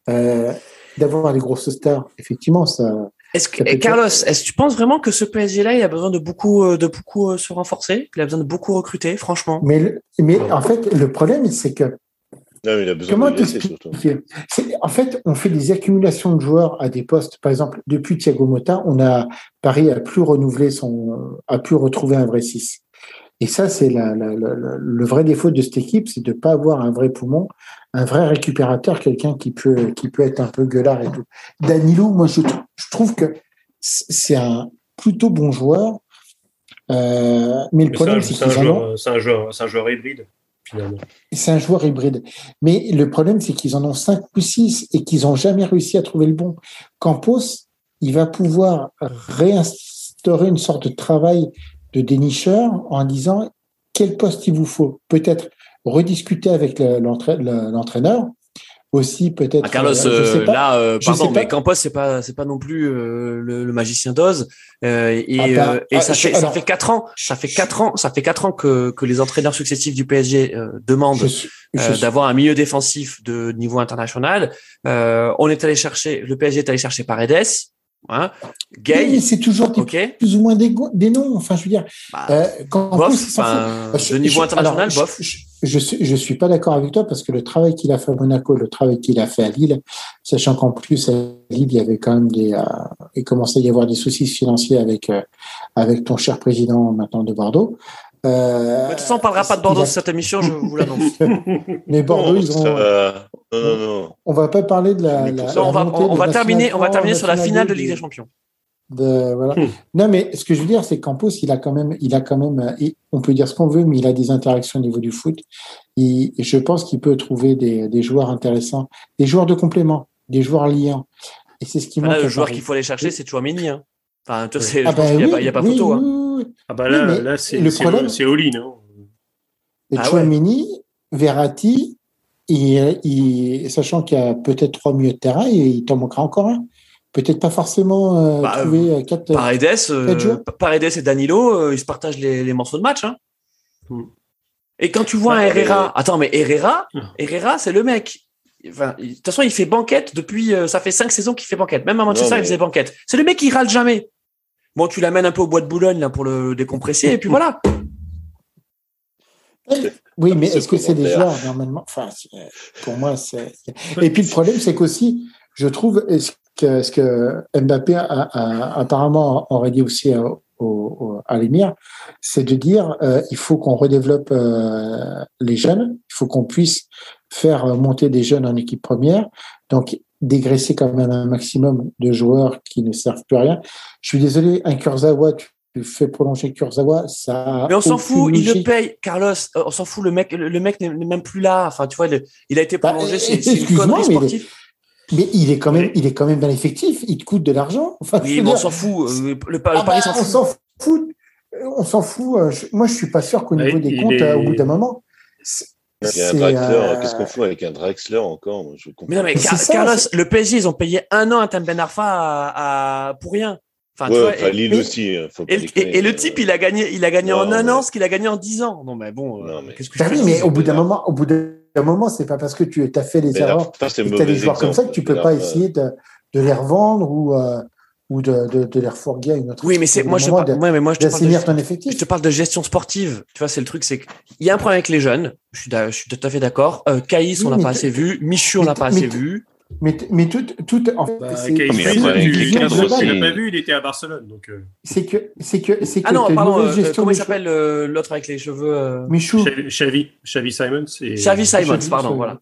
Euh, D'avoir des grosses stars, effectivement, ça. Est-ce que, Carlos, est-ce que tu penses vraiment que ce PSG-là, il a besoin de beaucoup, euh, de beaucoup euh, se renforcer? Il a besoin de beaucoup recruter, franchement. Mais, mais en fait, le problème, c'est que. Non, il a besoin comment de En fait, on fait des accumulations de joueurs à des postes. Par exemple, depuis Thiago Motta, on a Paris a plus renouvelé son, a pu retrouver un vrai 6. Et ça, c'est la, la, le vrai défaut de cette équipe, c'est de ne pas avoir un vrai poumon, un vrai récupérateur, quelqu'un qui peut, qui peut être un peu gueulard et tout. Danilo, moi, je, je trouve que c'est un plutôt bon joueur. Euh, mais le problème, c'est qu'ils en ont. C'est un, joueur, un joueur hybride. Finalement. C'est un joueur hybride. Mais le problème, c'est qu'ils en ont cinq ou six et qu'ils n'ont jamais réussi à trouver le bon. Campos, il va pouvoir réinstaurer une sorte de travail de dénicheur en disant quel poste il vous faut? Peut-être rediscuter avec l'entraîneur. Aussi peut-être. Ah, Carlos, euh, là, euh, pardon, mais Campos c'est pas c'est pas non plus euh, le, magicien d'Oz et, ah, bah, et ça ah, fait ça fait quatre ans, ça fait quatre ans, ça fait quatre ans que que les entraîneurs successifs du PSG demandent d'avoir un milieu défensif de niveau international. on est allé chercher, le PSG est allé chercher Paredes, Hein. Gay. c'est toujours plus ou moins des, des, noms. Enfin, je veux dire, bah, euh, quand bof, bah, de niveau international, bof. Je, je, je, suis pas d'accord avec toi parce que le travail qu'il a fait à Monaco, le travail qu'il a fait à Lille, sachant qu'en plus à Lille, il y avait quand même des, euh, il commençait à y avoir des soucis financiers avec euh, avec ton cher président maintenant de Bordeaux. Euh, de toute façon, on parlera pas de Bordeaux dans cette émission, je vous l'annonce. <laughs> Mais Bordeaux, ils ont. non, non, non. On va pas parler de la. on va, on, va terminer, on va terminer sur la finale de Ligue des Champions. De, voilà. Hmm. Non, mais ce que je veux dire, c'est qu'Campos, il a quand même, il a quand même, on peut dire ce qu'on veut, mais il a des interactions au niveau du foot. Je pense qu'il peut trouver des, des, joueurs intéressants, des joueurs de complément, des joueurs liants. Et c'est ce qui manque. le joueur qu'il faut aller chercher, c'est Chouamini. Hein. Enfin, tu sais, ah bah il n'y a, a, pas photo. Hein. Ah bah là, là c'est le problème, c'est Oli, non Et ah Chouamini, Verratti, il, sachant qu'il y a peut-être trois milieux de terrain, il t'en manquera encore un peut-être pas forcément euh, bah, trouver euh, quatre, Paredes, euh, Paredes et Danilo, ils se partagent les, les morceaux de match. Hein. Hmm. Et quand tu vois bah, un Herrera, attends, mais Herrera, hmm. Herrera, c'est le mec. Enfin, de toute façon, il fait banquette depuis, ça fait cinq saisons qu'il fait banquette. Même à Manchester, il faisait banquette. C'est le mec qui râle jamais. Bon, tu l'amènes un peu au bois de Boulogne là pour le décompresser et puis voilà. Oui, mais est-ce que c'est des joueurs normalement? Enfin, pour moi, c'est. Et puis le problème, c'est qu'aussi, je trouve, que, ce que Mbappé a, apparemment aurait dit aussi à, au, à l'émir, c'est de dire euh, il faut qu'on redéveloppe euh, les jeunes, il faut qu'on puisse faire monter des jeunes en équipe première, donc dégraisser quand même un maximum de joueurs qui ne servent plus à rien. Je suis désolé, un Kurzawa, tu, fais prolonger Kurzawa, ça. Mais on s'en fout, il le paye, Carlos. Euh, on s'en fout, le mec, le, mec n'est même plus là. Enfin, tu vois, il, a été bah, prolongé, c'est une connerie sportive. Mais il est quand même, il est quand même dans l'effectif. Il te coûte de l'argent. Enfin, oui, on s'en fout. Euh, le, Paris bah, s'en fout. On s'en fout. On s'en fout. Moi, je suis pas sûr qu'au niveau des comptes, euh, au bout d'un moment. Qu'est-ce qu'on fout avec un Drexler encore je Mais non, mais Carlos, le PSG, ils ont payé un an à Tam Ben Arfa à, pour rien. Enfin, ouais, tu vois, Lille aussi. Hein, faut et, et, le type, il a gagné, il a gagné en un an ce qu'il a gagné en dix ans. Non, mais bon, qu'est-ce que je bah oui, mais au bout d'un moment, au bout d'un un moment, c'est pas parce que tu as fait les erreurs et tu as des joueurs comme ça que tu peux pas essayer de, de, les revendre ou, euh, ou de, de, de, les refourguer à une autre Oui, mais c'est moi, je parle, ouais, mais moi je te parle de, ton effectif. Je te parle de gestion sportive. Tu vois, c'est le truc, c'est qu'il y a un problème avec les jeunes. Je suis, je suis tout à fait d'accord. Euh, Caïs, on l'a pas assez vu. Michu, on l'a pas assez vu. Mais, mais tout, tout en fait, bah, n'a pas vu, il était à Barcelone. Donc, euh. C'est que, c'est que, c'est que. Ah non, pardon, euh, comment il s'appelle euh, l'autre avec les cheveux euh... Michou. Xavi, Xavi Simons. Et... Xavi Simons, pardon, voilà.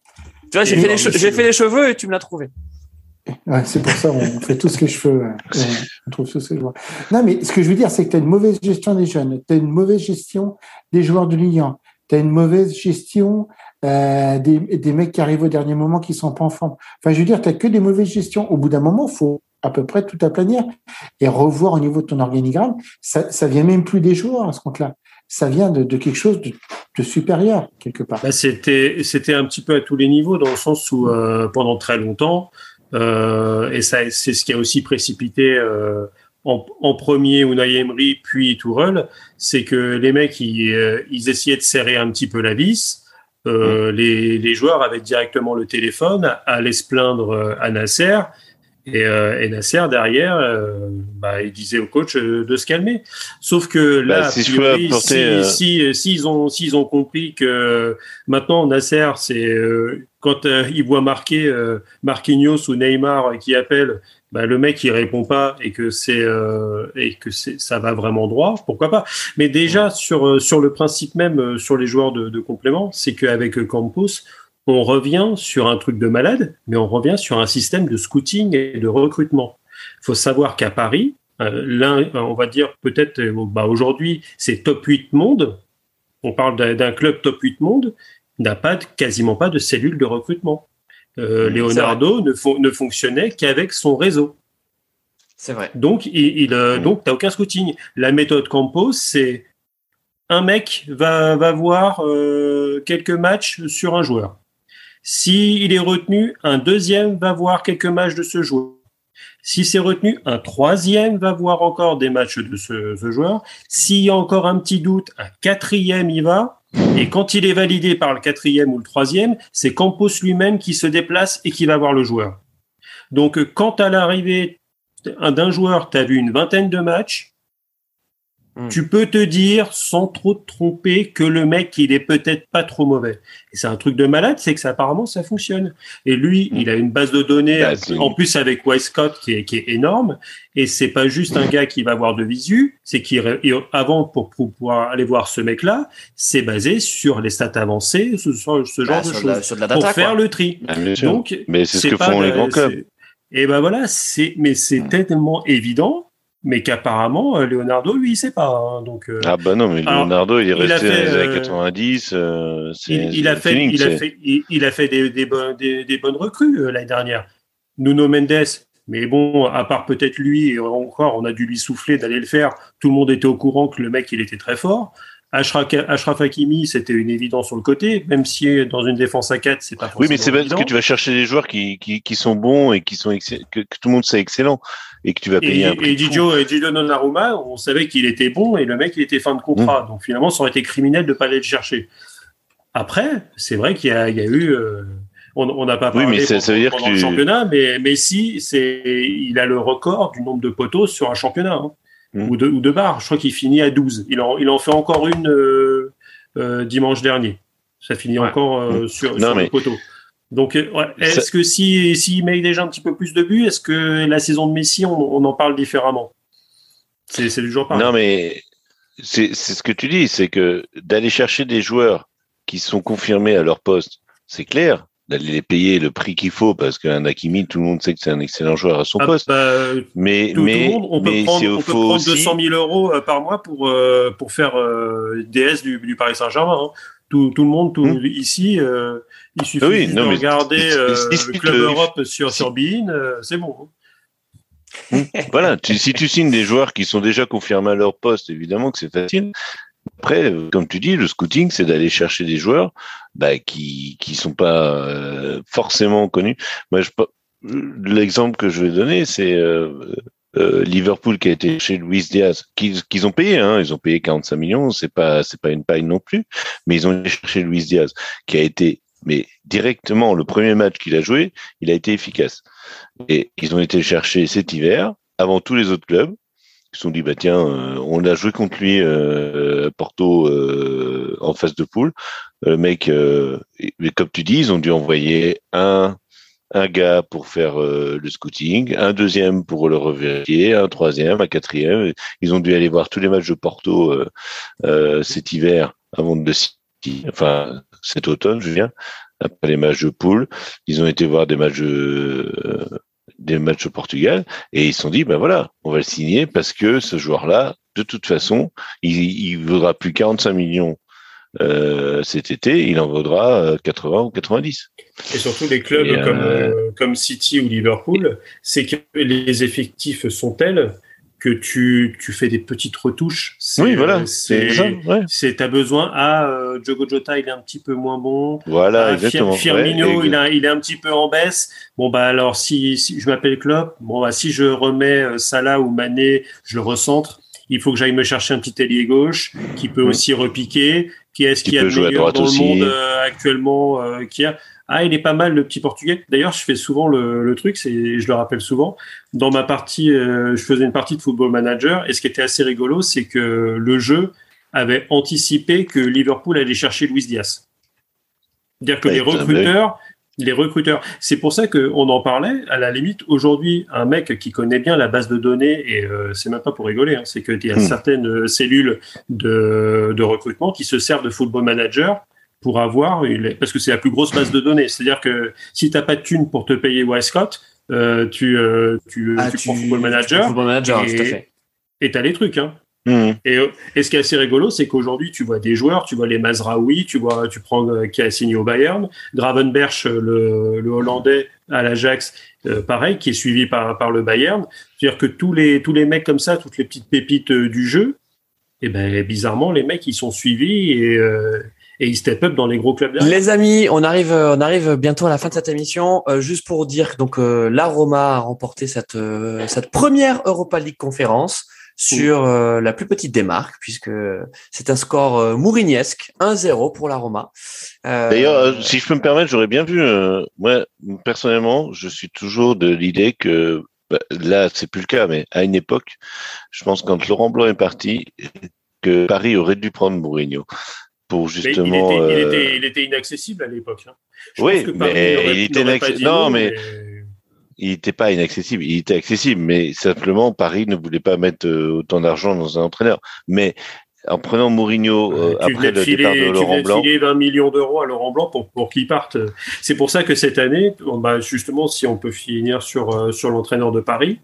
Tu vois, j'ai fait, les j'ai fait les cheveux et tu me l'as trouvé. Ouais, c'est pour ça on fait tout ce que je veux. On trouve tout ce que je vois. Non, mais ce que je veux dire, c'est que tu as une mauvaise gestion des jeunes, tu as une mauvaise gestion des joueurs de Ligue 1, tu as une mauvaise gestion euh, des, des, mecs qui arrivent au dernier moment qui sont pas en forme. Enfin, je veux dire, tu n'as que des mauvaises gestions. Au bout d'un moment, faut à peu près tout aplanir et revoir au niveau de ton organigramme. Ça, ça vient même plus des joueurs à ce compte-là. Ça vient de, de, quelque chose de, de, supérieur quelque part. Bah, c'était c'était un petit peu à tous les niveaux dans le sens où euh, pendant très longtemps euh, et ça c'est ce qui a aussi précipité euh, en, en, premier Unai Emery puis Tourelle, c'est que les mecs ils, euh, ils essayaient de serrer un petit peu la vis euh, mm. les, les, joueurs avaient directement le téléphone, allaient se plaindre euh, à Nasser. Et, euh, et Nasser derrière, euh, bah, il disait au coach de se calmer. Sauf que là, bah, si, priori, si, si, si, ils ont s'ils ont compris que maintenant Nasser, c'est quand il voit marquer Marquinhos ou Neymar qui appelle, bah, le mec il répond pas et que c'est euh, et que c'est ça va vraiment droit, pourquoi pas. Mais déjà sur euh, sur le principe même euh, sur les joueurs de, de complément, c'est qu'avec Campos, on revient sur un truc de malade, mais on revient sur un système de scouting et de recrutement. Il faut savoir qu'à Paris, l'un, on va dire peut-être, bah aujourd'hui, c'est top 8 monde. On parle d'un club top 8 monde, n'a pas quasiment pas de cellule de recrutement. Euh, Leonardo ne, ne, fonctionnait qu'avec son réseau. C'est vrai. Donc, il, il euh, donc, t'as aucun scouting. La méthode Campos, c'est un mec va, va voir euh, quelques matchs sur un joueur. S'il il est retenu, un deuxième va voir quelques matchs de ce joueur. Si c'est retenu, un troisième va voir encore des matchs de ce, ce joueur. S'il y a encore un petit doute, un quatrième y va. Et quand il est validé par le quatrième ou le troisième, c'est Campos lui-même qui se déplace et qui va voir le joueur. Donc, quant à l'arrivée d'un joueur, tu as vu une vingtaine de matchs, Hmm. Tu peux te dire, sans trop te tromper, que le mec, il est peut-être pas trop mauvais. Et c'est un truc de malade, c'est que ça, apparemment, ça fonctionne. Et lui, hmm. il a une base de données, bah, en plus avec Westcott, qui est, qui est énorme. Et c'est pas juste un gars qui va voir de visu, c'est qu'avant, pour, pouvoir aller voir ce mec-là, c'est basé sur les stats avancées, ce, genre bah, de choses. pour faire le tri. Bah, Donc, mais c'est ce que font les grands clubs. Et ben voilà, c'est, mais c'est hmm. tellement évident mais qu'apparemment euh, Leonardo lui il sait pas hein, donc euh, ah bah non mais Leonardo il est resté dans les années 90 euh, il, a fait, il, a fait il, a fait des, des, des, bonnes recrues l'année dernière. Nuno Mendes mais bon à part peut-être lui et encore on a dû lui souffler d'aller le faire. Tout le monde était au courant que le mec il était très fort. Ashraf, Hakimi, c'était une évidence sur le côté, même si dans une défense à 4, c'est pas Oui, mais c'est parce que tu vas chercher des joueurs qui, qui, qui sont bons et qui sont que, tout le monde sait excellent et que tu vas payer un prix. Et Didio, et Donnarumma, on savait qu'il était bon et le mec, il était fin de contrat. Mm. Donc finalement, ça aurait été criminel de pas aller le chercher. Après, c'est vrai qu'il y, a eu. Euh, on n'a pas parlé oui, mais ça, veut dire pendant le championnat, mais, mais si, c'est, il a le record du nombre de poteaux sur un championnat. Hein. Hmm. ou, de, ou de barres. Je crois qu'il finit à 12. Il en, il en fait encore une euh, euh, dimanche dernier. Ça finit encore hmm. sur, sur le poteau. Donc, est-ce que s'il si, met déjà un petit peu plus de buts, est-ce que la saison de Messi, on, on en parle différemment? C'est du jour par Non, mais c'est ce que tu dis, c'est que d'aller chercher des joueurs qui sont confirmés à leur poste, c'est clair d'aller les payer le prix qu'il faut parce qu'un Hakimi, tout le monde sait que c'est un excellent joueur à son ah, poste. Bah, mais mais, on peut prendre, on peut prendre 200 000 euros euh, par mois pour euh, pour faire euh, DS du, du Paris Saint-Germain. Hein. Tout, tout, le monde, tout, hmm. ici, euh, il suffit oui, de regarder le club Europe sur sur Bein, c'est bon. Voilà, si tu signes des joueurs qui sont déjà confirmés à leur poste, évidemment que c'est facile. Après, comme tu dis, le scouting, c'est d'aller chercher des joueurs bah, qui qui sont pas euh, forcément connus. Moi, l'exemple que je vais donner, c'est euh, euh, Liverpool qui a été chez Luis Diaz, qu'ils ont payé, hein, ils ont payé 45 millions, c'est pas c'est pas une paille non plus, mais ils ont été chercher Luis Diaz, qui a été, mais directement le premier match qu'il a joué, il a été efficace. Et ils ont été chercher cet hiver avant tous les autres clubs ils se sont dit bah tiens euh, on a joué contre lui euh, Porto euh, en phase de poule le mec mais comme tu dis ils ont dû envoyer un un gars pour faire le scouting, un deuxième pour le revérifier, un troisième, un quatrième. Ils ont dû aller voir tous les matchs de Porto cet hiver avant de le enfin cet automne, je viens, après les matchs de poule. Ils ont été voir des matchs de, des matchs au Portugal et ils se sont dit ben voilà on va le signer parce que ce joueur là de toute façon il, il vaudra plus 45 millions euh, cet été il en vaudra 80 euh, ou 90 et surtout les clubs comme, euh, comme City ou Liverpool c'est que les effectifs sont tels que tu, tu fais des petites retouches. Oui, voilà. C'est c'est t'as besoin. Ah, euh, Jogo Jota, il est un petit peu moins bon. Voilà, ah, exactement. Firmino, il, a, il est un petit peu en baisse. Bon bah alors si, si je m'appelle Klopp, bon bah si je remets euh, Salah ou Mané, je le recentre. Il faut que j'aille me chercher un petit ailier gauche qui peut aussi repiquer. Qui est-ce qui, a de meilleur dans le monde euh, actuellement euh, qui a ah, il est pas mal le petit portugais. D'ailleurs, je fais souvent le, le truc, c'est, je le rappelle souvent. Dans ma partie, euh, je faisais une partie de Football Manager, et ce qui était assez rigolo, c'est que le jeu avait anticipé que Liverpool allait chercher Luis Diaz. C'est-à-dire que les recruteurs, les recruteurs, c'est pour ça qu'on en parlait. À la limite, aujourd'hui, un mec qui connaît bien la base de données, et euh, c'est même pas pour rigoler, hein, c'est qu'il y a hmm. certaines cellules de, de recrutement qui se servent de Football Manager pour avoir, parce que c'est la plus grosse base de données. C'est-à-dire que si tu n'as pas de thune pour te payer Westcott, euh, tu, euh, tu, ah, tu, prends Football Manager, Football Manager et tu as les trucs. Hein. Mmh. Et, et, ce qui est assez rigolo, c'est qu'aujourd'hui, tu vois des joueurs, tu vois les Mazraoui, tu vois, tu prends euh, qui a signé au Bayern, Gravenberch, le, le Hollandais à l'Ajax, euh, pareil, qui est suivi par, par le Bayern. C'est-à-dire que tous les, tous les mecs comme ça, toutes les petites pépites du jeu, et eh ben bizarrement, les mecs, ils sont suivis et, et il step up dans les gros clubs. Les amis, on arrive, on arrive bientôt à la fin de cette émission. Euh, juste pour dire donc euh, la Roma a remporté cette euh, cette première Europa League conférence sur la plus petite des marques puisque c'est un score mourignesque 1-0 pour la Roma. D'ailleurs, si je peux me permettre, j'aurais bien vu. moi, personnellement, je suis toujours de l'idée que bah, là, c'est plus le cas, mais à une époque, je pense quand Laurent Blanc est parti, que Paris aurait dû prendre Mourinho pour justement. il, était, il, était, il, était, inaccessible à l'époque. Hein. Oui, mais il était inaccessible. Non, mais. Il n'était pas inaccessible, il était accessible, mais simplement Paris ne voulait pas mettre autant d'argent dans un entraîneur. Mais en prenant Mourinho euh, après le départ de Laurent Blanc. Tu 20 millions d'euros à Laurent Blanc pour, pour qu'il parte. C'est pour ça que cette année, bah justement, si on peut finir sur, euh, sur l'entraîneur de Paris,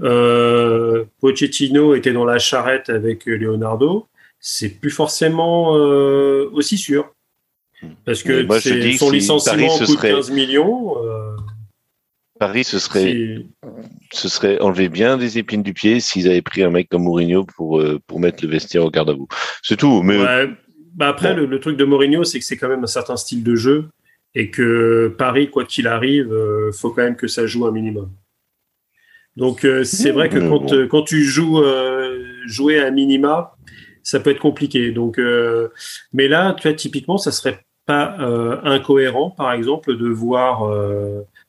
euh, Pochettino était dans la charrette avec Leonardo. C'est plus forcément euh, aussi sûr. Parce que son licenciement coûte serait... 15 millions. Euh, Paris ce serait, ce serait enlever bien des épines du pied s'ils avaient pris un mec comme Mourinho pour, euh, pour mettre le vestiaire au garde à vous. C'est tout. Mais... Bah après, le, truc de Mourinho, c'est que c'est quand même un certain style de jeu et que Paris, quoi qu'il arrive, faut quand même que ça joue un minimum. Donc c'est vrai que quand, quand tu joues jouer à minima, ça peut être compliqué. Donc, mais là, tu vois, typiquement, ça serait pas incohérent, par exemple, de voir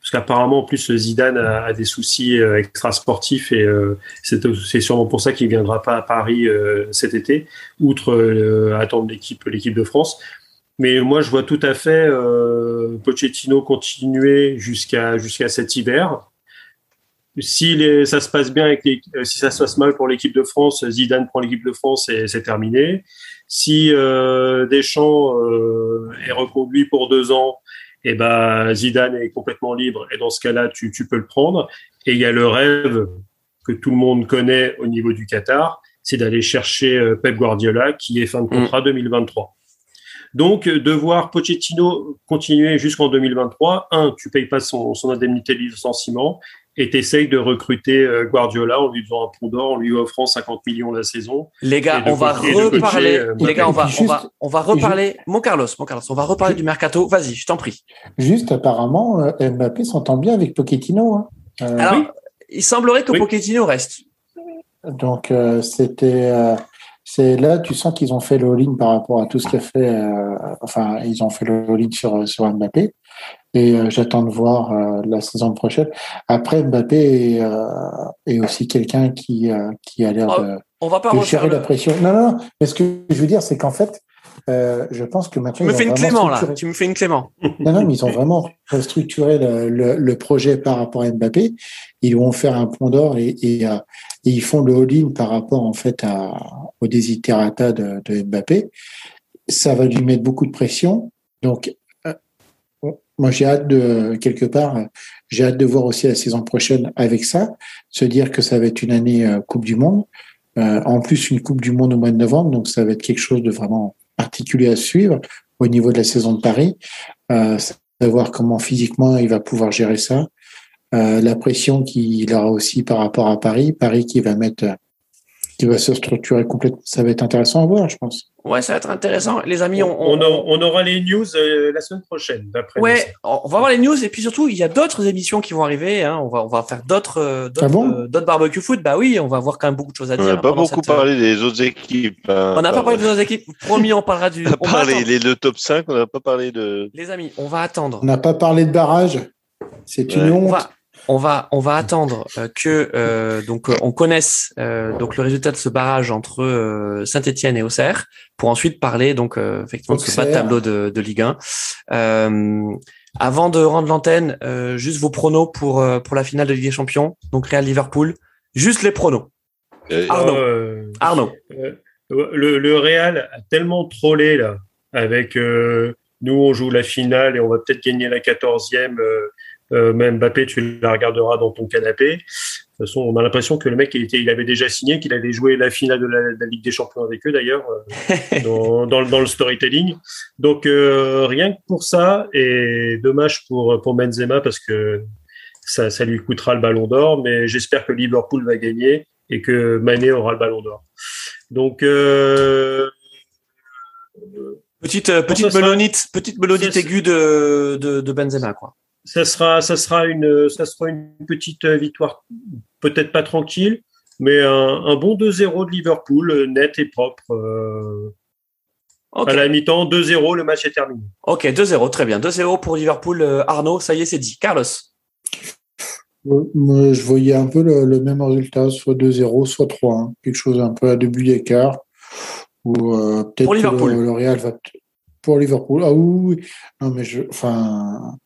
parce qu'apparemment en plus Zidane a, des soucis euh, extrasportifs et euh, c'est sûrement pour ça qu'il viendra pas à Paris euh, cet été, outre attendre l'équipe l'équipe de France. Mais moi je vois tout à fait Pochettino continuer jusqu'à jusqu'à cet hiver. Si les, ça se passe bien avec les, si ça se passe mal pour l'équipe de France, Zidane prend l'équipe de France et c'est terminé. Si Deschamps est reconduit pour deux ans et eh ben Zidane est complètement libre et dans ce cas-là tu, tu peux le prendre. Et il y a le rêve que tout le monde connaît au niveau du Qatar, c'est d'aller chercher euh, Pep Guardiola qui est fin de contrat 2023. Mm. Donc, euh, de voir Pochettino continuer jusqu'en 2023, un, tu payes pas son, son indemnité de licenciement, et t'essayes de recruter euh, Guardiola en lui faisant un pont d'or, en lui offrant 50 millions la saison. Les gars, on va reparler. Euh, les gars, on va, on va, on va reparler. Mon Carlos, mon Carlos, on va reparler du mercato. Vas-y, je t'en prie. Juste, apparemment, euh, Mbappé s'entend bien avec Pochettino. Hein. Alors, il semblerait que Pochettino reste. Donc, c'était. c'est là, tu sens qu'ils ont fait le all-in par rapport à tout ce qu'a fait. enfin, ils ont fait le all-in sur, sur Mbappé et euh, j'attends de voir euh, la saison prochaine. Après, Mbappé est, euh, aussi quelqu'un qui, qui a l'air oh, de, on va pas de gérer la pression. Non, non, mais ce que je veux dire, c'est qu'en fait, je pense que maintenant. Tu me fais une Clément, là. Tu me fais une Clément. <laughs> Non, non, mais ils ont vraiment restructuré le, le, le, projet par rapport à Mbappé. Ils vont faire un pont d'or et, et, et, ils font le all-in par rapport, en fait, à, au desiderata de, de Mbappé. Ça va lui mettre beaucoup de pression. Donc, moi, j'ai hâte de, quelque part, j'ai hâte de voir aussi la saison prochaine avec ça, se dire que ça va être une année euh, Coupe du Monde. Euh, en plus, une Coupe du Monde au mois de novembre, donc ça va être quelque chose de vraiment particulier à suivre au niveau de la saison de Paris. Euh, savoir comment physiquement il va pouvoir gérer ça. Euh, la pression qu'il aura aussi par rapport à Paris. Paris qui va mettre qui va se structurer complètement. Ça va être intéressant à voir, je pense. Ouais, ça va être intéressant. Les amis, on, on, aura les news euh, la semaine prochaine, d'après. Ouais, on va voir les news et puis surtout, il y a d'autres émissions qui vont arriver. Hein. On va, on va faire d'autres, euh, ah euh, d'autres, barbecue foot. Bah oui, on va voir quand même beaucoup de choses à dire. On n'a pas beaucoup parlé des autres équipes. Hein, on n'a pas parlé des autres équipes. Promis, on parlera du. <laughs> On a parlé les, le top 5, on n'a pas parlé de. Les amis, on va attendre. On n'a pas parlé de barrage. C'est une honte on va on va attendre euh, que euh, donc euh, on connaisse donc le résultat de ce barrage entre Saint-Étienne et Auxerre pour ensuite parler donc effectivement de ce bas tableau de, de Ligue 1. avant de rendre l'antenne, juste vos pronos pour pour la finale de Ligue des Champions, donc Real Liverpool, juste les pronos. Arnaud. Arnaud. Le, le, Real a tellement trollé là avec nous on joue la finale et on va peut-être gagner la quatorzième euh, même Mbappé, tu la regarderas dans ton canapé. De toute façon, on a l'impression que le mec, il, était, il avait déjà signé, qu'il allait jouer la finale de la, Ligue des Champions avec eux d'ailleurs, euh, <laughs> dans, dans, le storytelling. Donc euh, rien que pour ça, et dommage pour, pour Benzema parce que ça, ça lui coûtera le ballon d'or, mais j'espère que Liverpool va gagner et que Mané aura le ballon d'or. Donc euh, petite petite melonite, petite melonite aiguë de, de, de Benzema quoi ça sera, ça sera une, ça sera une petite victoire, peut-être pas tranquille, mais un, bon 2-0 de Liverpool, net et propre. Euh, À la mi-temps, 2-0, le match est terminé. Ok, 2-0, très bien. 2-0 pour Liverpool. Euh, Arnaud, ça y est, c'est dit. Carlos je voyais un peu le, même résultat, soit 2-0, soit 3 quelque chose un peu à début d'écart. Ou euh, peut-être pour Liverpool. Le, Real va pour Liverpool. Ah oui, non mais je, enfin,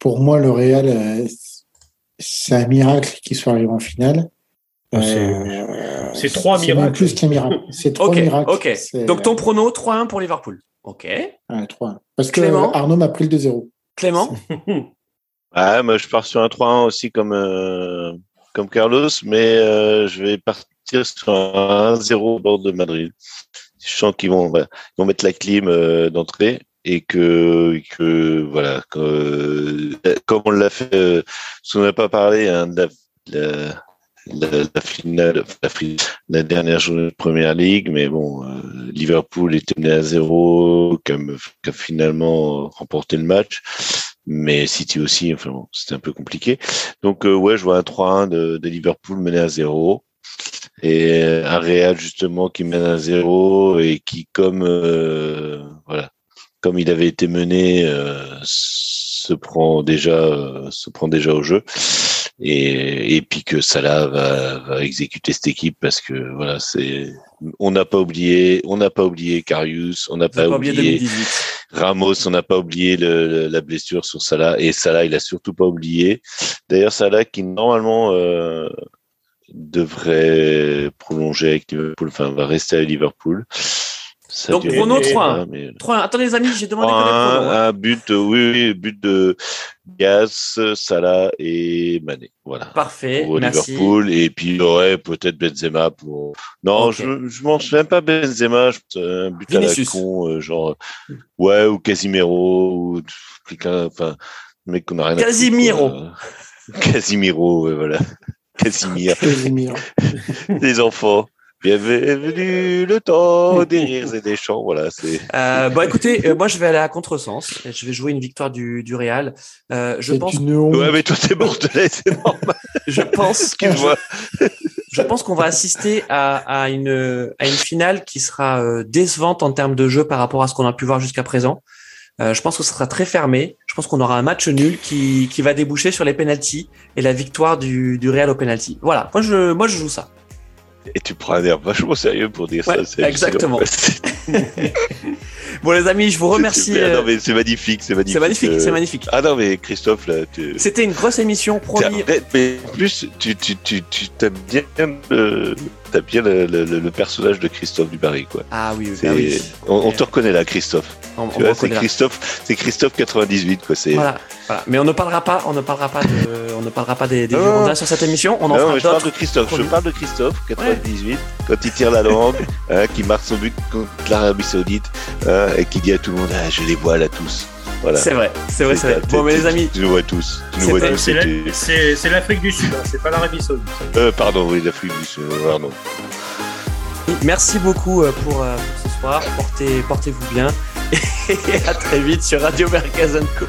pour moi le Real, euh, c'est un miracle qui soit arrivé en finale. Ah, c'est trois miracles. plus qu'un miracle. C'est trois miracles. Ok. Donc ton prono 3-1 pour Liverpool. Ok. 3 Parce que Arnaud m'a pris le 2-0. Clément Ah, <laughs> moi je pars sur un 3-1 aussi comme, euh, comme Carlos, mais euh, je vais partir sur un 1-0 au bord de Madrid. Je sens qu'ils vont, vont mettre la clim euh, d'entrée et que, que voilà, que, comme on l'a fait, euh, on n'a pas parlé hein, de la, la, finale, la, la, dernière journée de Première Ligue, mais bon, Liverpool était mené à zéro, qui a finalement remporté le match mais City aussi, enfin bon, c'était un peu compliqué. Donc euh, ouais, je vois un 3-1 de, de, Liverpool mené à 0 et un Real justement qui mène à 0 et qui comme euh, voilà, comme il avait été mené euh, se prend déjà se prend déjà au jeu et, et puis que Salah va, va exécuter cette équipe parce que voilà, c'est on n'a pas oublié, on n'a pas oublié Carius, on n'a pas, oublié, Ramos, on n'a pas oublié le, la blessure sur Salah et Salah, il a surtout pas oublié. D'ailleurs, Salah qui normalement euh, devrait prolonger avec Liverpool, enfin va rester à Liverpool. Donc prono 3. 3. Attendez les amis, j'ai demandé un, un but, oui, oui, but de Gaz, Salah et Mané. Voilà. Parfait. Pour Liverpool et puis il aurait peut-être Benzema pour. Non, je je m'en souviens pas Benzema, un but à la con, euh, genre ouais ou Casimiro ou quelqu'un, enfin mec qu'on a rien. Casimiro. À <laughs> Casimiro, ouais, voilà. <laughs> Casimir. Casimiro. <laughs> Des enfants. Bienvenue le temps des rires et des chants. Voilà, c'est. Euh, bon, écoutez, euh, moi je vais aller à contresens. Je vais jouer une victoire du, du Real. Euh, je pense. Ouais, mais toi t'es bordelais, c'est normal. je pense. que je, <laughs> je pense qu'on va assister à, à, une à une finale qui sera euh, décevante en termes de jeu par rapport à ce qu'on a pu voir jusqu'à présent. Euh, je pense que ce sera très fermé. Je pense qu'on aura un match nul qui, qui va déboucher sur les penalties et la victoire du, du Real au penalty. Voilà, moi je, moi je joue ça. Et tu prends un air vachement sérieux pour dire ça. Exactement. <laughs> bon les amis, je vous remercie. Ah non mais c'est magnifique, c'est magnifique. C'est magnifique, c'est magnifique. Ah non mais Christophe là, tu... c'était une grosse émission, promis. Mais en plus, tu tu tu tu t'aimes bien le t'as bien le, le, le, personnage de Christophe Dubarry quoi. Ah oui, oui. On, on, te reconnaît là, Christophe. On, tu vois, c'est Christophe, c'est Christophe 98 quoi. C'est. Voilà, voilà. Mais on ne parlera pas, on ne parlera pas de, on ne parlera pas des, des Girondins sur cette émission. On en non, fera je parle de Christophe. Je parle de Christophe 98 ouais. quand il tire la langue, hein, qui marque son but contre l'Arabie Saoudite hein, et qui dit à tout le monde, ah, je les vois là tous. Voilà. C'est vrai, c'est vrai, c'est vrai. Bon, mais les amis. Tu nous vois tous. Tu nous vois tous. C'est l'Afrique du Sud, hein, c'est pas l'Arabie Saoudite. Euh, pardon, oui, l'Afrique du Sud, pardon. Merci beaucoup euh, pour, euh, pour ce soir. Portez, portez-vous bien. <laughs> Et à très vite sur Radio Mercazanco.